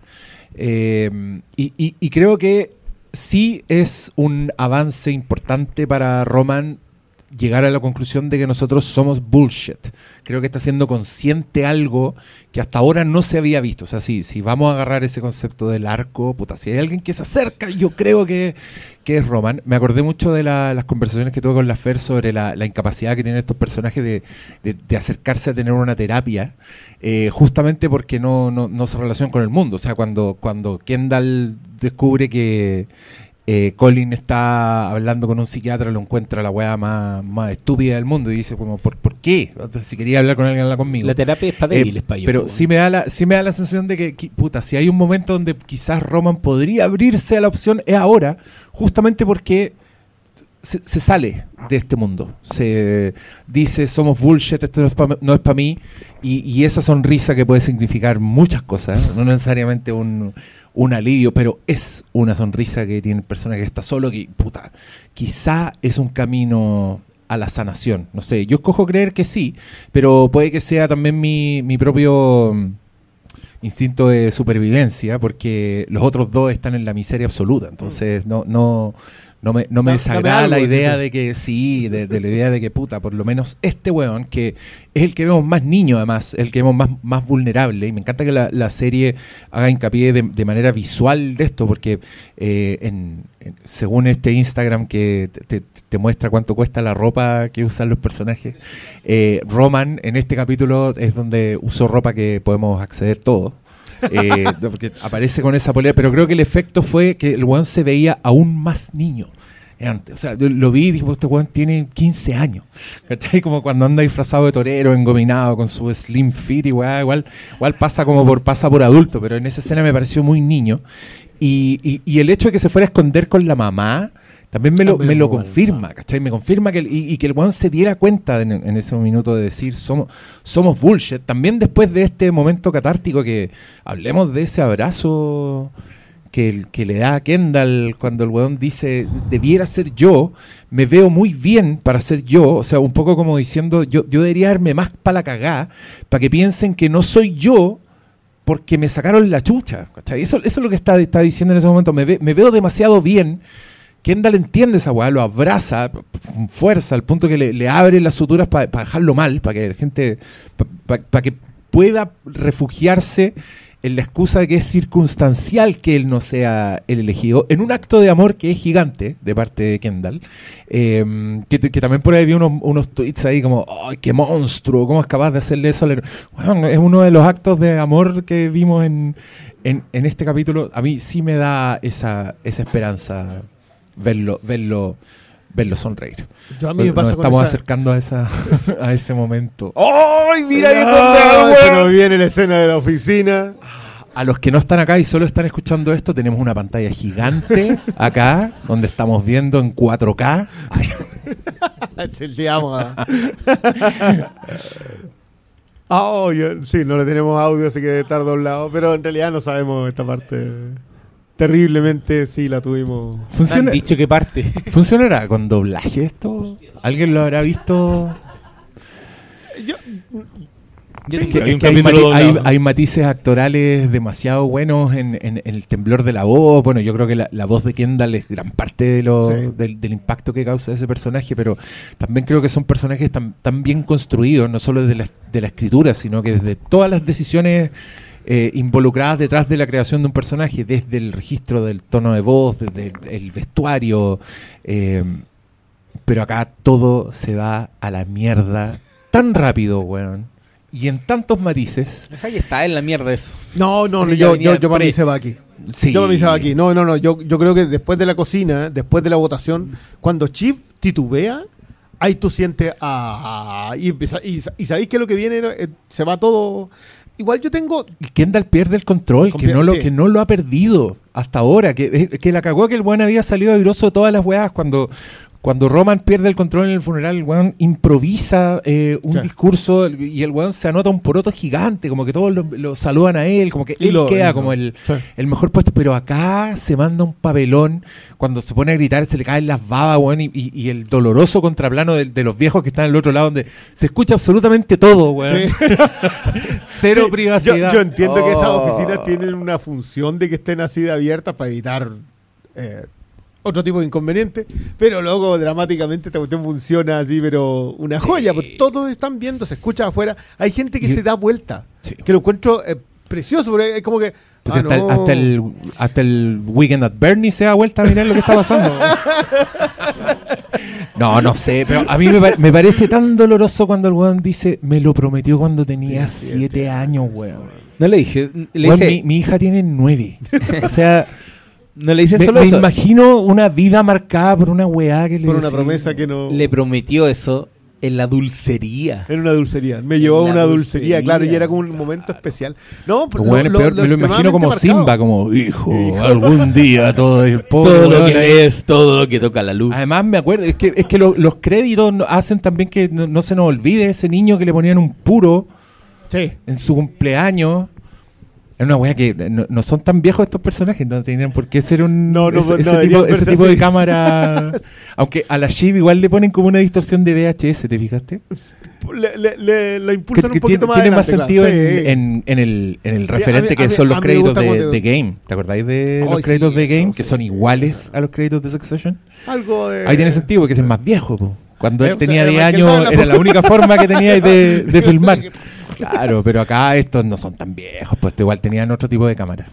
Eh, y, y, y creo que sí es un avance importante para Roman llegar a la conclusión de que nosotros somos bullshit. Creo que está siendo consciente algo que hasta ahora no se había visto. O sea, sí, si vamos a agarrar ese concepto del arco, puta, si hay alguien que se acerca, yo creo que, es Roman. Me acordé mucho de las conversaciones que tuve con la Fer sobre la, incapacidad que tienen estos personajes de, acercarse a tener una terapia, eh, justamente porque no, no, no se relacionan con el mundo. O sea, cuando, cuando Kendall descubre que eh, Colin está hablando con un psiquiatra, lo encuentra la weá más, más estúpida del mundo y dice como, ¿por, ¿por qué? Si quería hablar con alguien, habla conmigo. La terapia es para débiles, eh, Pero sí me, da la, sí me da la sensación de que, puta, si hay un momento donde quizás Roman podría abrirse a la opción, es ahora, justamente porque se, sale de este mundo. Se dice, somos bullshit, esto no es para mí. Y, esa sonrisa que puede significar muchas cosas, ¿eh? no necesariamente un, un, alivio, pero es una sonrisa que tiene el personaje que está solo, que puta, quizá es un camino a la sanación. No sé, yo escojo creer que sí, pero puede que sea también mi, mi propio mm, instinto de supervivencia, porque los otros dos están en la miseria absoluta. Entonces, no, no, no me, no me desagrada la idea de que sí, de, la idea de que puta, por lo menos este weón, que es el que vemos más niño además, el que vemos más, más vulnerable, y me encanta que la, serie haga hincapié de, manera visual de esto, porque eh, en, según este Instagram que te, muestra cuánto cuesta la ropa que usan los personajes, eh, Roman en este capítulo es donde usó ropa que podemos acceder todos. Eh, porque aparece con esa polera, pero creo que el efecto fue que el weón se veía aún más niño. Antes. O sea, yo lo vi y dije, pues, este weón tiene 15 años. ¿Cachai? Como cuando anda disfrazado de torero, engominado, con su slim fit y igual, igual pasa como por, pasa por adulto, pero en esa escena me pareció muy niño. Y el hecho de que se fuera a esconder con la mamá, también me lo, me lo confirma, ¿cachai? Me confirma que y, que el weón se diera cuenta en, ese minuto de decir somos, somos bullshit. También después de este momento catártico que hablemos de ese abrazo que, que le da a Kendall cuando el weón dice debiera ser yo, me veo muy bien para ser yo, o sea, un poco como diciendo yo, yo debería darme más para la cagá, para que piensen que no soy yo, porque me sacaron la chucha. ¿cachai? Eso, eso es lo que está, está diciendo en ese momento. Me, me veo demasiado bien Kendall entiende esa weá, lo abraza con fuerza, al punto que le, abre las suturas para dejarlo mal, para que la gente, para que pueda refugiarse en la excusa de que es circunstancial que él no sea el elegido, en un acto de amor que es gigante de parte de Kendall, em, que, también por ahí vi unos, unos tweets ahí como, ¡ay, qué monstruo! ¿Cómo es capaz de hacerle eso? Es uno de los actos de amor que vimos en, en, en este capítulo. A mí sí me da esa, esa esperanza verlo, verlo, verlo sonreír. Yo a mí me pasa Nos estamos acercando a, esa, a ese momento. ¡Ay, mira ah, Se nos viene la escena de la oficina. A los que no están acá y solo están escuchando esto, tenemos una pantalla gigante acá, donde estamos viendo en 4K. oh, sí, no le tenemos audio, así que debe estar doblado, pero en realidad no sabemos esta parte. Terriblemente sí la tuvimos. ¿Funciona? Han dicho que parte. ¿Funcionará con doblaje esto? ¿Alguien lo habrá visto? Yo, hay, matices actorales demasiado buenos en, el temblor de la voz. Bueno, yo creo que la, voz de Kendall es gran parte de lo, del, impacto que causa ese personaje, pero también creo que son personajes tan, tan bien construidos, no solo desde la, de la escritura, sino que desde todas las decisiones eh, involucradas detrás de la creación de un personaje, desde el registro del tono de voz, desde el, vestuario. Eh, pero acá todo se va a la mierda tan rápido, weón. Y en tantos matices. Ahí está, en la mierda eso. No, no, yo, yo, yo para mí se va aquí. Sí. Yo para mí se va aquí. No, no, no. Yo, yo creo que después de la cocina, después de la votación, cuando Chip titubea, ahí tú sientes. Ah, y, y, y sabéis que lo que viene eh, se va todo igual yo tengo. Kendall pierde el control, que, no lo, que no lo ha perdido hasta ahora. Que, que la cagó que el buen había salido airoso de todas las weas cuando, cuando Roman pierde el control en el funeral, el weón improvisa eh, un discurso y el weón se anota un poroto gigante, como que todos lo, saludan a él, como que él queda como el, mejor puesto. Pero acá se manda un papelón, cuando se pone a gritar se le caen las babas, weón, y, el doloroso contraplano de, los viejos que están al otro lado, donde se escucha absolutamente todo, weón. Cero privacidad. Yo, entiendo que esas oh. oficinas tienen una función de que estén así de abiertas para evitar... Eh, otro tipo de inconveniente, pero luego dramáticamente esta cuestión funciona así, pero una joya, pues todos están viendo, se escucha afuera, hay gente que se da vuelta, que lo encuentro eh, precioso, porque es como que... Pues ah, hasta, el, hasta, el, hasta, el, Weekend at Bernie se da vuelta a mirar lo que está pasando. no, no sé, pero a mí me, parece tan doloroso cuando el weón dice, me lo prometió cuando tenía siete años, weón. No le dije, mi, mi hija tiene nueve. o sea... No le dice me, me imagino una vida marcada por una weá que le Por una promesa que no. Le prometió eso En la dulcería. En una dulcería. Me llevó a una dulcería, claro, y era como un momento especial. No, pero me lo imagino como Simba, como hijo, algún día todo el Todo lo que es, todo lo que toca la luz. Además, me acuerdo, es que, es que los créditos hacen también que no, se nos olvide ese niño que le ponían un puro en su cumpleaños. Es una wea que no, son tan viejos estos personajes, no tenían por qué ser un ese, tipo, de cámara. Aunque a la Shiv igual le ponen como una distorsión de VHS, ¿te fijaste? Le, impulsan un poquito más. Tiene más sentido en, el, en el referente que son los créditos de, Game. ¿Te acordáis de los créditos de Game? que son iguales a los créditos de Succession. Algo de. Ahí tiene sentido porque es más viejo. Cuando él tenía 10 años era la única forma que tenía de, de filmar. Claro, pero acá estos no son tan viejos, pues igual tenían otro tipo de cámara.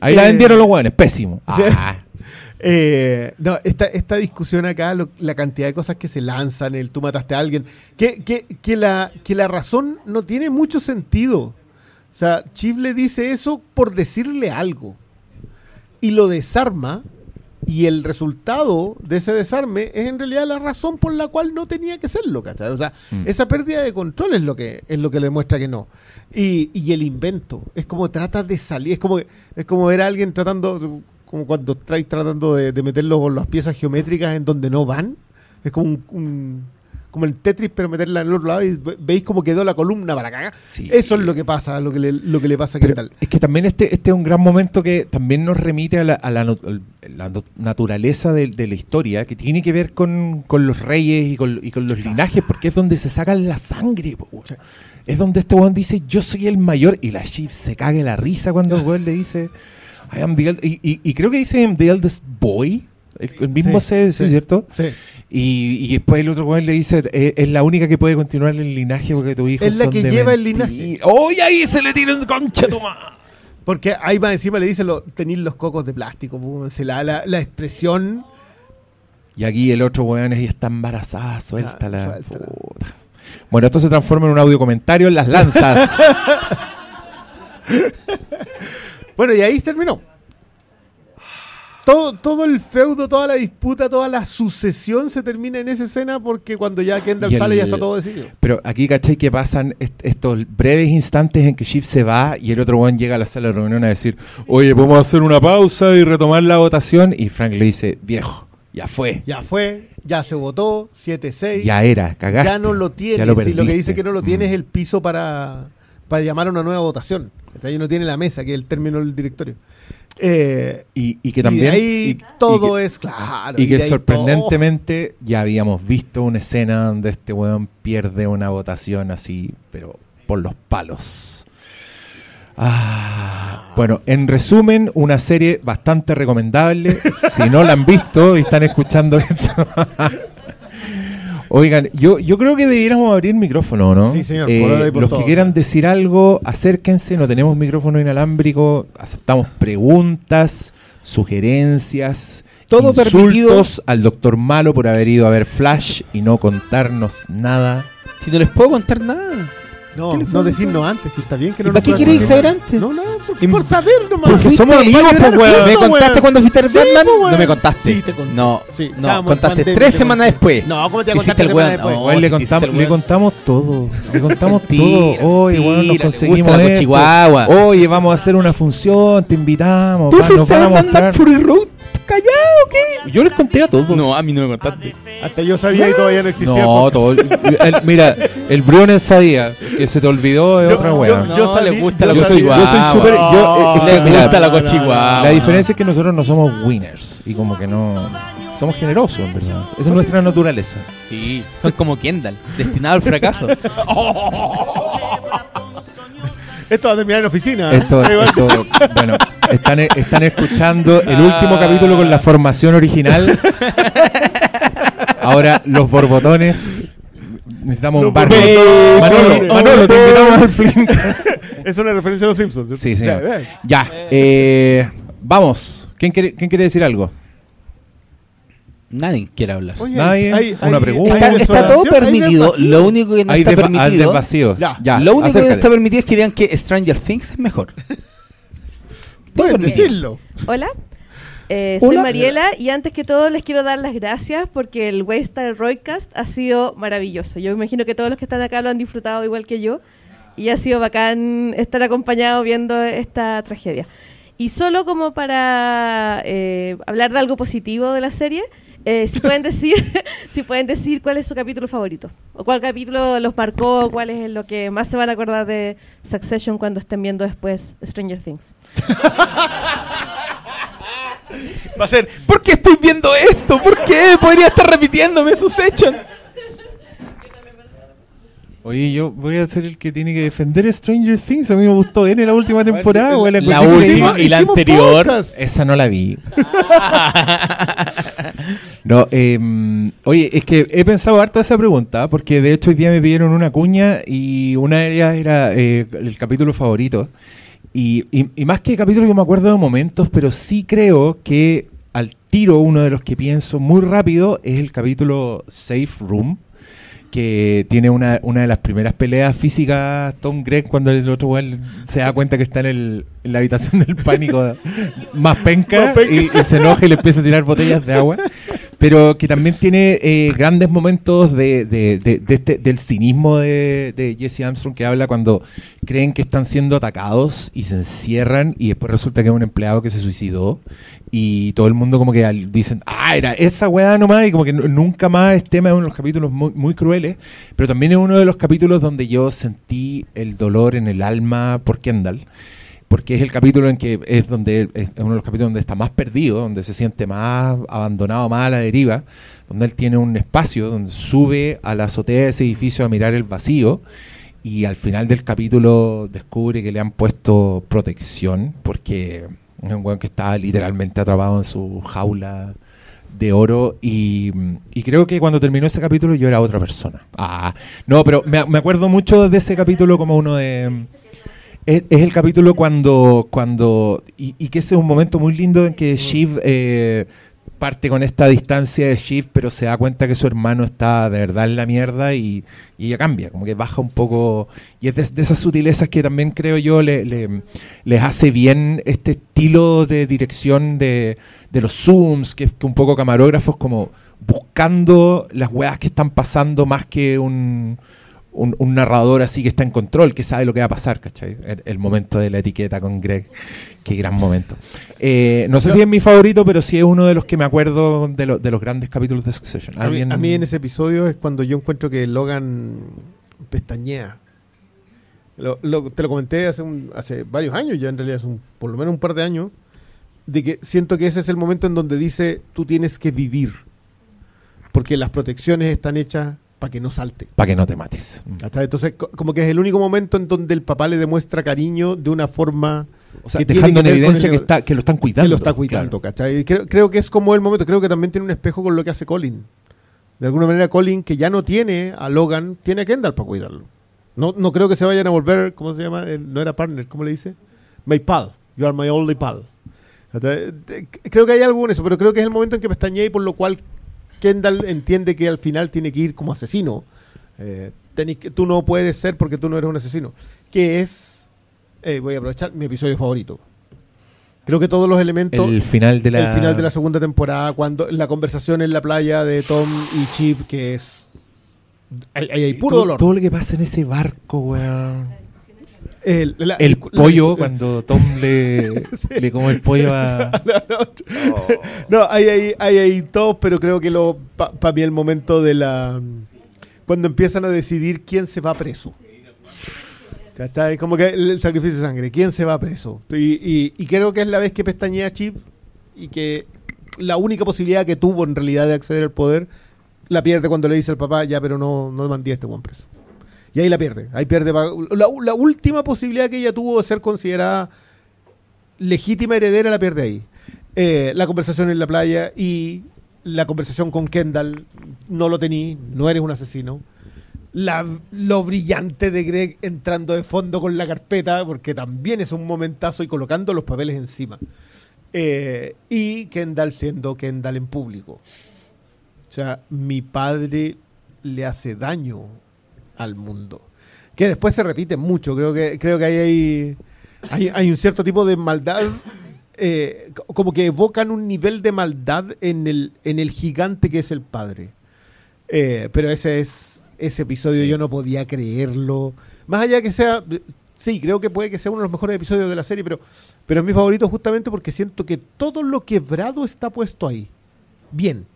Ahí la vendieron los hueones, pésimo. Ah. Eh, no, esta, esta discusión acá, la cantidad de cosas que se lanzan, el tú mataste a alguien, que, que, que, la, que la razón no tiene mucho sentido. O sea, Chief le dice eso por decirle algo. Y lo desarma y el resultado de ese desarme es en realidad la razón por la cual no tenía que serlo, O sea, mm. esa pérdida de control es lo que es lo que le demuestra que no. Y, y el invento, es como trata de salir, es como es como ver a alguien tratando como cuando estáis tratando de, de meterlo con las piezas geométricas en donde no van. Es como un como el Tetris, pero meterla en el otro lado y veis cómo quedó la columna para cagar. Eso es lo que pasa, lo que le, lo que le pasa a tal. Es que también este, este es un gran momento que también nos remite a la, a la, naturaleza de, la historia, que tiene que ver con, los reyes y con, y con los linajes, porque es donde se sacan la sangre. Es donde este weón dice, yo soy el mayor, y la Chief se cague la risa cuando el weón le dice, I am the y, y, creo que dice, the eldest boy. El, mismo C, ¿sí, ¿cierto? Sí. Y, y, después el otro güey le dice, eh, es, la única que puede continuar el linaje porque tu hijo es la que lleva el linaje. ¡Oh, ahí se le tira un concha toma! Porque ahí va encima le dice, lo, tenéis los cocos de plástico, se la, la, la, expresión. Y aquí el otro weón es está embarazada, suéltala. Bueno, esto se transforma en un audio comentario en las lanzas. bueno, y ahí terminó todo, todo el feudo, toda la disputa, toda la sucesión se termina en esa escena porque cuando ya Kendall sale ya está todo decidido. Pero aquí, ¿cachai? Que pasan estos breves instantes en que Shiv se va y el otro one llega a la sala de reunión a decir, oye, podemos hacer una pausa y retomar la votación. Y Frank le dice, viejo, ya fue. Ya fue, ya se votó, 7-6. Ya era, cagaste. Ya no lo tiene. Lo y lo que dice que no lo tiene es mm. el piso para, para llamar a una nueva votación. Ahí no tiene la mesa, que es el término del directorio. Eh, y, que también. ahí todo es claro. Y, que sorprendentemente ya habíamos visto una escena donde este weón pierde una votación así, pero por los palos. Ah, bueno, en resumen, una serie bastante recomendable. si no la han visto y están escuchando esto. Oigan, yo, yo creo que debiéramos abrir micrófono, ¿no? Sí, señor. Eh, los que quieran decir algo, acérquense. No tenemos micrófono inalámbrico. Aceptamos preguntas, sugerencias, todo insultos al doctor Malo por haber ido a ver Flash y no contarnos nada. Si no les puedo contar nada. No, no decirnos antes, si está bien que no ¿Para qué queréis saber antes? No, no, porque por saber nomás. Porque somos amigos, pues, weón. ¿Me contaste cuando fuiste a Batman? no me contaste. Sí, te conté. No, no, contaste tres semanas después. No, ¿cómo te contar tres semanas después? Le, contamos, le contamos todo. Le contamos todo. Oye, bueno, nos conseguimos esto. Chihuahua. Oye, vamos a hacer una función, te invitamos. ¿Tú nos van a mostrar. Road? ¿Callado qué? Yo les conté a todos. No, a mí no me contaste. Hasta yo sabía y todavía no existía. No, todo. mira, el Briones sabía que se te olvidó de otra wea. Yo, yo, le gusta la yo soy, yo soy súper. Yo, eh, le gusta la cochiguá. La diferencia es que nosotros no somos winners y como que no. Somos generosos, en verdad. Esa es nuestra naturaleza. Sí, son como Kendall, destinado al fracaso. Esto va a terminar en oficina. Esto, esto bueno, están, están escuchando el último capítulo con la formación original. Ahora, los borbotones. Necesitamos un barrio. Manolo, Manolo, te invitamos al Flink. Es una referencia a los Simpsons. Sí, sí. Ya. Eh, vamos. ¿Quién quiere, ¿Quién quiere decir algo? Nadie quiere hablar. Nadie. una pregunta. Está, todo permitido. Lo único que no está permitido. vacío. Ya. Lo único que no está permitido es que digan que Stranger Things es mejor. Pueden decirlo. Hola. Eh, soy Mariela y antes que todo les quiero dar las gracias porque el Waystar Roycast ha sido maravilloso. Yo imagino que todos los que están acá lo han disfrutado igual que yo y ha sido bacán estar acompañado viendo esta tragedia. Y solo como para eh, hablar de algo positivo de la serie, eh, si pueden decir si pueden decir cuál es su capítulo favorito o cuál capítulo los marcó, cuál es lo que más se van a acordar de Succession cuando estén viendo después Stranger Things. Va a ser, ¿por qué estoy viendo esto? ¿Por qué? Podría estar repitiéndome Succession. Oye, yo voy a ser el que tiene que defender Stranger Things. A mí me gustó en la última temporada. La, la última y la anterior. Esa no la vi. no, eh, oye, es que he pensado harto esa pregunta, porque de hecho hoy día me pidieron una cuña y una de ellas era eh, el capítulo favorito. Y, y, más que capítulo yo me acuerdo de momentos, pero sí creo que al tiro uno de los que pienso muy rápido es el capítulo Safe Room que tiene una, una de las primeras peleas físicas Tom Gregg cuando el otro güey se da cuenta que está en, el, en la habitación del pánico más penca, Y, se enoja y le empieza a tirar botellas de agua. Pero que también tiene eh, grandes momentos de, de, de, este, del cinismo de, Jesse Armstrong que habla cuando creen que están siendo atacados y se encierran y después resulta que es un empleado que se suicidó y todo el mundo como que dicen, ah, era esa weá nomás, y como que nunca más es tema de uno de los capítulos muy, muy, crueles, pero también es uno de los capítulos donde yo sentí el dolor en el alma por Kendall, porque es el capítulo en que es donde es uno de los capítulos donde está más perdido, donde se siente más abandonado, más a la deriva, donde él tiene un espacio donde sube a la azotea de ese edificio a mirar el vacío y al final del capítulo descubre que le han puesto protección porque es un weón que está literalmente atrapado en su jaula de oro y, creo que cuando terminó ese capítulo yo era otra persona. Ah, no, pero me, acuerdo mucho de ese capítulo como uno de... Es, el capítulo cuando... cuando y, que ese es un momento muy lindo en que Shiv eh, parte con esta distancia de Shift, pero se da cuenta que su hermano está de verdad en la mierda y, ella cambia, como que baja un poco. Y es de, esas sutilezas que también creo yo le, les hace bien este estilo de dirección de, los zooms, que, que un poco camarógrafos, como buscando las weas que están pasando más que un un, narrador así que está en control, que sabe lo que va a pasar, ¿cachai? El, momento de la etiqueta con Greg, qué gran momento. Eh, no sé si es mi favorito, pero sí es uno de los que me acuerdo de, los grandes capítulos de Succession. A mí, en ese episodio es cuando yo encuentro que Logan pestañea. te lo comenté hace, hace varios años, ya en realidad, hace por lo menos un par de años, de que siento que ese es el momento en donde dice, tú tienes que vivir, porque las protecciones están hechas para que no salte. Para que no te mates. Entonces, como que es el único momento en donde el papá le demuestra cariño de una forma... O sea, dejando en evidencia que, está, que lo están cuidando. Que lo está cuidando, Creo, creo, que es como el momento, creo que también tiene un espejo con lo que hace Colin. De alguna manera, Colin, que ya no tiene a Logan, tiene a Kendall para cuidarlo. No, no creo que se vayan a volver, ¿cómo se llama? no era partner, ¿cómo le dice? My pal. You are my only pal. Creo que hay algo en eso, pero creo que es el momento en que pestañeé y por lo cual Kendall entiende que al final tiene que ir como asesino. Eh, que, tú no puedes ser porque tú no eres un asesino. Que es, eh, voy a aprovechar, mi episodio favorito. Creo que todos los elementos. El final de la. El final de la segunda temporada, cuando la conversación en la playa de Tom y Chip, que es. Hay, puro dolor. Todo lo que pasa en ese barco, weón. El, pollo, cuando Tom le, le come el pollo a. no, hay, hay, hay, hay todos, pero creo que lo para mí el momento de la. Cuando empiezan a decidir quién se va preso. ¿Cachai? Como que el sacrificio de sangre. ¿Quién se va preso? Y, y, creo que es la vez que pestañea Chip y que la única posibilidad que tuvo en realidad de acceder al poder la pierde cuando le dice al papá, ya, pero no, no mandé a este buen preso. Y ahí la pierde. Ahí pierde la, última posibilidad que ella tuvo de ser considerada legítima heredera la pierde ahí. Eh, la conversación en la playa y la conversación con Kendall, no lo tení, no eres un asesino. Lo brillante de Greg entrando de fondo con la carpeta, porque también es un momentazo y colocando los papeles encima. Eh, y Kendall siendo Kendall en público. O sea, mi padre le hace daño al mundo. Que después se repite mucho, creo que, creo que hay, hay, hay un cierto tipo de maldad eh, como que evocan un nivel de maldad en el, en el gigante que es el padre. Eh, pero ese es ese episodio yo no podía creerlo. Más allá de que sea, sí, creo que puede que sea uno de los mejores episodios de la serie, pero, pero es mi favorito justamente porque siento que todo lo quebrado está puesto ahí. Bien.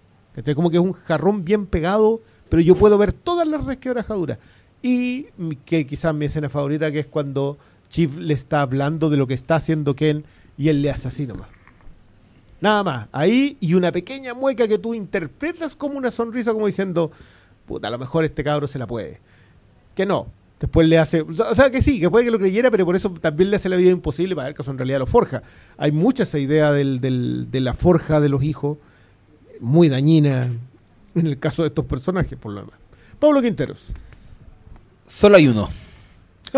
Como que es un jarrón bien pegado, pero yo puedo ver todas las resquebrajaduras. Y que quizás mi escena favorita, que es cuando Chief le está hablando de lo que está haciendo Ken y él le hace así nomás. Nada más. Ahí y una pequeña mueca que tú interpretas como una sonrisa, como diciendo, puta, a lo mejor este cabro se la puede. Que no. Después le hace. O sea, que sí, que puede que lo creyera, pero por eso también le hace la vida imposible para ver que eso en realidad lo forja. Hay mucha esa idea del, de la forja de los hijos, muy dañina en el caso de estos personajes, por lo demás. Pablo Quinteros. Solo hay uno.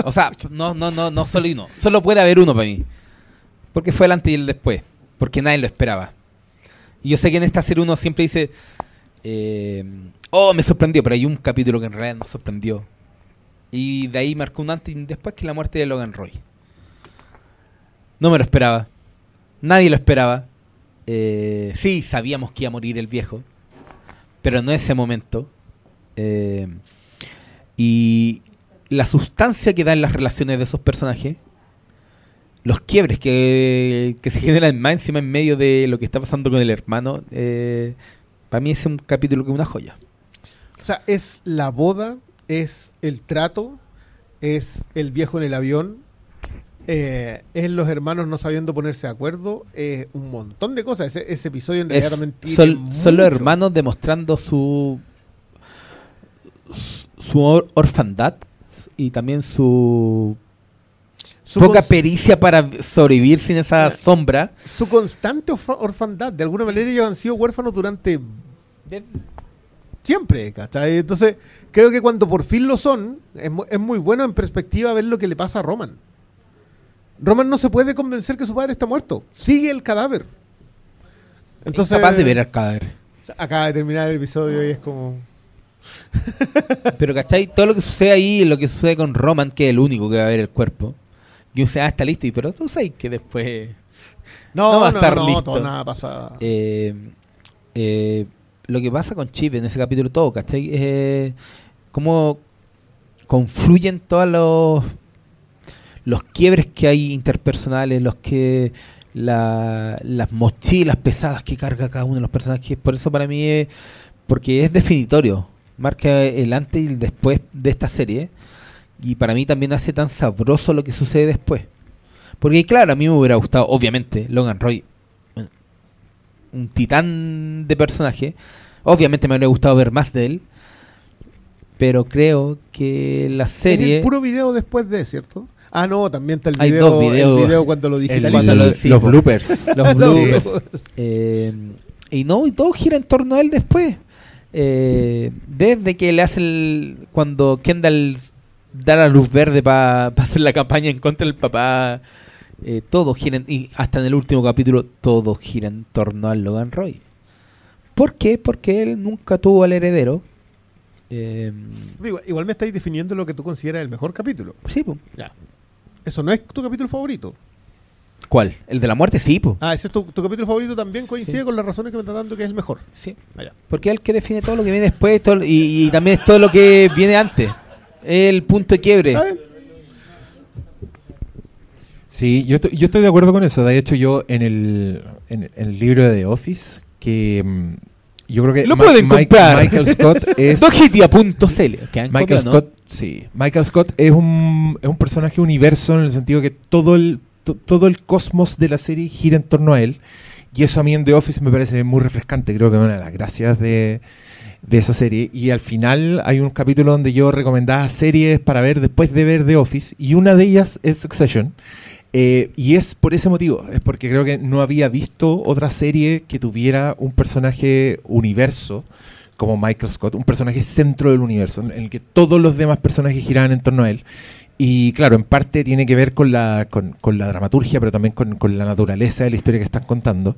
O sea, no, no, no, no solo uno. Solo puede haber uno para mí. Porque fue el antes y el después. Porque nadie lo esperaba. Y yo sé que en esta serie uno siempre dice, eh, oh, me sorprendió, pero hay un capítulo que en realidad nos sorprendió. Y de ahí marcó un antes y después que la muerte de Logan Roy. No me lo esperaba. Nadie lo esperaba. Eh, sí, sabíamos que iba a morir el viejo. Pero no ese momento. Eh, y la sustancia que da en las relaciones de esos personajes los quiebres que, se generan más encima en medio de lo que está pasando con el hermano, eh, para mí es un capítulo que es una joya. O sea, es la boda, es el trato, es el viejo en el avión, eh, es los hermanos no sabiendo ponerse de acuerdo, es un montón de cosas. Ese, episodio en realidad son, son, los hermanos demostrando su, su orfandad y también su poca pericia para sobrevivir sin esa sombra. Su constante orfandad. De alguna manera ellos han sido huérfanos durante... Siempre, ¿cachai? Entonces, creo que cuando por fin lo son, es, muy bueno en perspectiva ver lo que le pasa a Roman. Roman no se puede convencer que su padre está muerto. Sigue el cadáver. Entonces, capaz de ver el cadáver. Acaba de terminar el episodio y es como... Pero, ¿cachai? Todo lo que sucede ahí, lo que sucede con Roman, que es el único que va a ver el cuerpo y un ah, está listo, y, pero tú sabes que después no, va a estar listo. nada pasa. Eh, eh, lo que pasa con Chip en ese capítulo todo, ¿cachai? Es cómo confluyen todos los los quiebres que hay interpersonales, los que las mochilas pesadas que carga cada uno de los personajes. Por eso para mí es, porque es definitorio. Marca el antes y el después de esta serie y para mí también hace tan sabroso lo que sucede después. Porque claro, a mí me hubiera gustado, obviamente, Logan Roy, un titán de personaje. Obviamente me habría gustado ver más de él. Pero creo que la serie... Es el puro video después de, ¿cierto? Ah, no, también está el video, el video cuando lo digitalizan. los bloopers. los bloopers. Eh, y no, y todo gira en torno a él después. Eh, desde que le hace el... Cuando Kendall da la luz verde para hacer la campaña en contra del papá. Eh, todo gira, y hasta en el último capítulo, todo gira en torno al Logan Roy. ¿Por qué? Porque él nunca tuvo al heredero. Eh, igual, me estáis definiendo lo que tú consideras el mejor capítulo. Sí, pues. Ya. Eso no es tu capítulo favorito. ¿Cuál? ¿El de la muerte? Sí, pues. Ah, ese es tu, capítulo favorito también coincide con las razones que me está dando que es el mejor. Sí. Vaya. Porque es el que define todo lo que viene después y, y también es todo lo que viene antes el punto de quiebre. Sí, yo estoy, yo estoy de acuerdo con eso. De hecho, yo en el, en, el libro de The Office, que mm, yo creo que lo pueden comprar. Michael Scott es Michael Scott, sí. Michael Scott es un, es un personaje universo en el sentido que todo el todo el cosmos de la serie gira en torno a él y eso a mí en The Office me parece muy refrescante. Creo que una de las gracias de de esa serie. Y al final hay un capítulo donde yo recomendaba series para ver después de ver The Office. Y una de ellas es Succession. Eh, y es por ese motivo, es porque creo que no había visto otra serie que tuviera un personaje universo como Michael Scott, un personaje centro del universo, en el que todos los demás personajes giraban en torno a él. Y claro, en parte tiene que ver con la, con, la dramaturgia, pero también con, con, la naturaleza de la historia que están contando.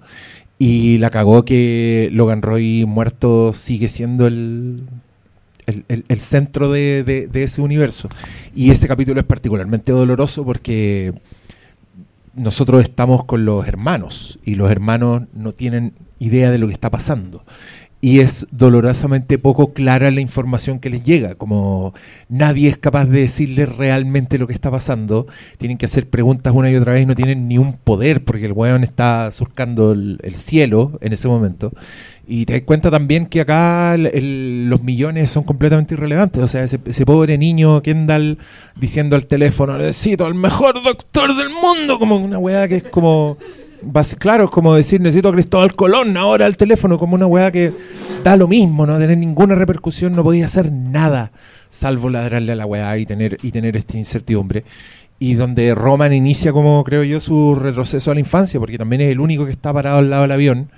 Y la cagó que Logan Roy muerto sigue siendo el, el, centro de, ese universo. Y ese capítulo es particularmente doloroso porque nosotros estamos con los hermanos y los hermanos no tienen idea de lo que está pasando y es dolorosamente poco clara la información que les llega, como nadie es capaz de decirles realmente lo que está pasando, tienen que hacer preguntas una y otra vez y no tienen ni un poder porque el weón está surcando el, cielo en ese momento. Y te das cuenta también que acá los millones son completamente irrelevantes. O sea, ese, ese, pobre niño Kendall diciendo al teléfono, necesito al mejor doctor del mundo, como una weá que es como claro, es como decir, necesito a Cristóbal Colón ahora al teléfono, como una weá que da lo mismo, no tener ninguna repercusión, no podía hacer nada, salvo ladrarle a la weá y tener, y tener esta incertidumbre. Y donde Roman inicia, como creo yo, su retroceso a la infancia, porque también es el único que está parado al lado del avión,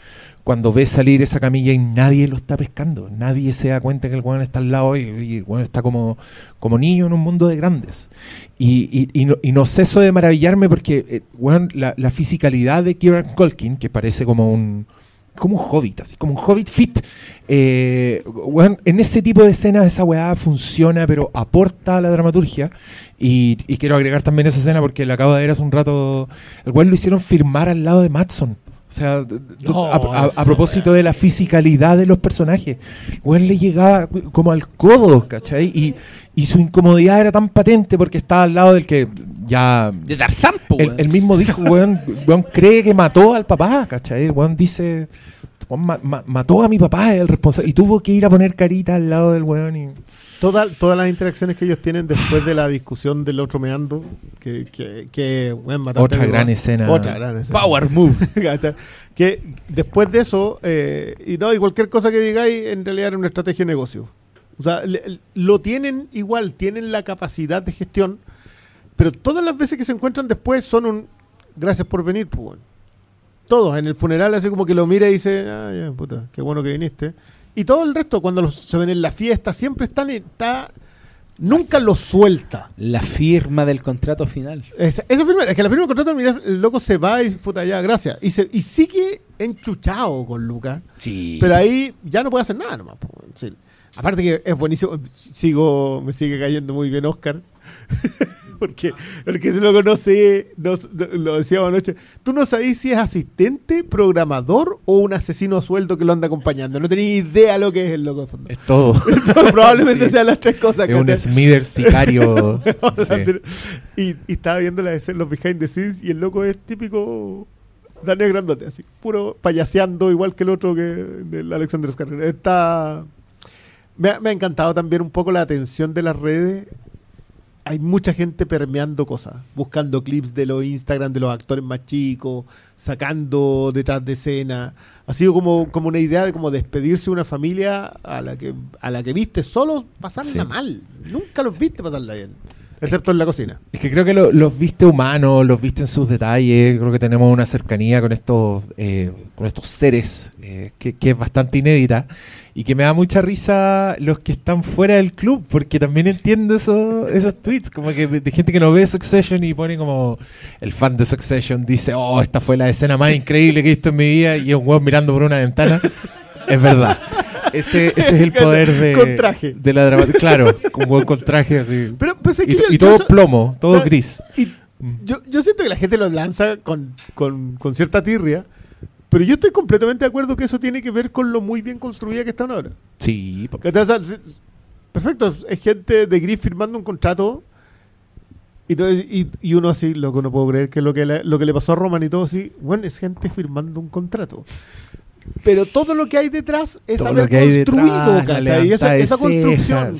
cuando ve salir esa camilla y nadie lo está pescando, nadie se da cuenta que el weón está al lado y, el weón está como, como niño en un mundo de grandes. Y, y, no, y no, ceso de maravillarme porque eh, la, la, fisicalidad de Kieran Culkin, que parece como un, como un hobbit, así como un hobbit fit. Eh, en ese tipo de escenas esa weá funciona, pero aporta a la dramaturgia. Y, y, quiero agregar también esa escena porque la acabo de ver hace un rato. El weón lo hicieron firmar al lado de Matson. O sea, a, propósito de la fisicalidad de los personajes, Gwen le llegaba como al codo, ¿cachai? Y, y, su incomodidad era tan patente porque estaba al lado del que ya... De Tarzán, el, el, mismo dijo, weón, cree que mató al papá, ¿cachai? Weón dice, mató a mi papá, el responsable. Y tuvo que ir a poner carita al lado del weón y todas las interacciones que ellos tienen después de la discusión del otro meando, que, que, otra gran escena. Otra gran escena. Power move. que después de eso, eh, y no, y cualquier cosa que digáis, en realidad era una estrategia de negocio. O sea, lo tienen igual, tienen la capacidad de gestión, pero todas las veces que se encuentran después son un gracias por venir, pues Todos, en el funeral así como que lo mira y dice, ah, puta, qué bueno que viniste. Y todo el resto, cuando se ven en la fiesta, siempre están, está, nunca lo suelta. La firma del contrato final. esa firma, es que la firma del contrato, mira, el loco se va y puta, ya, gracias. Y, se, y sigue enchuchado con Lucas. Sí. Pero ahí ya no puede hacer nada nomás. Aparte que es buenísimo, sigo, me sigue cayendo muy bien Oscar. porque, porque se lo conoce, lo decíamos anoche, tú no sabes si es asistente, programador o un asesino a sueldo que lo anda acompañando. No tenía idea lo que es el loco de fondo. Es todo. probablemente sean las tres cosas. Es un Smither sicario. y, y, estaba viendo la, los behind the scenes y el loco es típico Daniel Grandote, así, puro payaseando igual que el otro que del Alexander Scarrer. Está... Me me ha, encantado también un poco la atención de las redes hay mucha gente permeando cosas, buscando clips de los Instagram de los actores más chicos, sacando detrás de escena. Ha sido como, como una idea de como despedirse de una familia a la que, a la que viste solo pasarla mal. Nunca los viste pasarla bien. Excepto en la cocina. Es que creo que los viste humanos, los viste en sus detalles. Creo que tenemos una cercanía con estos, eh, con estos seres eh, que, que es bastante inédita y que me da mucha risa los que están fuera del club, porque también entiendo eso, esos tweets, como que de gente que no ve Succession y pone como el fan de Succession dice, oh, esta fue la escena más increíble que he visto en mi vida y es un huevo mirando por una ventana. es verdad. Ese, ese es el poder de, con traje. de la dramática. Claro, con buen con traje así. Pero, pues, y, todo plomo, todo gris. Y yo, yo siento que la gente lo lanza con, con, con cierta tirria. Pero yo estoy completamente de acuerdo que eso tiene que ver con lo muy bien construida que están ahora. Sí. perfecto, es gente de Gris firmando un contrato y, y, uno así, lo que no puedo creer que lo que, le, lo que le pasó a Roman y todo así, bueno, es gente firmando un contrato. Pero todo lo que hay detrás es haber construido, Esa, esa construcción.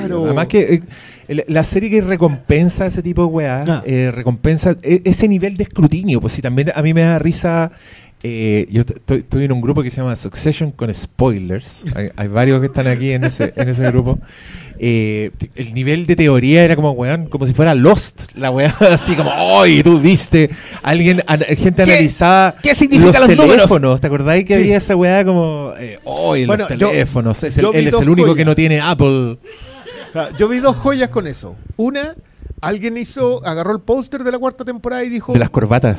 Además que eh, la serie que recompensa ese tipo de weá, ah. eh, recompensa e, ese nivel de escrutinio. Pues si también a mí me da risa eh, yo estoy en un grupo que se llama Succession con spoilers. Hay, varios que están aquí en ese, en ese grupo. Eh, el nivel de teoría era como, weón, como si fuera Lost. La weá, así como, ¡ay! Tú viste. Alguien, gente analizaba. ¿Qué significan los, teléfonos? ¿Te acordáis que había esa weá como, ¡ay! los teléfonos. él es el único que no tiene Apple. yo vi dos joyas con eso. Una, alguien hizo, agarró el póster de la cuarta temporada y dijo. De las corbatas.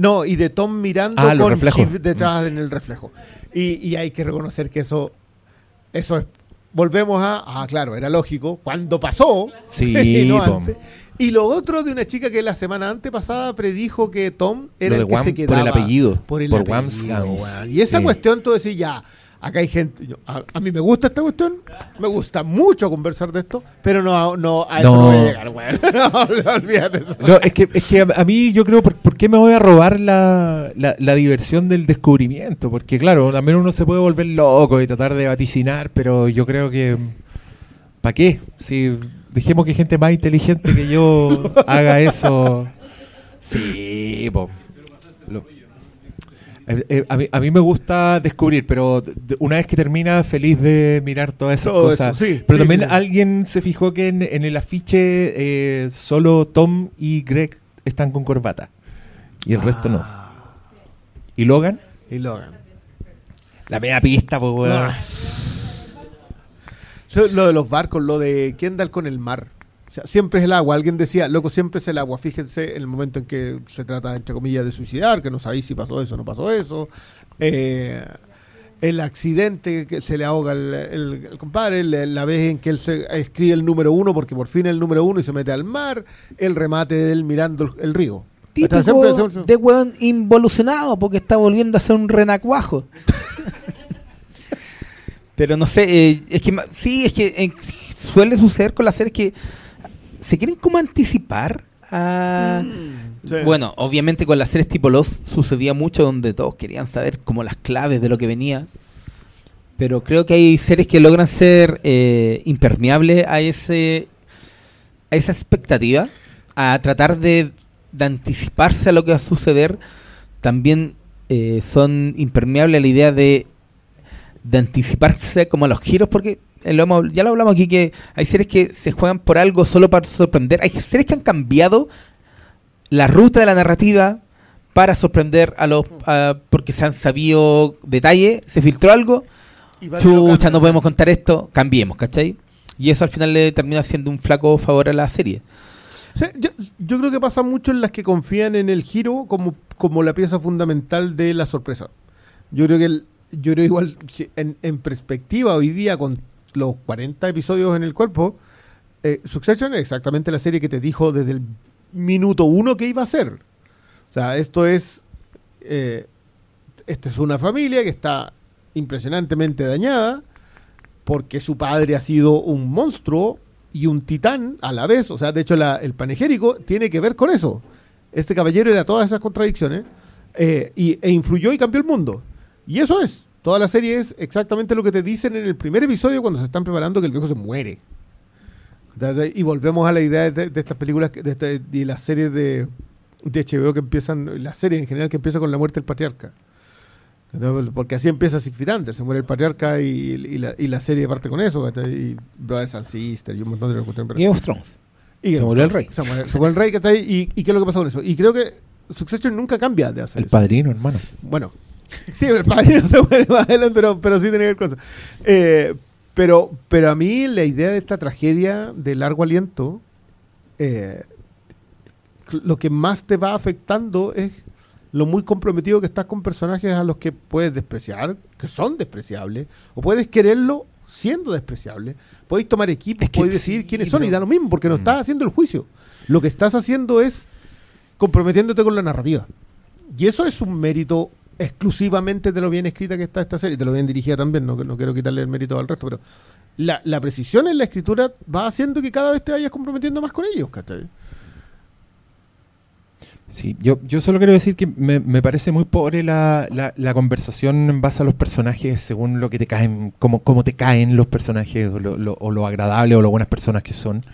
No, y de Tom mirando ah, con Chip detrás en el reflejo. Y, hay que reconocer que eso, eso es. Volvemos a. Ah, claro, era lógico. Cuando pasó. Sí, Y lo otro de una chica que la semana antepasada predijo que Tom era el que se quedaba. Por el apellido. Por el apellido. Y esa cuestión, tú decís, ya, acá hay gente. a, mí me gusta esta cuestión. Me gusta mucho conversar de esto. Pero no, no a eso no, voy a llegar, bueno. no, olvídate eso. No, es que, es que a, mí yo creo, ¿por, qué me voy a robar la, la, diversión del descubrimiento? Porque, claro, también uno se puede volver loco y tratar de vaticinar, pero yo creo que. ¿Para qué? Si dejemos que gente más inteligente que yo haga eso. Sí, po. Eh, eh, a, mí, me gusta descubrir, pero una vez que termina, feliz de mirar todas esas cosas. pero también alguien se fijó que en, el afiche eh, solo Tom y Greg están con corbata. Y el resto no. Ah. ¿Y Logan? Y Logan. La media pista, pues, Lo de los barcos, lo de Kendall con el mar siempre es el agua. Alguien decía, loco, siempre es el agua. Fíjense en el momento en que se trata, entre comillas, de suicidar, que no sabéis si pasó eso o no pasó eso. Eh, el accidente que se le ahoga el, compadre, la vez en que él se escribe el número uno porque por fin es el número uno y se mete al mar, el remate de él mirando el, río. Típico de weón involucionado porque está volviendo a ser un renacuajo. Pero no sé, eh, es que sí, es que eh, suele suceder con las series que se quieren como anticipar a... Mm, bueno, obviamente con las series tipo Los sucedía mucho donde todos querían saber como las claves de lo que venía. Pero creo que hay series que logran ser eh, impermeables a ese a esa expectativa, a tratar de, anticiparse a lo que va a suceder. También eh, son impermeables a la idea de, de anticiparse como a los giros, porque eh, ya lo hablamos aquí, que hay series que se juegan por algo solo para sorprender. Hay series que han cambiado la ruta de la narrativa para sorprender a los... porque se han sabido detalle, se filtró algo, chucha, no podemos contar esto, cambiemos, ¿cachai? Y eso al final le termina siendo un flaco favor a la serie. yo, creo que pasa mucho en las que confían en el giro como, como la pieza fundamental de la sorpresa. Yo creo que el, yo creo igual en, en perspectiva hoy día con los 40 episodios en el cuerpo, eh, Succession es exactamente la serie que te dijo desde el minuto uno que iba a ser. O sea, esto es. Eh, es una familia que está impresionantemente dañada porque su padre ha sido un monstruo y un titán a la vez. O sea, de hecho, el panegérico tiene que ver con eso. Este caballero era todas esas contradicciones eh, y, e influyó y cambió el mundo. Y eso es. Toda la serie es exactamente lo que te dicen en el primer episodio cuando se están preparando que el viejo se muere. Y volvemos a la idea de, estas películas, de, este, de las series de, de, HBO que empiezan, la serie en general que empieza con la muerte del patriarca. Porque así empieza Sigfridander, se muere el patriarca y, la, y la, serie parte con eso. Y Brothers and Sisters y un montón de. Game of Thrones. Y se murió el rey. Se murió, el rey, y, y, qué es lo que pasó con eso? Y creo que Succession nunca cambia de hacer El padrino, hermano. Bueno, Sí, el padrino se muere más adelante, pero, pero sí tiene que ver con eso. Eh, pero, pero a mí la idea de esta tragedia de largo aliento, eh, lo que más te va afectando es lo muy comprometido que estás con personajes a los que puedes despreciar, que son despreciables, o puedes quererlo siendo despreciable. Podéis tomar equipos, podéis decir quiénes son y da lo mismo, porque no mm. estás haciendo el juicio. Lo que estás haciendo es comprometiéndote con la narrativa. Y eso es un mérito exclusivamente de lo bien escrita que está esta serie, de lo bien dirigida también, no, no quiero quitarle el mérito al resto, pero la, la, precisión en la escritura va haciendo que cada vez te vayas comprometiendo más con ellos, ¿cachai? Sí, yo, yo solo quiero decir que me, me parece muy pobre la, la, conversación en base a los personajes según lo que te caen, como, como te caen los personajes o lo, o lo agradable o lo buenas personas que son.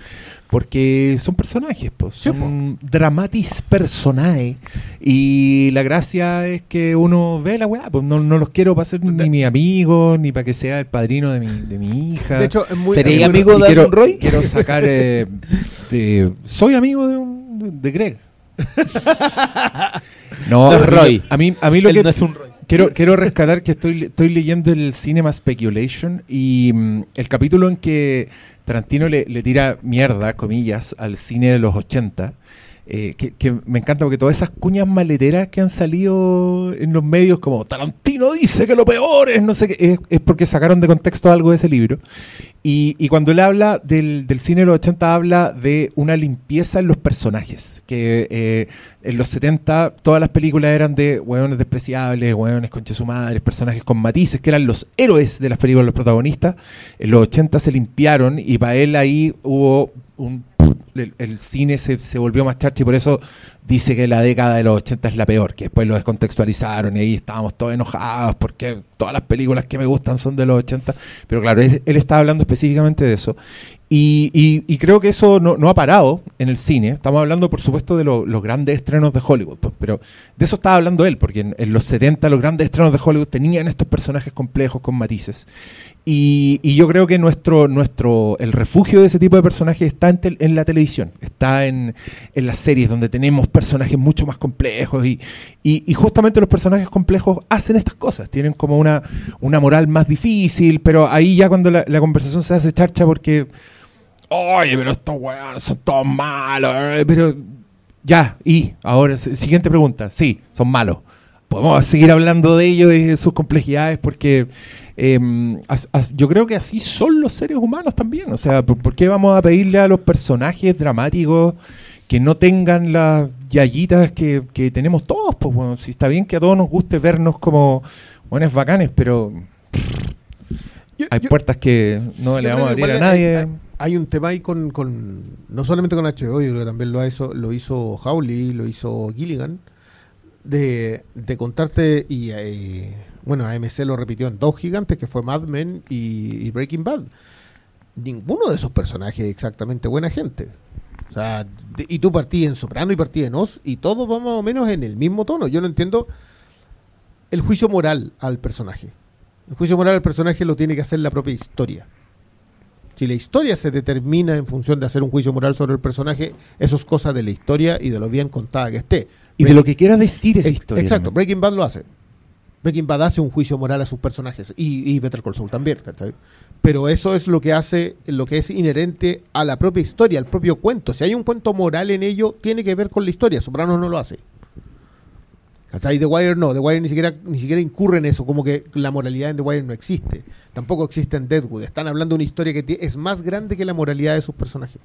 Porque son personajes, pues, son dramatis personae. Y la gracia es que uno ve la weá, pues no, no los quiero para ser ni mi amigo, ni para que sea el padrino de mi, de mi hija. De hecho, es muy, ¿Sería amigo de quiero, Roy? Quiero sacar. Eh, soy amigo de, de Greg. no, Roy. A mí, a mí lo que. No es un Roy. Quiero, quiero rescatar que estoy, estoy leyendo el Cinema Speculation y mm, el capítulo en que Tarantino le, tira mierda, comillas, al cine de los 80. Eh, que, me encanta porque todas esas cuñas maleteras que han salido en los medios, como Tarantino dice que lo peor es, no sé qué, es, porque sacaron de contexto algo de ese libro. Y, cuando él habla del, cine de los 80, habla de una limpieza en los personajes. Que eh, en los 70 todas las películas eran de hueones despreciables, hueones conche su madre, personajes con matices, que eran los héroes de las películas, los protagonistas. En los 80 se limpiaron y para él ahí hubo un el, cine se, se, volvió más charcha y por eso dice que la década de los 80 es la peor, que después lo descontextualizaron y ahí estábamos todos enojados porque todas las películas que me gustan son de los 80, pero claro, él, él estaba hablando específicamente de eso. Y, y, creo que eso no, no, ha parado en el cine. Estamos hablando, por supuesto, de los grandes estrenos de Hollywood, pues, pero de eso estaba hablando él, porque en, los 70 los grandes estrenos de Hollywood tenían estos personajes complejos con matices. Y, yo creo que nuestro, nuestro, el refugio de ese tipo de personajes está en, en la televisión, está en, en las series donde tenemos personajes mucho más complejos y, y, justamente los personajes complejos hacen estas cosas, tienen como una, una moral más difícil, pero ahí ya cuando la, conversación se hace charcha porque, oye, pero estos weones son todos malos, eh, pero ya, y ahora, siguiente pregunta, sí, son malos. Podemos seguir hablando de ellos de sus complejidades porque em, yo creo que así son los seres humanos también. O sea, ¿por, qué vamos a pedirle a los personajes dramáticos que no tengan las yayitas que, tenemos todos, pues bueno, si está bien que a todos nos guste vernos como buenos bacanes, pero hay puertas que no le vamos a abrir a nadie. Hay, un tema ahí con, no solamente con HBO, yo creo que también lo hizo, lo hizo Howley, lo hizo Gilligan, de, contarte, y, eh, bueno, AMC lo repitió en dos gigantes, que fue Mad Men y Breaking Bad. Ninguno de esos personajes es exactamente buena gente. O sea, y tú partí en soprano y partí en os, y todos vamos más o menos en el mismo tono. Yo no entiendo el juicio moral al personaje. El juicio moral al personaje lo tiene que hacer la propia historia. Si la historia se determina en función de hacer un juicio moral sobre el personaje, eso es cosa de la historia y de lo bien contada que esté. Y de lo que quiera decir esa historia. Exacto, Breaking Bad lo hace. Breaking Bad hace un juicio moral a sus personajes y, y Better Call Saul también, Pero eso es lo que hace, lo que es inherente a la propia historia, al propio cuento. Si hay un cuento moral en ello, tiene que ver con la historia. Sopranos no lo hace. ¿Cachai? The Wire no, The Wire ni siquiera, ni siquiera incurre en eso, como que la moralidad en The Wire no existe. Tampoco existe en Deadwood. Están hablando de una historia que es más grande que la moralidad de sus personajes.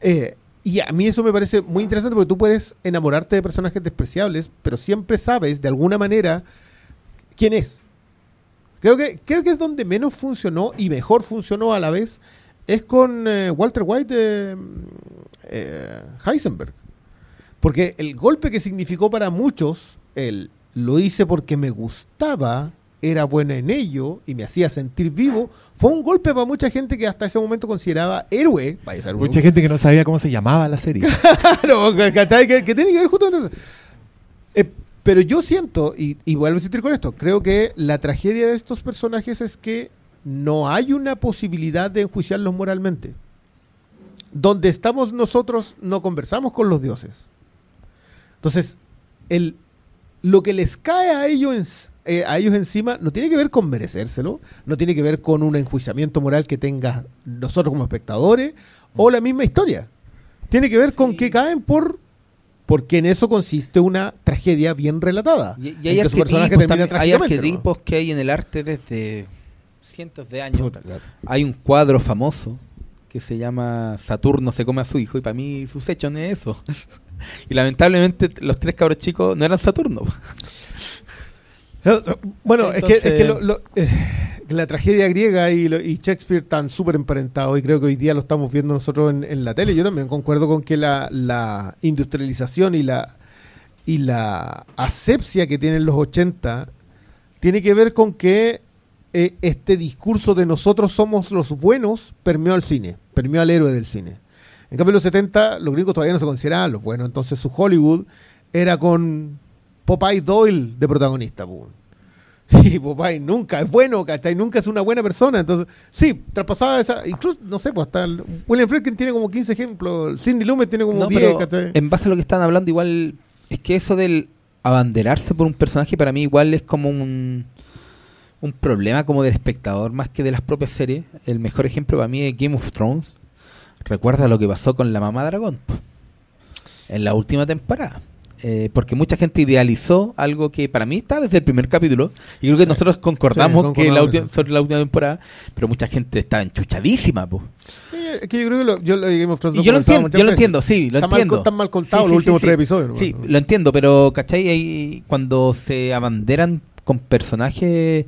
Eh, y a mí eso me parece muy interesante porque tú puedes enamorarte de personajes despreciables, pero siempre sabes, de alguna manera, quién es. Creo que, creo que es donde menos funcionó y mejor funcionó a la vez es con eh, Walter White de eh, Heisenberg. Porque el golpe que significó para muchos, el lo hice porque me gustaba, era buena en ello y me hacía sentir vivo, fue un golpe para mucha gente que hasta ese momento consideraba héroe. Mucha gente que no sabía cómo se llamaba la serie. claro, que, que, tiene que ver justo eh, pero yo siento, y, vuelvo a insistir con esto, creo que la tragedia de estos personajes es que no hay una posibilidad de enjuiciarlos moralmente. Donde estamos nosotros no conversamos con los dioses. Entonces, el, lo que les cae a ellos, eh, a ellos encima no tiene que ver con merecérselo, no tiene que ver con un enjuiciamiento moral que tenga nosotros como espectadores o la misma historia. Tiene que ver con que caen por porque en eso consiste una tragedia bien relatada. Y, hay, arquetipos, que hay en el arte desde cientos de años. Hay un cuadro famoso que se llama Saturno se come a su hijo y para mí sus hechos es eso. y lamentablemente los tres cabros chicos no eran Saturno. Bueno, es que, es que lo, eh, la tragedia griega y, Shakespeare están súper emparentados y creo que hoy día lo estamos viendo nosotros en, la tele. Yo también concuerdo con que la, industrialización y la, y la asepsia que tienen los 80 tiene que ver con que eh, este discurso de nosotros somos los buenos permeó al cine, permeó al héroe del cine. En cambio, en los 70 los gringos todavía no se consideraban los buenos, entonces su Hollywood era con Popeye Doyle de protagonista. Sí, Popeye nunca es bueno, ¿cachai? Nunca es una buena persona. Entonces, sí, traspasada esa. Incluso, no sé, pues hasta William Friedkin tiene como 15 ejemplos. Cindy Lumet tiene como 10, ¿cachai? En base a lo que están hablando, igual. Es que eso del abanderarse por un personaje para mí igual es como un. Un problema como del espectador más que de las propias series. El mejor ejemplo para mí es Game of Thrones. Recuerda lo que pasó con la mamá dragón. en la última temporada. Eh, porque mucha gente idealizó algo que para mí está desde el primer capítulo. Y creo que nosotros concordamos, que la última, sobre la última temporada, pero mucha gente está enchuchadísima. Po. es que yo creo que lo, yo, lo, yo lo entiendo, yo lo entiendo, sí, lo entiendo. Mal, están mal contados los últimos tres episodios. Sí, lo entiendo, pero ¿cachai? Ahí, cuando se abanderan con personajes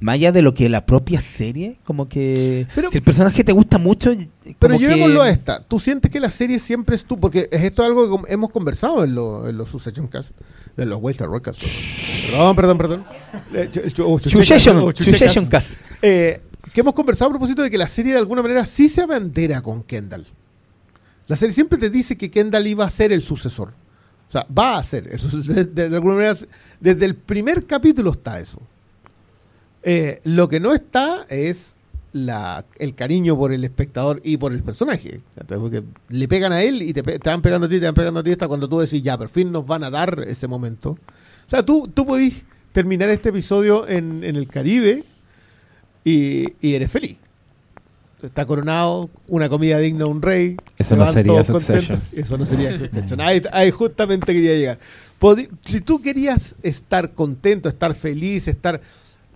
más allá de lo que la propia serie, como que si el personaje te gusta mucho. Pero llevémoslo a esta. ¿Tú sientes que la serie siempre es tú? Porque es esto algo que hemos conversado en, los Succession Cast, de los Waystar Rockcast. Perdón, perdón, perdón. Succession Cast. Eh, que hemos conversado a propósito de que la serie de alguna manera sí se abandera con Kendall. La serie siempre te dice que Kendall iba a ser el sucesor. O sea, va a ser. de alguna manera, desde el primer capítulo está eso. Eh, lo que no está es la, el cariño por el espectador y por el personaje. Porque le pegan a él y te, van pegando a ti, te van pegando a ti hasta cuando tú decís, ya, por fin nos van a dar ese momento. O sea, tú, tú podís terminar este episodio en, el Caribe y, eres feliz. Está coronado, una comida digna de un rey. Eso no sería Succession. Eso no sería Succession. ahí, justamente quería llegar. si tú querías estar contento, estar feliz, estar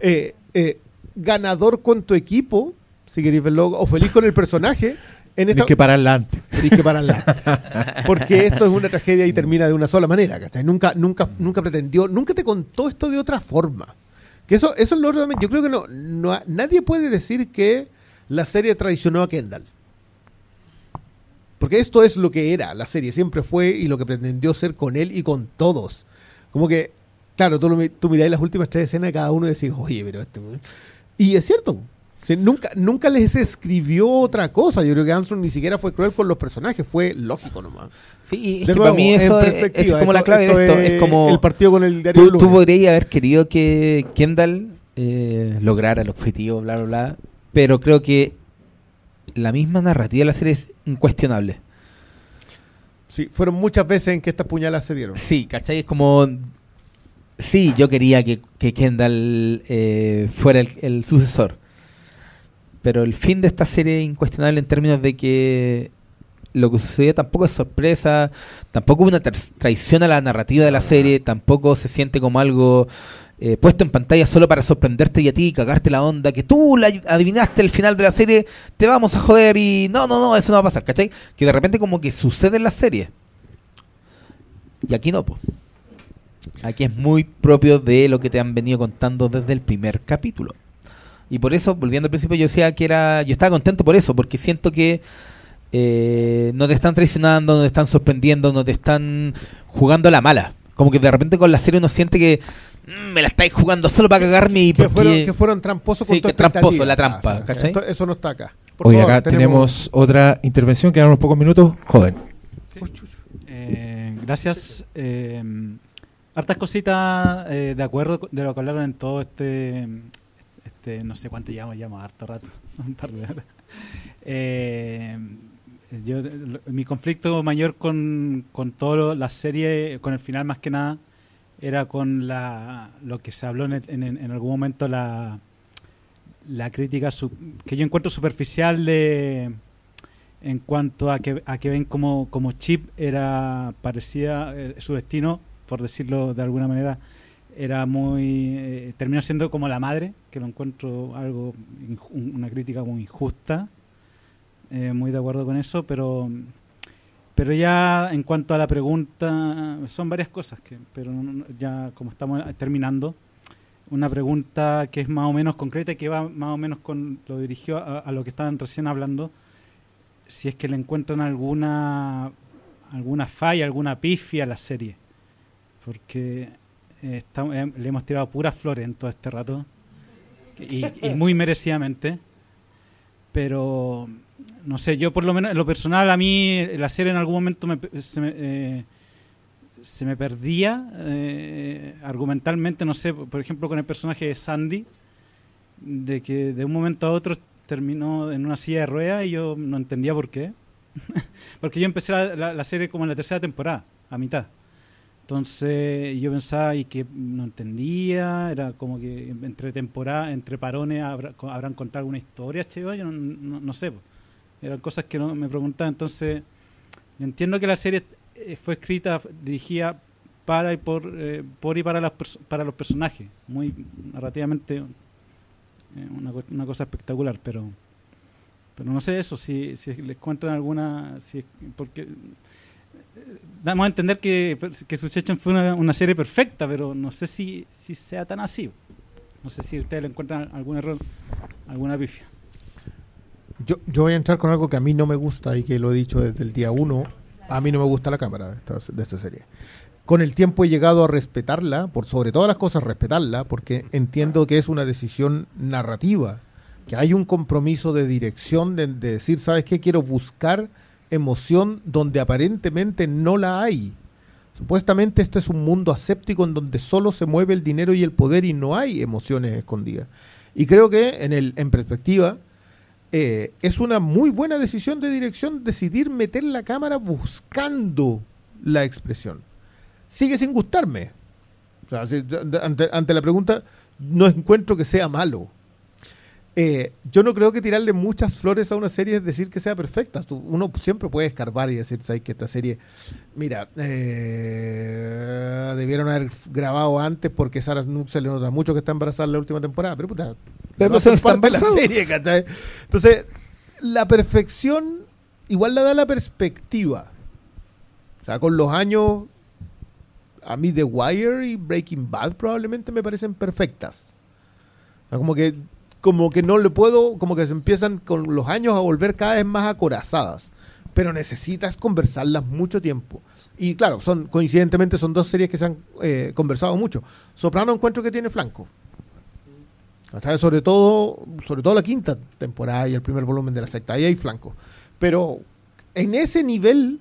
eh, eh, ganador con tu equipo, si queréis verlo, o feliz con el personaje. En esta... que pararla que pararla Porque esto es una tragedia y termina de una sola manera. Nunca, nunca, nunca pretendió, nunca te contó esto de otra forma. Que eso, eso es lo Yo creo que no, no, nadie puede decir que la serie traicionó a Kendall. Porque esto es lo que era la serie, siempre fue y lo que pretendió ser con él y con todos. Como que Claro, tú, tú miráis las últimas tres escenas de cada uno y decís, oye, pero este. Y es cierto. nunca, nunca les escribió otra cosa. Yo creo que Armstrong ni siquiera fue cruel con los personajes, fue lógico nomás. Sí, es que para mí eso es, como la clave de esto. Es, como el partido con el diario Tú, tú podrías haber querido que Kendall eh, lograra el objetivo, bla, bla, bla. Pero creo que la misma narrativa de la serie es incuestionable. Sí, fueron muchas veces en que estas puñalas se dieron. Sí, ¿cachai? Es como Sí, yo quería que, Kendall eh, fuera el, sucesor. Pero el fin de esta serie es incuestionable en términos de que lo que sucedió tampoco es sorpresa, tampoco hubo una traición a la narrativa de la serie, tampoco se siente como algo eh, puesto en pantalla solo para sorprenderte y a ti y cagarte la onda, que tú la adivinaste el final de la serie, te vamos a joder y no, no, no, eso no va a pasar, ¿cachai? Que de repente como que sucede en la serie. Y aquí no, pues. Aquí es muy propio de lo que te han venido contando desde el primer capítulo. Y por eso, volviendo al principio, yo decía que era. Yo estaba contento por eso, porque siento que eh, no te están traicionando, no te están sorprendiendo, no te están jugando a la mala. Como que de repente con la serie uno siente que mm, me la estáis jugando solo para cagarme y que fueron, que fueron tramposos con sí, que tramposo la trampa. eso no está acá. Hoy acá tenemos... otra intervención, quedan unos pocos minutos. Joven. Eh, gracias. Eh, hartas cositas eh, de acuerdo de lo que hablaron en todo este, este no sé cuánto llamo, llamo harto rato, un par de horas. Eh, yo, mi conflicto mayor con, con toda la serie, con el final más que nada, era con la, lo que se habló en, en, algún momento, la, la crítica que yo encuentro superficial de en cuanto a que, a que ven como, como Chip era parecía eh, su destino por decirlo de alguna manera, era muy. Eh, terminó siendo como la madre, que lo encuentro algo. una crítica muy injusta. Eh, muy de acuerdo con eso, pero. Pero ya en cuanto a la pregunta, son varias cosas, que, pero ya como estamos terminando, una pregunta que es más o menos concreta y que va más o menos con lo dirigió a, a lo que estaban recién hablando, si es que le encuentran alguna alguna falla, alguna pifia a la serie porque eh, eh, le hemos tirado puras flores en todo este rato y, muy merecidamente. Pero, no sé, yo por lo menos, en lo personal, a mí la serie en algún momento me, eh, se me perdía argumentalmente, no sé, por ejemplo, con el personaje de Sandy, de que de un momento a otro terminó en una silla de ruedas y yo no entendía por qué. Porque yo empecé la, serie como en la tercera temporada, a mitad. Entonces yo pensaba y que no entendía, era como que entre temporada, entre parones habrán contado alguna historia, che, yo no, sé, eran cosas que no me preguntaba, entonces entiendo que la serie eh, fue escrita, dirigida para y por, eh, por y para, las para los personajes. Muy narrativamente una, una, cosa espectacular, pero pero no sé eso, si, si les cuentan alguna... Si, porque damos a entender que, que Succession fue una, una, serie perfecta, pero no sé si, si sea tan así. No sé si ustedes le encuentran algún error, alguna pifia. Yo, yo voy a entrar con algo que a mí no me gusta y que lo he dicho desde el día uno. A mí no me gusta la cámara de esta, serie. Con el tiempo he llegado a respetarla, por sobre todas las cosas respetarla, porque entiendo que es una decisión narrativa, que hay un compromiso de dirección de, de decir, ¿sabes qué? Quiero buscar emoción donde aparentemente no la hay. Supuestamente este es un mundo aséptico en donde solo se mueve el dinero y el poder y no hay emociones escondidas. Y creo que en, el, en perspectiva eh, es una muy buena decisión de dirección decidir meter la cámara buscando la expresión. Sigue sin gustarme. ante, ante la pregunta, no encuentro que sea malo. Eh, yo no creo que tirarle muchas flores a una serie es decir que sea perfecta. uno siempre puede escarbar y decir, ¿sabes? Que esta serie, mira, eh, debieron haber grabado antes porque Sarah Snook se le nota mucho que está embarazada en la última temporada. Pero puta, pero no parte de la serie, ¿cachai? Entonces, la perfección igual la da la perspectiva. O sea, con los años, a mí The Wire y Breaking Bad probablemente me parecen perfectas. como que como que no le puedo, como que se empiezan con los años a volver cada vez más acorazadas. Pero necesitas conversarlas mucho tiempo. Y claro, son coincidentemente son dos series que se han eh, conversado mucho. Soprano encuentro que tiene flanco. Sobre todo, sobre todo la quinta temporada y el primer volumen de la secta. Ahí hay flanco. Pero en ese nivel,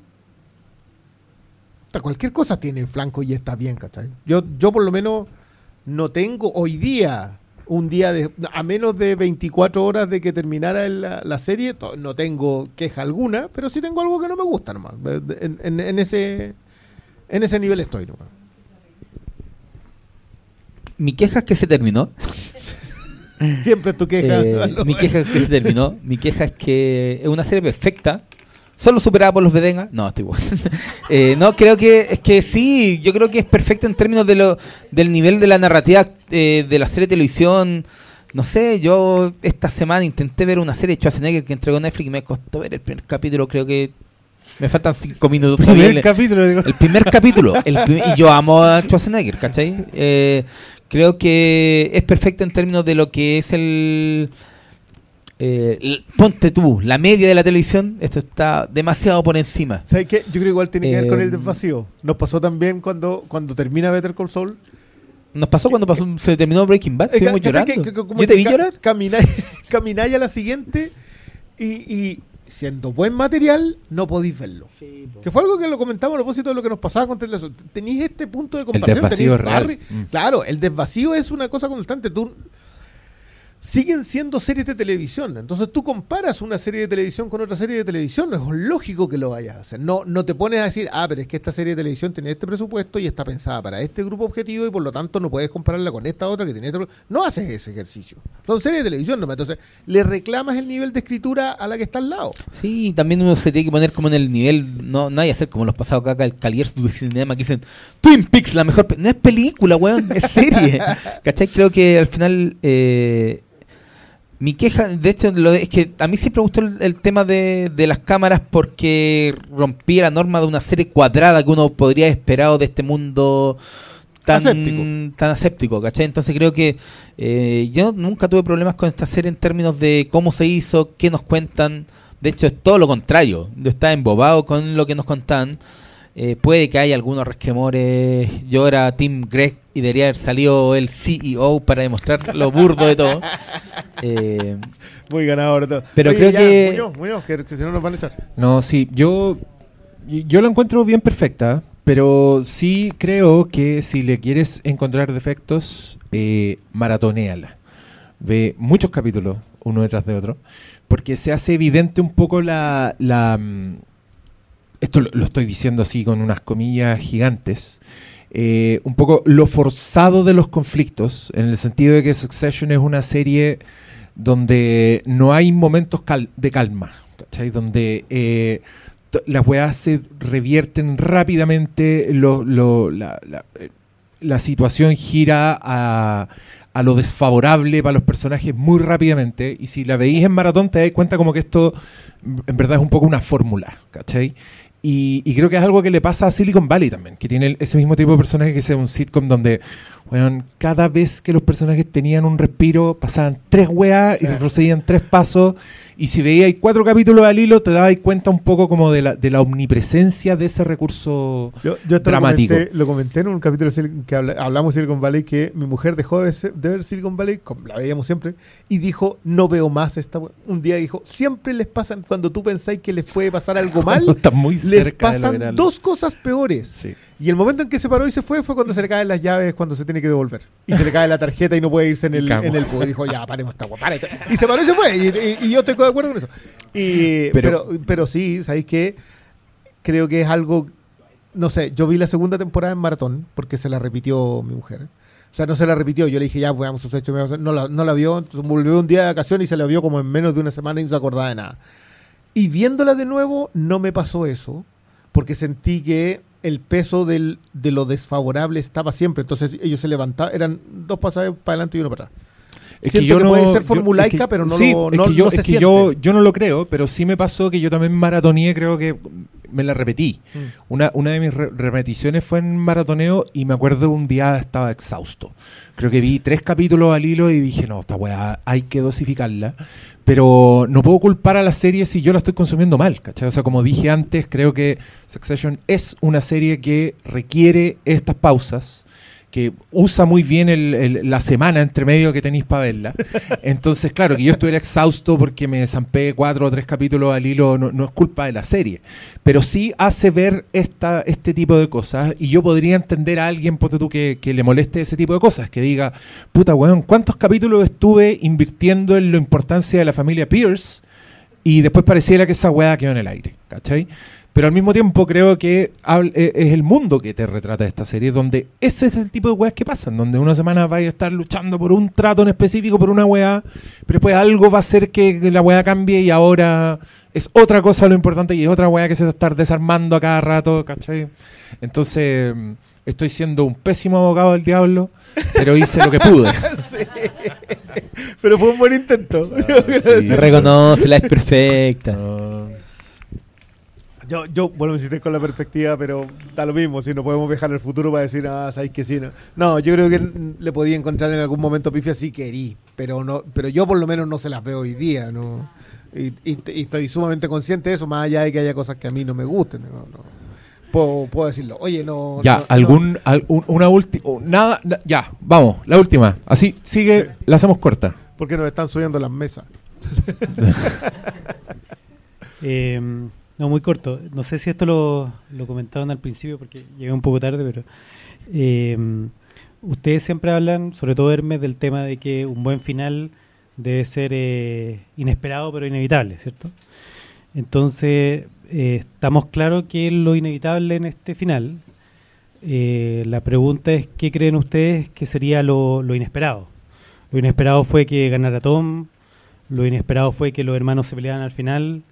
cualquier cosa tiene flanco y está bien, ¿cachai? Yo, yo por lo menos no tengo hoy día un día de, a menos de 24 horas de que terminara la, serie, no tengo queja alguna, pero sí tengo algo que no me gusta nomás. En, ese, en ese nivel estoy nomás. Mi queja es que se terminó. Siempre es tu queja. Eh, mi queja es que se terminó. Mi queja es que es una serie perfecta. Solo superada por los Vedenga. No, estoy bueno. Eh, no, creo que es que sí, yo creo que es perfecta en términos de lo, del nivel de la narrativa eh, de la serie de televisión. No sé, yo esta semana intenté ver una serie de Schwarzenegger que entregó Netflix y me costó ver el primer capítulo. Creo que me faltan cinco minutos. El primer capítulo, El primer capítulo. y yo amo a Schwarzenegger, ¿cachai? Eh, creo que es perfecta en términos de lo que es el eh, ponte tú, la media de la televisión, esto está demasiado por encima. ¿Sabes qué? Yo creo que igual tiene que ver con el eh, desvacío. Nos pasó también cuando, cuando termina Better Call Saul. Nos pasó cuando pasó, se terminó Breaking Bad, estuvimos llorando. ¿Yo te vi llorar? Camináis, a la siguiente y, siendo buen material, no podéis verlo. que fue algo que lo comentamos a propósito de lo que nos pasaba con Televisión. Tenéis este punto de comparación. El desvacío real. Mm. Claro, el desvacío es una cosa constante. Tú siguen siendo series de televisión. Entonces tú comparas una serie de televisión con otra serie de televisión, no es lógico que lo vayas a hacer. No, no te pones a decir, ah, pero es que esta serie de televisión tiene este presupuesto y está pensada para este grupo objetivo y por lo tanto no puedes compararla con esta otra que tiene este... No haces ese ejercicio. Son series de televisión nomás. Entonces le reclamas el nivel de escritura a la que está al lado. Sí, también uno se tiene que poner como en el nivel, no, que hacer como los pasados acá, el Calier de cinema que dicen, Twin Peaks, la mejor... No es película, weón, es serie. ¿Cachai? Creo que al final... Eh, mi queja, de hecho, lo es que a mí siempre me gustó el, tema de, las cámaras porque rompía la norma de una serie cuadrada que uno podría haber esperado de este mundo tan aséptico, tan aséptico ¿cachai? Entonces creo que eh, yo nunca tuve problemas con esta serie en términos de cómo se hizo, qué nos cuentan. De hecho, es todo lo contrario. Yo estaba embobado con lo que nos contaban. Eh, puede que haya algunos resquemores. Yo era Tim Greg y debería haber salido el CEO para demostrar lo burdo de todo. Eh, Muy ganador todo. Pero creo que... que, si no nos van a echar. No, sí, yo, yo lo encuentro bien perfecta, pero sí creo que si le quieres encontrar defectos, eh, maratoneala. Ve muchos capítulos, uno detrás de otro, porque se hace evidente un poco la... la mm, esto lo, estoy diciendo así con unas comillas gigantes, eh, un poco lo forzado de los conflictos, en el sentido de que Succession es una serie donde no hay momentos de calma, ¿cachai? Donde eh, las weas se revierten rápidamente, lo, lo, la, la, la situación gira a, a lo desfavorable para los personajes muy rápidamente. Y si la veis en maratón, te das cuenta como que esto en verdad es un poco una fórmula, ¿cachai? Y, y, creo que es algo que le pasa a Silicon Valley también, que tiene ese mismo tipo de personaje que es un sitcom donde bueno, cada vez que los personajes tenían un respiro, pasaban tres weas y retrocedían tres pasos. Y si veíais cuatro capítulos al hilo, te dabais cuenta un poco como de la, de la omnipresencia de ese recurso dramático. Lo comenté, lo comenté, en un capítulo que hablamos de Silicon Valley que mi mujer dejó de, ver Silicon Valley, como la veíamos siempre, y dijo, no veo más esta Un día dijo, siempre les pasan, cuando tú pensáis que les puede pasar algo mal, les pasan dos cosas peores. Sí. Y el momento en que se paró y se fue fue cuando se le caen las llaves, cuando se tiene que devolver. Y se le cae la tarjeta y no puede irse en el, en el Y dijo, ya, paremos esta guapa. Y se paró y se fue. Y, yo estoy de acuerdo con eso. Y, pero, pero, sí, ¿sabéis qué? Creo que es algo. No sé, yo vi la segunda temporada en maratón porque se la repitió mi mujer. O sea, no se la repitió. Yo le dije, ya, veamos sus hechos. No la, no la vio. Entonces volvió un día de vacaciones y se la vio como en menos de una semana y no se acordaba de nada. Y viéndola de nuevo, no me pasó eso. Porque sentí que el peso del, de lo desfavorable estaba siempre. Entonces ellos se levantaban, eran dos pasajes para adelante y uno para atrás. Es que yo no, puede ser formulaica, pero no lo no, yo, es que yo, yo, no lo creo, pero sí me pasó que yo también maratoneé, creo que me la repetí. Mm. Una, una de mis repeticiones fue en maratoneo y me acuerdo un día estaba exhausto. Creo que vi tres capítulos al hilo y dije, no, esta weá hay que dosificarla. Pero no puedo culpar a la serie si yo la estoy consumiendo mal, ¿cachai? O sea, como dije antes, creo que Succession es una serie que requiere estas pausas que usa muy bien el, la semana entre medio que tenéis para verla. Entonces, claro, que yo estuviera exhausto porque me zampé cuatro o tres capítulos al hilo no, es culpa de la serie. Pero sí hace ver esta, este tipo de cosas y yo podría entender a alguien, ponte tú, que, que le moleste ese tipo de cosas, que diga, puta weón, ¿cuántos capítulos estuve invirtiendo en la importancia de la familia Pierce? Y después pareciera que esa weá quedó en el aire, ¿cachai? Pero al mismo tiempo creo que e, es el mundo que te retrata esta serie, donde ese es el tipo de weas que pasan, donde una semana vais a estar luchando por un trato en específico, por una wea, pero después algo va a hacer que la wea cambie y ahora es otra cosa lo importante y es otra wea que se va a estar desarmando a cada rato, ¿cachai? Entonces estoy siendo un pésimo abogado del diablo, pero hice lo que pude. Pero fue un buen intento. Reconoce, la es perfecta. Yo, yo vuelvo a insistir con la perspectiva, pero da lo mismo, si no podemos viajar al futuro para decir, ah, sabéis que sí. No. no, yo creo que le podía encontrar en algún momento pifia si querí, pero no, pero yo por lo menos no se las veo hoy día, ¿no? Y, estoy sumamente consciente de eso, más allá de que haya cosas que a mí no me gusten. Puedo, puedo, decirlo. Oye, no. Ya, algún, una última. Nada, ya, vamos, la última. Así, sigue, la hacemos corta. Porque nos están subiendo las mesas. eh, no, muy corto. No sé si esto lo, comentaban al principio porque llegué un poco tarde, pero eh, ustedes siempre hablan, sobre todo Hermes, del tema de que un buen final debe ser eh, inesperado pero inevitable, ¿cierto? Entonces, eh, estamos claros que es lo inevitable en este final. la pregunta es, ¿qué creen ustedes que sería lo, lo inesperado? Lo inesperado fue que ganara Tom, lo inesperado fue que los hermanos se pelearan al final,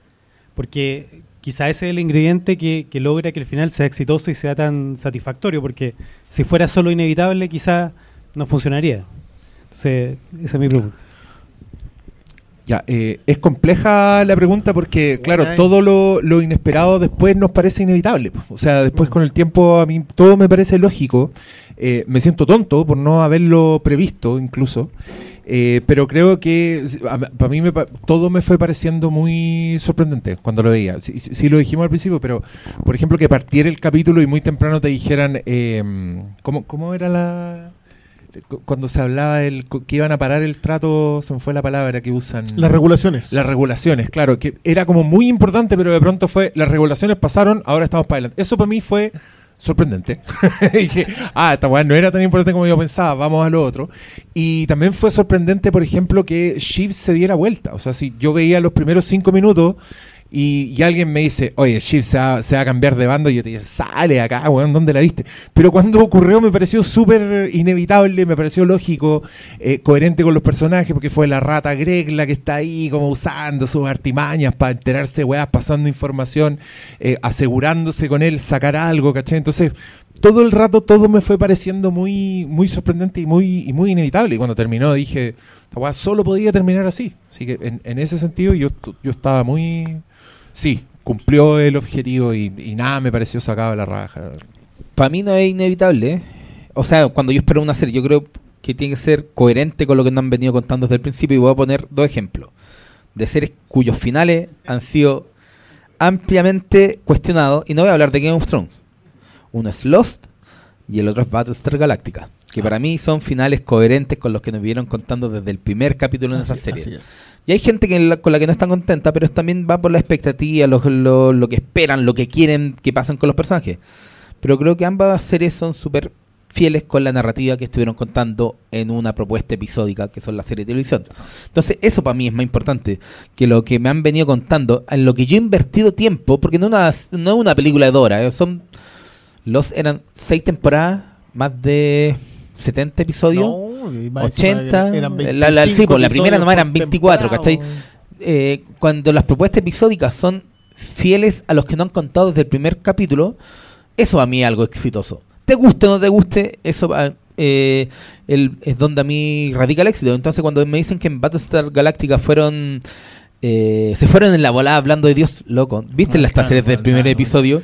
porque quizá ese es el ingrediente que, logra que el final sea exitoso y sea tan satisfactorio, porque si fuera solo inevitable, quizá no funcionaría. Entonces, esa es mi pregunta. Ya, eh, es compleja la pregunta porque, claro, todo lo, inesperado después nos parece inevitable. O sea, después mm. con el tiempo a mí todo me parece lógico. Eh, me siento tonto por no haberlo previsto incluso. Eh, pero creo que para mí todo me fue pareciendo muy sorprendente cuando lo veía. Sí, lo dijimos al principio, pero por ejemplo que partiera el capítulo y muy temprano te dijeran, eh, ¿cómo, ¿cómo era la...? cuando se hablaba del que iban a parar el trato, se me fue la palabra que usan. Las regulaciones. Las regulaciones, claro, que era como muy importante, pero de pronto fue, las regulaciones pasaron, ahora estamos para adelante. Eso para mí fue sorprendente. dije, ah, esta weá no era tan importante como yo pensaba, vamos a lo otro. Y también fue sorprendente, por ejemplo, que Shiv se diera vuelta. O sea, si yo veía los primeros cinco minutos y, alguien me dice, oye, Shiv se va, a cambiar de bando, y yo te digo, sale acá, weón, ¿dónde la viste? Pero cuando ocurrió me pareció súper inevitable, me pareció lógico, eh, coherente con los personajes, porque fue la rata Greg la que está ahí como usando sus artimañas para enterarse, weá, pasando información, eh, asegurándose con él sacar algo, ¿cachai? Entonces, todo el rato todo me fue pareciendo muy, muy sorprendente y muy, y muy inevitable. Y cuando terminó dije, esta weá solo podía terminar así. Así que en, en ese sentido yo, yo estaba muy sí, cumplió el objetivo y, nada me pareció sacado de la raja. Para mí no es inevitable. ¿eh? O sea, cuando yo espero una serie, yo creo que tiene que ser coherente con lo que nos han venido contando desde el principio y voy a poner dos ejemplos de series cuyos finales han sido ampliamente cuestionados y no voy a hablar de Game of Thrones. Uno es Lost y el otro es Battlestar Galactica, que para mí son finales coherentes con los que nos vieron contando desde el primer capítulo de esa serie. Y hay gente que con la que no están contenta, pero también va por la expectativa, lo, lo, que esperan, lo que quieren que pasen con los personajes. Pero creo que ambas series son súper fieles con la narrativa que estuvieron contando en una propuesta episódica, que son las series de televisión. Entonces, eso para mí es más importante que lo que me han venido contando, en lo que yo he invertido tiempo, porque no, una, no es una película de Dora, eh, son los eran seis temporadas, más de 70 episodios. 80. Eran, la, la, pues, la primera nomás eran 24, ¿cachai? Eh, cuando las propuestas episódicas son fieles a los que no han contado desde el primer capítulo, eso a mí es algo exitoso. Te guste o no te guste, eso eh, es donde a mí radica el éxito. Entonces, cuando me dicen que en Battlestar Galactica fueron. Eh, se fueron en la volada hablando de Dios, loco. ¿Viste ah, las series del primer episodio?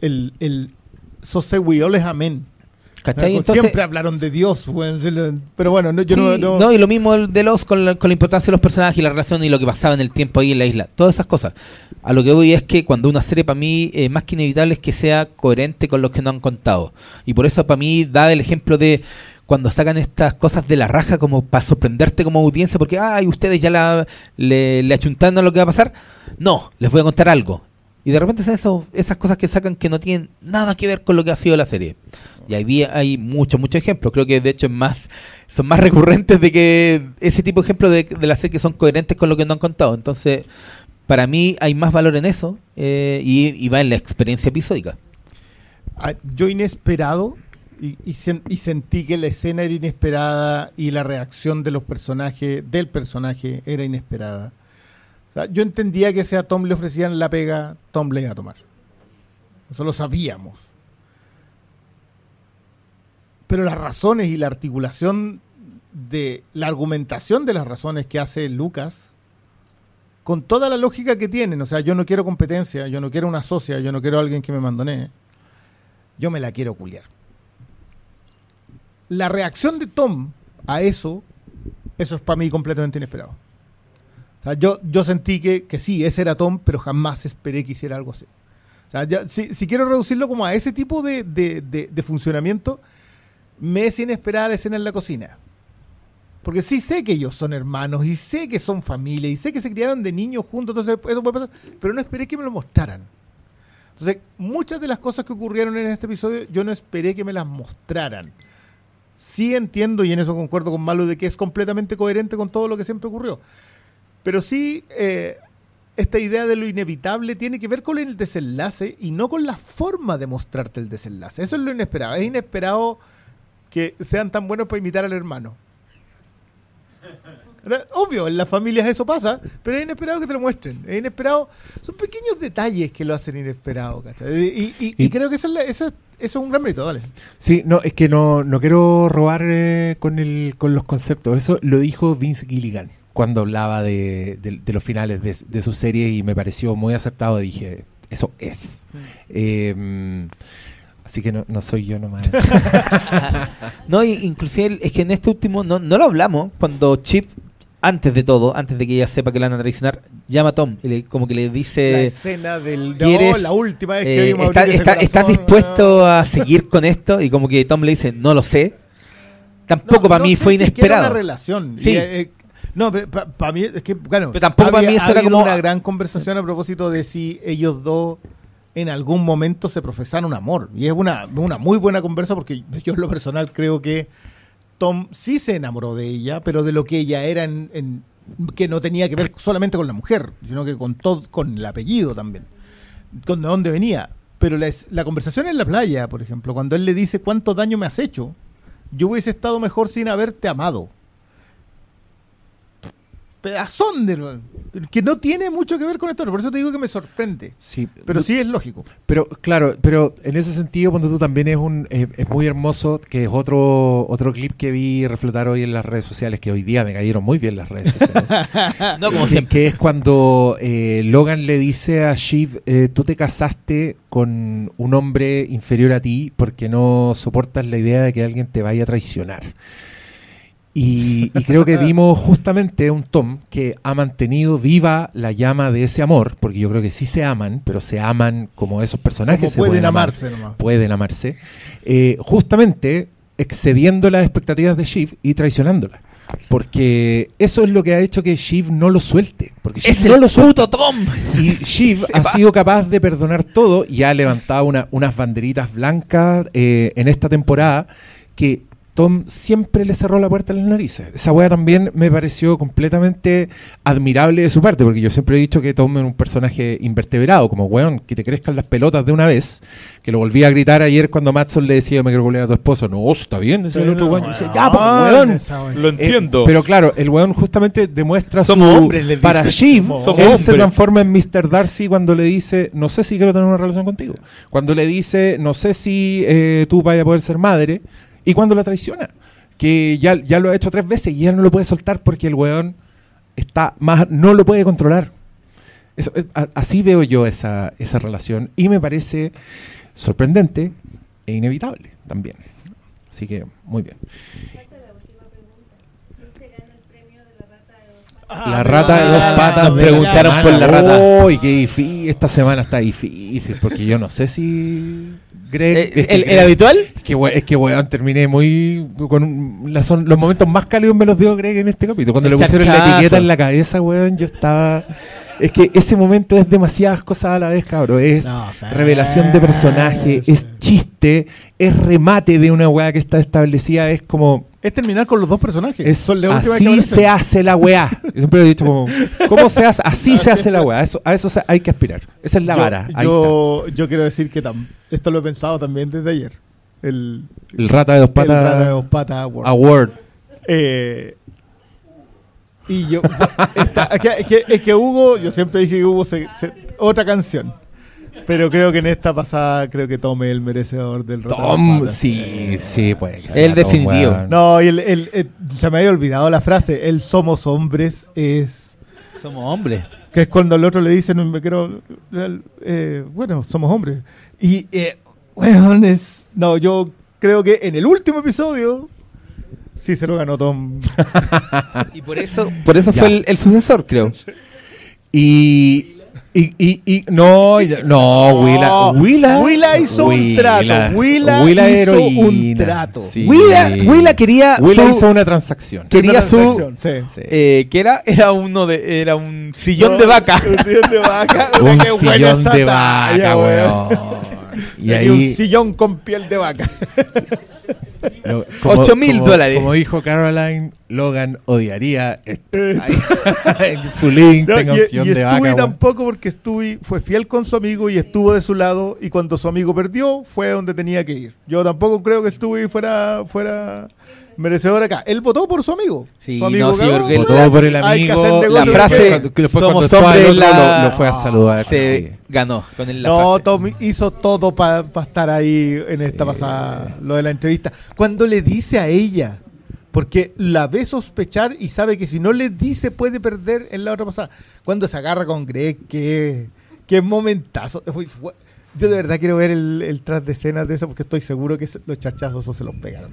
El, el, es amén. Siempre hablaron de Dios, pero bueno, no, yo no, no, y lo mismo de los con la, con la importancia de los personajes y la relación y lo que pasaba en el tiempo ahí en la isla. Todas esas cosas. A lo que voy es que cuando una serie para mí, eh, más que inevitable es que sea coherente con los que no han contado. Y por eso para mí da el ejemplo de cuando sacan estas cosas de la raja como para sorprenderte como audiencia, porque, ay, ustedes ya la, le, le achuntaron a lo que va a pasar. No, les voy a contar algo. Y de repente son eso, esas cosas que sacan que no tienen nada que ver con lo que ha sido la serie. Y ahí hay muchos, muchos ejemplos. Creo que de hecho es más, son más recurrentes de que ese tipo de ejemplos de, de la serie que son coherentes con lo que no han contado. Entonces, para mí hay más valor en eso eh, y, va en la experiencia episódica. Ah, yo inesperado y, y, sentí que la escena era inesperada y la reacción de los personajes, del personaje, era inesperada. yo entendía que si a Tom le ofrecían la pega, Tom le iba a tomar. Eso lo sabíamos pero las razones y la articulación de la argumentación de las razones que hace Lucas, con toda la lógica que tienen, o sea, yo no quiero competencia, yo no quiero una socia, yo no quiero alguien que me mandonee, yo me la quiero culiar. La reacción de Tom a eso, eso es para mí completamente inesperado. Yo, yo sentí que, que sí, ese era Tom, pero jamás esperé que hiciera algo así. Sea, si, quiero reducirlo como a ese tipo de, de funcionamiento, me es inesperada la escena en la cocina. Porque sí sé que ellos son hermanos y sé que son familia y sé que se criaron de niños juntos, entonces eso puede pasar, pero no esperé que me lo mostraran. Entonces, muchas de las cosas que ocurrieron en este episodio yo no esperé que me las mostraran. Sí entiendo, y en eso concuerdo con Malo, de que es completamente coherente con todo lo que siempre ocurrió. Pero sí, eh, esta idea de lo inevitable tiene que ver con el desenlace y no con la forma de mostrarte el desenlace. Eso es lo inesperado. Es inesperado que sean tan buenos para imitar al hermano. Obvio, en las familias eso pasa, pero es inesperado que te lo muestren. Es inesperado. Son pequeños detalles que lo hacen inesperado, Y, creo que eso es, un gran mérito, dale. Sí, no, es que no, no quiero robar eh, con, el, con los conceptos. Eso lo dijo Vince Gilligan cuando hablaba de, los finales de, de, su serie y me pareció muy acertado. Dije, eso es. Mm. Eh, Así que no, soy yo nomás. no, inclusive es que en este último no, no lo hablamos cuando Chip antes de todo, antes de que ella sepa que la van a traicionar, llama a Tom y le, como que le dice... La escena del... De, la última vez que eh, vimos está, ¿Estás dispuesto a seguir con esto? Y como que Tom le dice, no lo sé. Tampoco para mí fue inesperado. una relación. Sí. Eh, no, para mí es que, bueno, pero tampoco para mí eso era como una gran conversación a propósito de si ellos dos en algún momento se profesaron amor. Y es una, una muy buena conversa porque yo en lo personal creo que Tom sí se enamoró de ella, pero de lo que ella era en, que no tenía que ver solamente con la mujer, sino que con todo, con el apellido también, con de dónde venía. Pero la, la conversación en la playa, por ejemplo, cuando él le dice cuánto daño me has hecho, yo hubiese estado mejor sin haberte amado pedazón de que no tiene mucho que ver con esto, por eso te digo que me sorprende. Sí, pero sí es lógico. Pero claro, pero en ese sentido cuando tú también es un es, muy hermoso que es otro otro clip que vi reflotar hoy en las redes sociales que hoy día me cayeron muy bien las redes sociales. no como Que es cuando eh, Logan le dice a Shiv, eh, tú te casaste con un hombre inferior a ti porque no soportas la idea de que alguien te vaya a traicionar. Y, creo que vimos justamente un Tom que ha mantenido viva la llama de ese amor, porque yo creo que sí se aman, pero se aman como esos personajes. pueden, amarse Pueden amarse. Eh, justamente excediendo las expectativas de Shiv y traicionándola. Porque eso es lo que ha hecho que Shiv no lo suelte. Porque Shiv es no lo puto Tom. Y Shiv ha sido capaz de perdonar todo y ha levantado unas banderitas blancas eh, en esta temporada que Tom siempre le cerró la puerta a las narices. Esa weá también me pareció completamente admirable de su parte, porque yo siempre he dicho que Tom es un personaje invertebrado, como weón, que te crezcan las pelotas de una vez, que lo volví a gritar ayer cuando Matson le decía, me quiero volver a tu esposo. No, está bien, decía el otro weón. ya, pues weón. Lo entiendo. pero claro, el weón justamente demuestra Somos Hombres, para Shiv, él se transforma en Mr. Darcy cuando le dice, no sé si quiero tener una relación contigo. Cuando le dice, no sé si eh, tú vayas a poder ser madre y cuando la traiciona, que ya, ya lo ha hecho tres veces y ya no lo puede soltar porque el weón está más, no lo puede controlar. así veo yo esa, esa relación y me parece sorprendente e inevitable también. Así que, muy bien. La rata de dos ah, patas. preguntaron por la rata. Uy, qué difícil. Esta semana está difícil porque yo no sé si Greg. Eh, ¿El, habitual? Es que, es que weón, terminé muy. con son, Los momentos más cálidos me los dio Greg en este capítulo. Cuando le pusieron la etiqueta en la cabeza, weón, yo estaba. Es que ese momento es demasiadas cosas a la vez, cabrón. Es revelación de personaje, es chiste, es remate de una weá que está establecida, es como es terminar con los dos personajes. así se hace la weá. siempre he dicho como, ¿cómo se hace? Así se hace la weá. Eso, a eso hay que aspirar. Esa es la vara. Yo, yo, quiero decir que esto lo he pensado también desde ayer. El, rata de dos patas. El rata de dos patas Award. Eh, y yo, es, que, Hugo, yo siempre dije que Hugo se, otra canción. Pero creo que en esta pasada, creo que Tom es el merecedor del Tom, sí, sí, pues. El definitivo. No, y el, se me había olvidado la frase, el somos hombres es... Somos hombres. Que es cuando el otro le dice, no me quiero... Eh, bueno, somos hombres. Y, eh, bueno, es... No, yo creo que en el último episodio sí se lo ganó Tom. y por eso, por eso fue el, el sucesor, creo. Y y, y, y no, no, Willa, Willa, Willa hizo un trato. Willa, hizo un trato. Willa, quería. Willa hizo una transacción. Quería su. Sí. Eh, que era, era uno de, era un sillón de vaca. Un sillón de vaca. un sillón de vaca, weón. Y ahí... un sillón con piel de vaca. 8 mil dólares. Como dijo Caroline, Logan odiaría en su link. No, tenga y, y de tampoco porque Stewie fue fiel con su amigo y estuvo de su lado y cuando su amigo perdió fue donde tenía que ir. Yo tampoco creo que Stewie fuera fuera merecedor acá. Él votó por su amigo. Sí, su amigo no, votó por el amigo. La frase que, después somos hombres lo, fue a saludar. Se ganó con el No, Tom hizo todo para estar ahí en esta pasada, lo de la entrevista. Cuando le dice a ella, porque la ve sospechar y sabe que si no le dice puede perder en la otra pasada. Cuando se agarra con Greg, qué, qué momentazo. Yo de verdad quiero ver el, el tras de escenas de eso porque estoy seguro que los charchazos se los pegaron.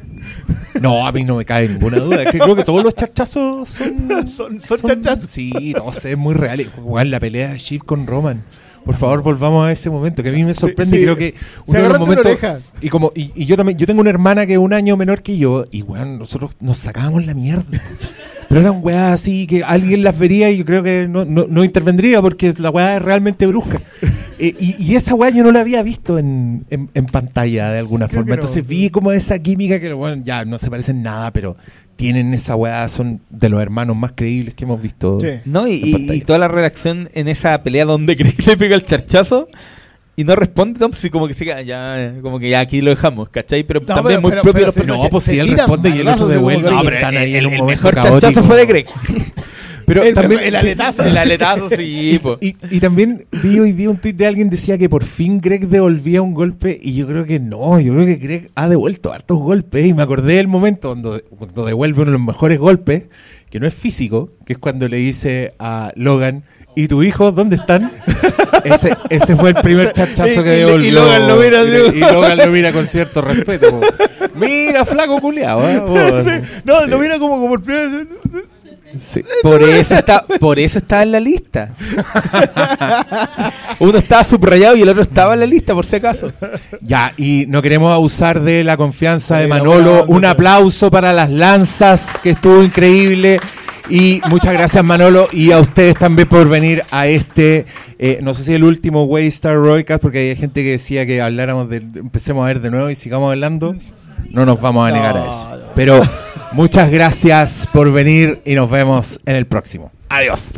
No, a mí no me cae ninguna duda. Es que creo que todos los charchazos son. son, son, charchazos. Sí, todos es muy real. Jugar la pelea de Shiv con Roman. Por favor, volvamos a ese momento que a mí me sorprende. Creo que uno de los momentos. Y como y, yo también, yo tengo una hermana que es un año menor que yo y bueno, nosotros nos sacábamos la mierda. Pero eran weas así que alguien las vería y yo creo que no, no, no intervendría porque la weá es realmente brusca. Eh, y, esa weá yo no la había visto en, en, pantalla de alguna forma. Entonces vi como esa química que, bueno, ya no se parecen nada, pero tienen esa weá, son de los hermanos más creíbles que hemos visto. No, y, toda la reacción en esa pelea donde Greg le pega el charchazo y no responde Tom, como que siga, ya, como que ya aquí lo dejamos, ¿cachai? Pero también muy propio los No, pues si él responde y el otro devuelve y están ahí en un mejor charchazo fue de Greg. Pero el, también, el aletazo. El aletazo, sí. Y, y, también vi hoy vi un tweet de alguien decía que por fin Greg devolvía un golpe y yo creo que no, yo creo que Greg ha devuelto hartos golpes y me acordé del momento cuando, cuando devuelve uno de los mejores golpes, que no es físico, que es cuando le dice a Logan, ¿y tu hijo dónde están? ese, ese fue el primer chachazo que devolvió. Y, Logan lo mira, y, y, Logan lo mira con cierto respeto. Mira, flaco culiado. ¿eh? no, lo mira como, como el primer... Por eso está, por eso está en la lista. Uno estaba subrayado y el otro estaba en la lista, por si acaso. Ya, y no queremos abusar de la confianza de Manolo. Un aplauso para las lanzas, que estuvo increíble. Y muchas gracias Manolo y a ustedes también por venir a este, eh, no sé si el último Waystar Roycast, porque hay gente que decía que habláramos de, empecemos a ver de nuevo y sigamos hablando. No nos vamos a negar a eso. Pero Muchas gracias por venir y nos vemos en el próximo. Adiós.